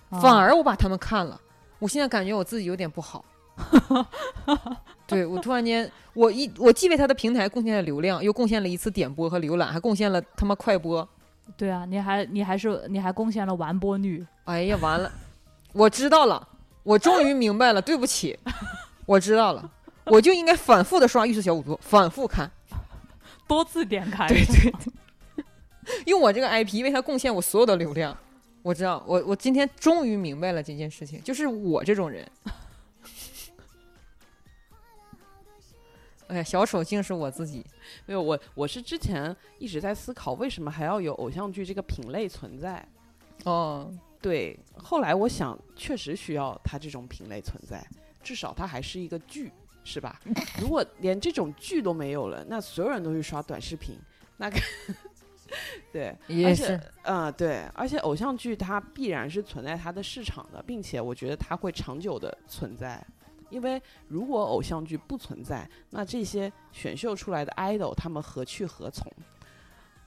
啊反而我把它们看了。我现在感觉我自己有点不好。对我突然间，我一我既为他的平台贡献了流量，又贡献了一次点播和浏览，还贡献了他妈快播。对啊，你还你还是你还贡献了完播率。哎呀，完了，我知道了，我终于明白了，对不起，我知道了。我就应该反复的刷《御赐小五作》，反复看，多次点开。对对用我这个 IP 为他贡献我所有的流量。我知道，我我今天终于明白了这件事情，就是我这种人。哎，小丑竟是我自己。没有我，我是之前一直在思考，为什么还要有偶像剧这个品类存在？哦，对，后来我想，确实需要它这种品类存在，至少它还是一个剧，是吧？如果连这种剧都没有了，那所有人都去刷短视频，那个 对，也是，嗯，对，而且偶像剧它必然是存在它的市场的，并且我觉得它会长久的存在。因为如果偶像剧不存在，那这些选秀出来的 idol 他们何去何从？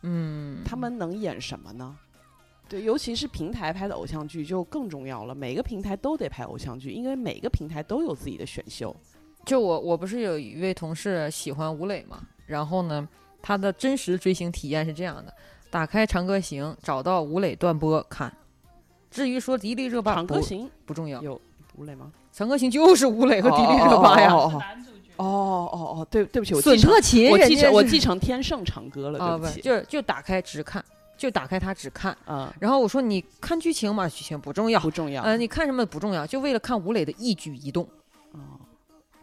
嗯，他们能演什么呢？对，尤其是平台拍的偶像剧就更重要了。每个平台都得拍偶像剧，因为每个平台都有自己的选秀。就我，我不是有一位同事喜欢吴磊嘛？然后呢，他的真实追星体验是这样的：打开《长歌行》，找到吴磊断播看。至于说迪丽热巴，长歌行不重要，有吴磊吗？长歌行就是吴磊和迪丽热巴呀！哦哦哦，对对不起，我损特勤，我继承我继承天盛长歌了，对不起，就就打开只看，就打开它只看。啊。然后我说你看剧情嘛，剧情不重要，不重要。呃，你看什么不重要，就为了看吴磊的一举一动，哦，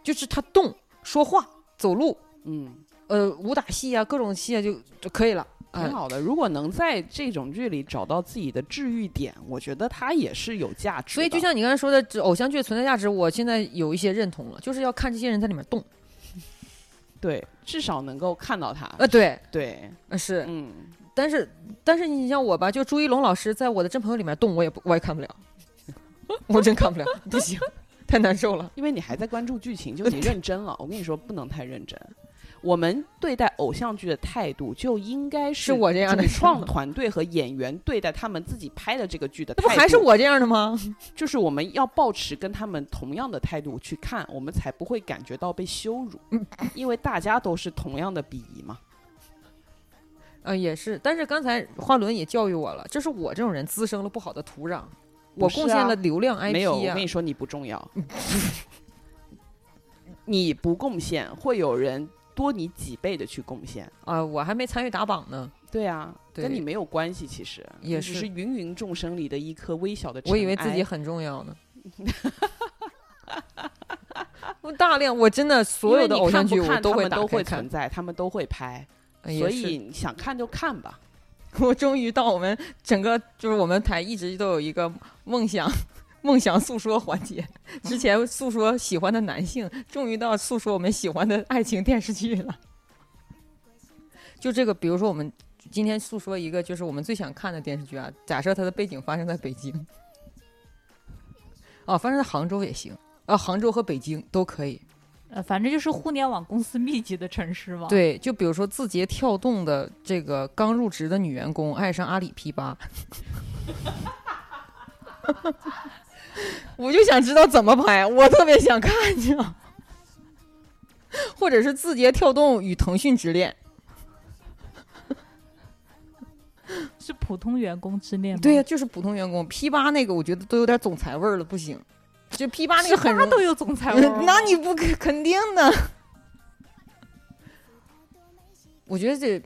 就是他动、说话、走路，嗯，呃，武打戏啊，各种戏啊，就就可以了。挺好的，如果能在这种剧里找到自己的治愈点，我觉得它也是有价值。所以就像你刚才说的，偶像剧存在价值，我现在有一些认同了，就是要看这些人在里面动。对，至少能够看到他。呃，对对，是，嗯。但是但是你像我吧，就朱一龙老师在我的真朋友里面动，我也不我也看不了，我真看不了，不行，太难受了。因为你还在关注剧情，就你认真了。我跟你说，不能太认真。我们对待偶像剧的态度就应该是我这样的创团队和演员对待他们自己拍的这个剧的态度，不还是我这样的吗？就是我们要保持跟他们同样的态度去看，我们才不会感觉到被羞辱，因为大家都是同样的鄙夷嘛。嗯，也是。但是刚才花轮也教育我了，就是我这种人滋生了不好的土壤，我贡献了流量 IP。没有，我跟你说你不重要，你不贡献会有人。多你几倍的去贡献啊！我还没参与打榜呢。对啊，跟你没有关系，其实也是芸芸众生里的一颗微小的。我以为自己很重要呢。我大量，我真的所有的偶像剧我都会都会存在，他们都会拍，所以想看就看吧。我终于到我们整个就是我们台一直都有一个梦想。梦想诉说环节，之前诉说喜欢的男性，终于到诉说我们喜欢的爱情电视剧了。就这个，比如说我们今天诉说一个，就是我们最想看的电视剧啊。假设它的背景发生在北京，哦，发生在杭州也行，啊，杭州和北京都可以。呃，反正就是互联网公司密集的城市嘛。对，就比如说字节跳动的这个刚入职的女员工爱上阿里 P 八。我就想知道怎么拍，我特别想看，去，或者是字节跳动与腾讯之恋，是普通员工之恋吗？对呀，就是普通员工。P 八那个我觉得都有点总裁味儿了，不行。就 P 八那个很都有总裁味儿，那你不肯定的。我觉得这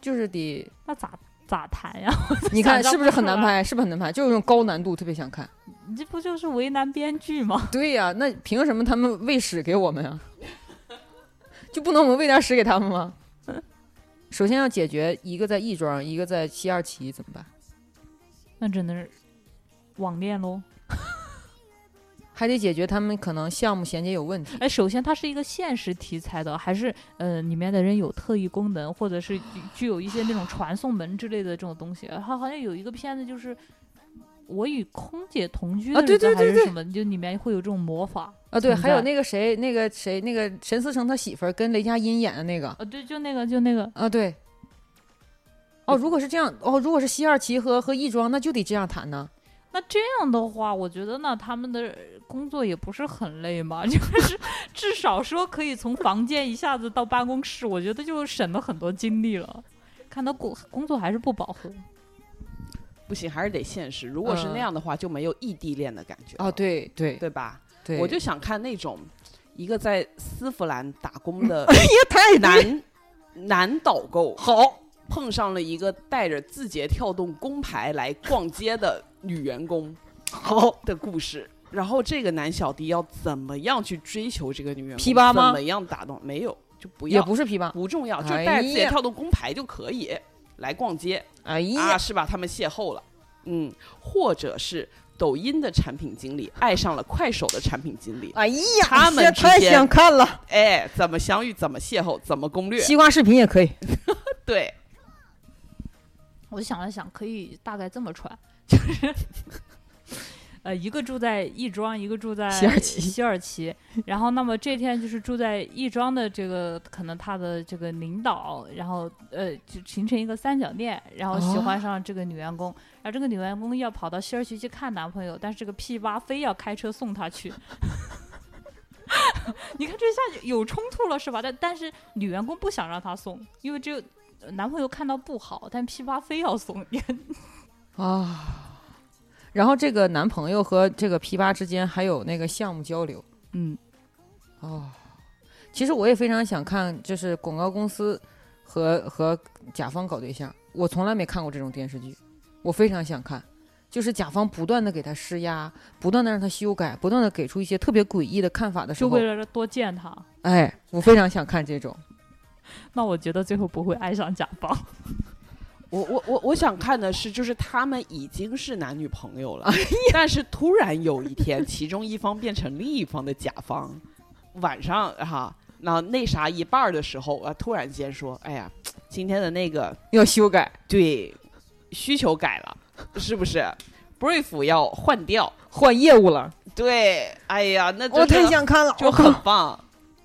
就是得那咋咋谈呀？你看是不是很难拍？是不是很难拍？就是那种高难度，特别想看。你这不就是为难编剧吗？对呀，那凭什么他们喂屎给我们啊？就不能我们喂点屎给他们吗？首先要解决一个在亦庄，一个在西二旗，怎么办？那只能网恋喽。还得解决他们可能项目衔接有问题。哎，首先它是一个现实题材的，还是呃里面的人有特异功能，或者是具有一些那种传送门之类的这种东西？它好像有一个片子就是。我与空姐同居啊，对对对对，什么就里面会有这种魔法啊，对，还有那个谁，那个谁，那个陈思诚他媳妇儿跟雷佳音演的那个啊，对，就那个就那个啊，对。哦，如果是这样，哦，如果是西二旗和和亦庄，那就得这样谈呢。那这样的话，我觉得呢，他们的工作也不是很累嘛，就是至少说可以从房间一下子到办公室，我觉得就省了很多精力了。看他工工作还是不饱和。不行，还是得现实。如果是那样的话，就没有异地恋的感觉。哦，对对对吧？对，我就想看那种一个在丝芙兰打工 的也太男男导购好，碰上了一个带着字节跳动工牌来逛街的女员工，好的故事。然后这个男小弟要怎么样去追求这个女员工？批八吗怎么样打动？没有，就不要也要，不是琵琶。不重要，就哎带着字节跳动工牌就可以来逛街哎啊，呀，是吧？他们邂逅了，嗯，或者是抖音的产品经理爱上了快手的产品经理，哎呀，他们这太间想看了。哎，怎么相遇，怎么邂逅，怎么攻略？西瓜视频也可以。对，我想了想，可以大概这么传，就是，呃，一个住在亦庄，一个住在西二旗西尔奇。然后，那么这天就是住在亦庄的这个，可能他的这个领导，然后呃，就形成一个三角恋，然后喜欢上这个女员工，然后这个女员工要跑到西二旗去看男朋友，但是这个 P 八非要开车送她去。你看这下就有冲突了是吧？但但是女员工不想让他送，因为这男朋友看到不好，但 P 八非要送。你啊，然后这个男朋友和这个 P 八之间还有那个项目交流嗯，哦。其实我也非常想看，就是广告公司和和甲方搞对象，我从来没看过这种电视剧，我非常想看。就是甲方不断的给他施压，不断的让他修改，不断的给出一些特别诡异的看法的时候就为，了多见他。哎，我非常想看这种。那我觉得最后不会爱上甲方。我我我我想看的是，就是他们已经是男女朋友哎了，但是突然有一天，其中一方变成另一方的甲方，晚上哈，那那啥一半儿的时候啊，突然间说，哎呀，今天的那个要修改，对需求改了，是不是？brief 要换掉，换业务了，对，哎呀，那我太想看了，就很棒，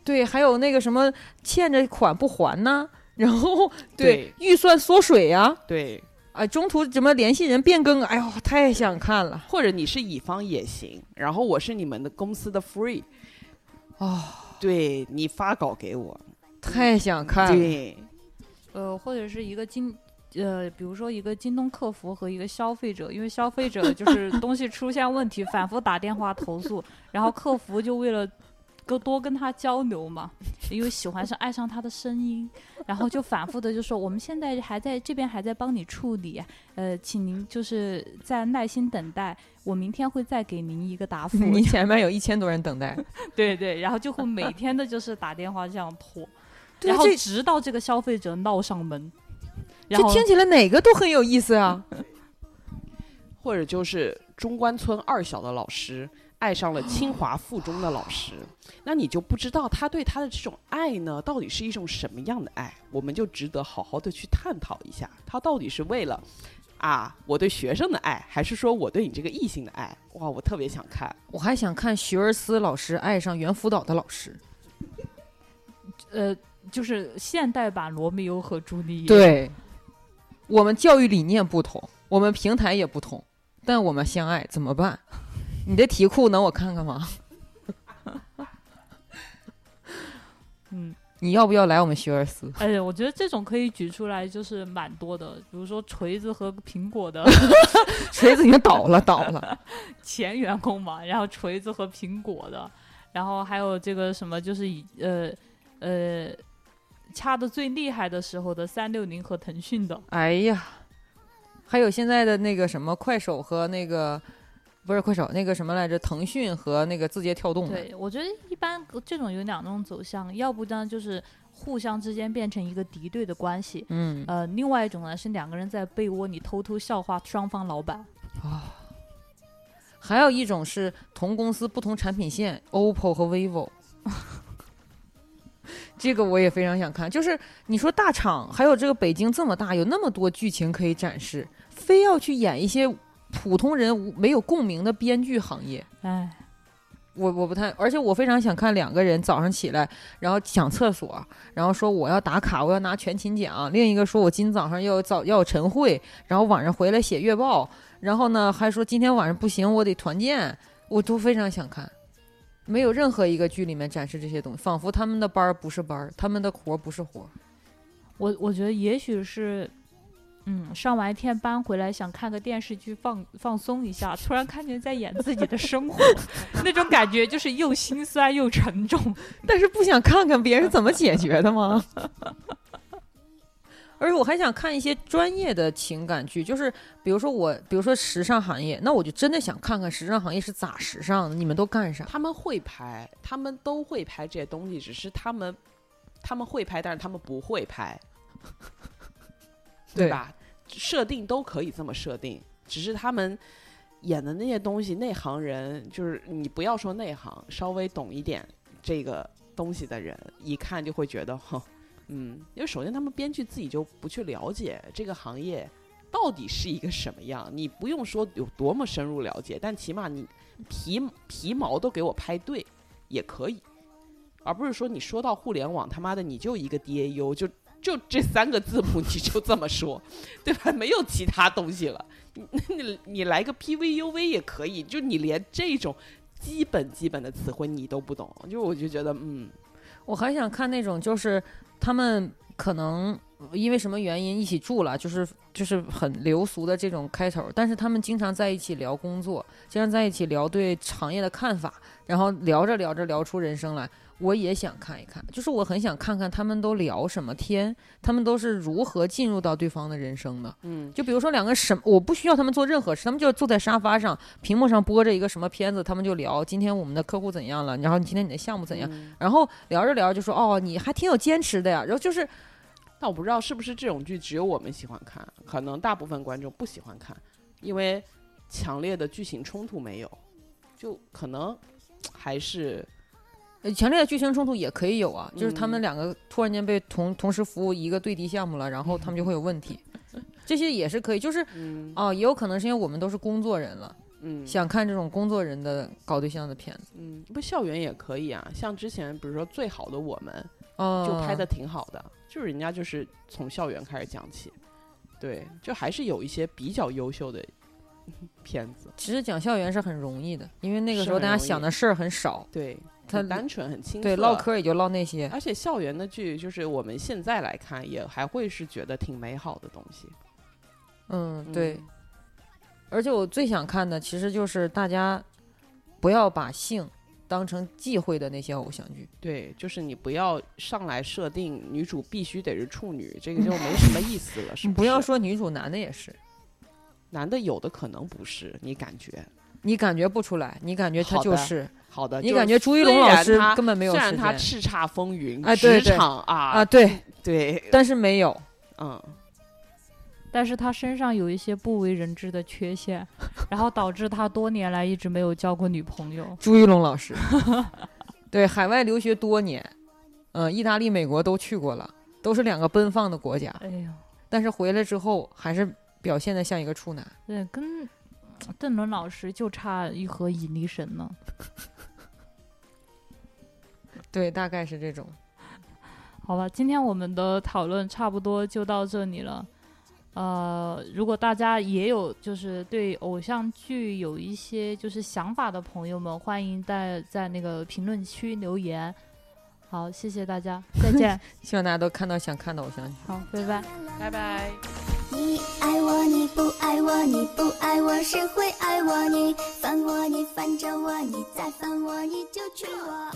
对，还有那个什么欠着款不还呢？然后对预算缩水呀、对。啊，中途怎么联系人变更啊？哎呦，太想看了或者你是乙方也行，然后我是你们的公司的 free，哦，对你发稿给我，太想看了。对，呃，或者是一个京，呃，比如说一个京东客服和一个消费者，因为消费者就是东西出现问题，反复打电话投诉，然后客服就为了更多跟他交流嘛，因为喜欢上爱上他的声音，然后就反复的就说我们现在还在这边还在帮你处理，呃，请您就是再耐心等待，我明天会再给您一个答复。您前面有一千多人等待，对对，然后就会每天的就是打电话这样拖，然后直到这个消费者闹上门，然后这听起来哪个都很有意思啊。或者就是中关村二小的老师爱上了清华附中的老师，那你就不知道他对他的这种爱呢，到底是一种什么样的爱？我们就值得好好的去探讨一下，他到底是为了啊我对学生的爱，还是说我对你这个异性的爱？哇，我特别想看。我还想看学而思老师爱上猿辅导的老师。呃，就是现代版罗密欧和朱丽叶。，对，我们教育理念不同，我们平台也不同，但我们相爱，怎么办？你的题库能我看看吗？嗯，你要不要来我们学而思？哎呀，我觉得这种可以举出来，就是蛮多的，比如说锤子和苹果的 锤子已经倒了，倒了。前员工嘛，然后锤子和苹果的，然后还有这个什么，就是以呃呃掐的最厉害的时候的三六零和腾讯的，哎呀，还有现在的那个什么快手和那个不是快手，那个什么来着？腾讯和那个字节跳动的。对，我觉得一般这种有两种走向，要不呢就是互相之间变成一个敌对的关系，嗯，呃，另外一种呢是两个人在被窝里偷偷笑话双方老板。啊还有一种是同公司不同产品线，OPPO 和 vivo。这个我也非常想看，就是你说大厂，还有这个北京这么大，有那么多剧情可以展示，非要去演一些普通人无没有共鸣的编剧行业，哎，我我不太，而且我非常想看两个人早上起来，然后抢厕所，然后说我要打卡，我要拿全勤奖；另一个说我今早上要有早要有晨会，然后晚上回来写月报，然后呢还说今天晚上不行，我得团建，我都非常想看。没有任何一个剧里面展示这些东西，仿佛他们的班儿不是班儿，他们的活儿不是活儿。我我觉得也许是嗯，上完一天班回来想看个电视剧放放松一下，突然看见在演自己的生活，那种感觉就是又心酸又沉重。但是不想看看别人怎么解决的吗？而且我还想看一些专业的情感剧，就是比如说我，比如说时尚行业，那我就真的想看看时尚行业是咋时尚的，你们都干啥？他们会拍，他们都会拍这些东西，只是他们他们会拍，但是他们不会拍，对吧？设定都可以这么设定，只是他们演的那些东西，内行人就是你不要说内行，稍微懂一点这个东西的人，一看就会觉得，哼，嗯，因为首先他们编剧自己就不去了解这个行业到底是一个什么样，你不用说有多么深入了解，但起码你皮皮毛都给我拍对也可以，而不是说你说到互联网他妈的你就一个 DAU 就。就这三个字母，你就这么说，对吧？没有其他东西了。你你你来个 PVUV 也可以，就你连这种基本基本的词汇你都不懂，就我就觉得，嗯，我还想看那种，就是他们可能因为什么原因一起住了，就是就是很流俗的这种开头，但是他们经常在一起聊工作，经常在一起聊对行业的看法，然后聊着聊着聊出人生来。我也想看一看，就是我很想看看他们都聊什么天，他们都是如何进入到对方的人生的。嗯，就比如说两个什，我不需要他们做任何事，他们就坐在沙发上，屏幕上播着一个什么片子，他们就聊今天我们的客户怎样了，然后今天你的项目怎样，然后聊着聊着就说哦，你还挺有坚持的呀。然后就是，但我不知道是不是这种剧只有我们喜欢看，可能大部分观众不喜欢看，因为强烈的剧情冲突没有，就可能还是。强烈的剧情冲突也可以有啊，就是他们两个突然间被同同时服务一个对敌项目了，然后他们就会有问题，这些也是可以，就是哦，也有可能是因为我们都是工作人了，嗯，想看这种工作人的搞对象的片子，嗯，不校园也可以啊，像之前比如说《最好的我们》，哦，就拍的挺好的，就是人家就是从校园开始讲起，对，就还是有一些比较优秀的片子。其实讲校园是很容易的，因为那个时候大家想的事儿很少，对。很单纯，很清对，唠嗑也就唠那些。而且校园的剧，就是我们现在来看，也还会是觉得挺美好的东西。嗯，对。而且我最想看的，其实就是大家不要把性当成忌讳的那些偶像剧。对，就是你不要上来设定女主必须得是处女，这个就没什么意思了。是不要说女主，男的也是。男的有的可能不是，你感觉？你感觉不出来，你感觉他就是。好的，你感觉朱一龙老师根本没有虽然他叱咤风云，哎，对对啊啊，对对，但是没有，嗯，但是他身上有一些不为人知的缺陷，然后导致他多年来一直没有交过女朋友。朱一龙老师，对，海外留学多年，嗯，意大利、美国都去过了，都是两个奔放的国家。哎呦，但是回来之后还是表现的像一个处男。对，跟邓伦老师就差一盒引力神呢。对，大概是这种。好吧，今天我们的讨论差不多就到这里了。呃，如果大家也有就是对偶像剧有一些就是想法的朋友们，欢迎在在那个评论区留言。好，谢谢大家，再见。希望大家都看到想看的偶像剧。好，拜拜，拜拜。你爱我，你不爱我，你不爱我，谁会爱我？你烦我，你烦着我，你再烦我，你就娶我。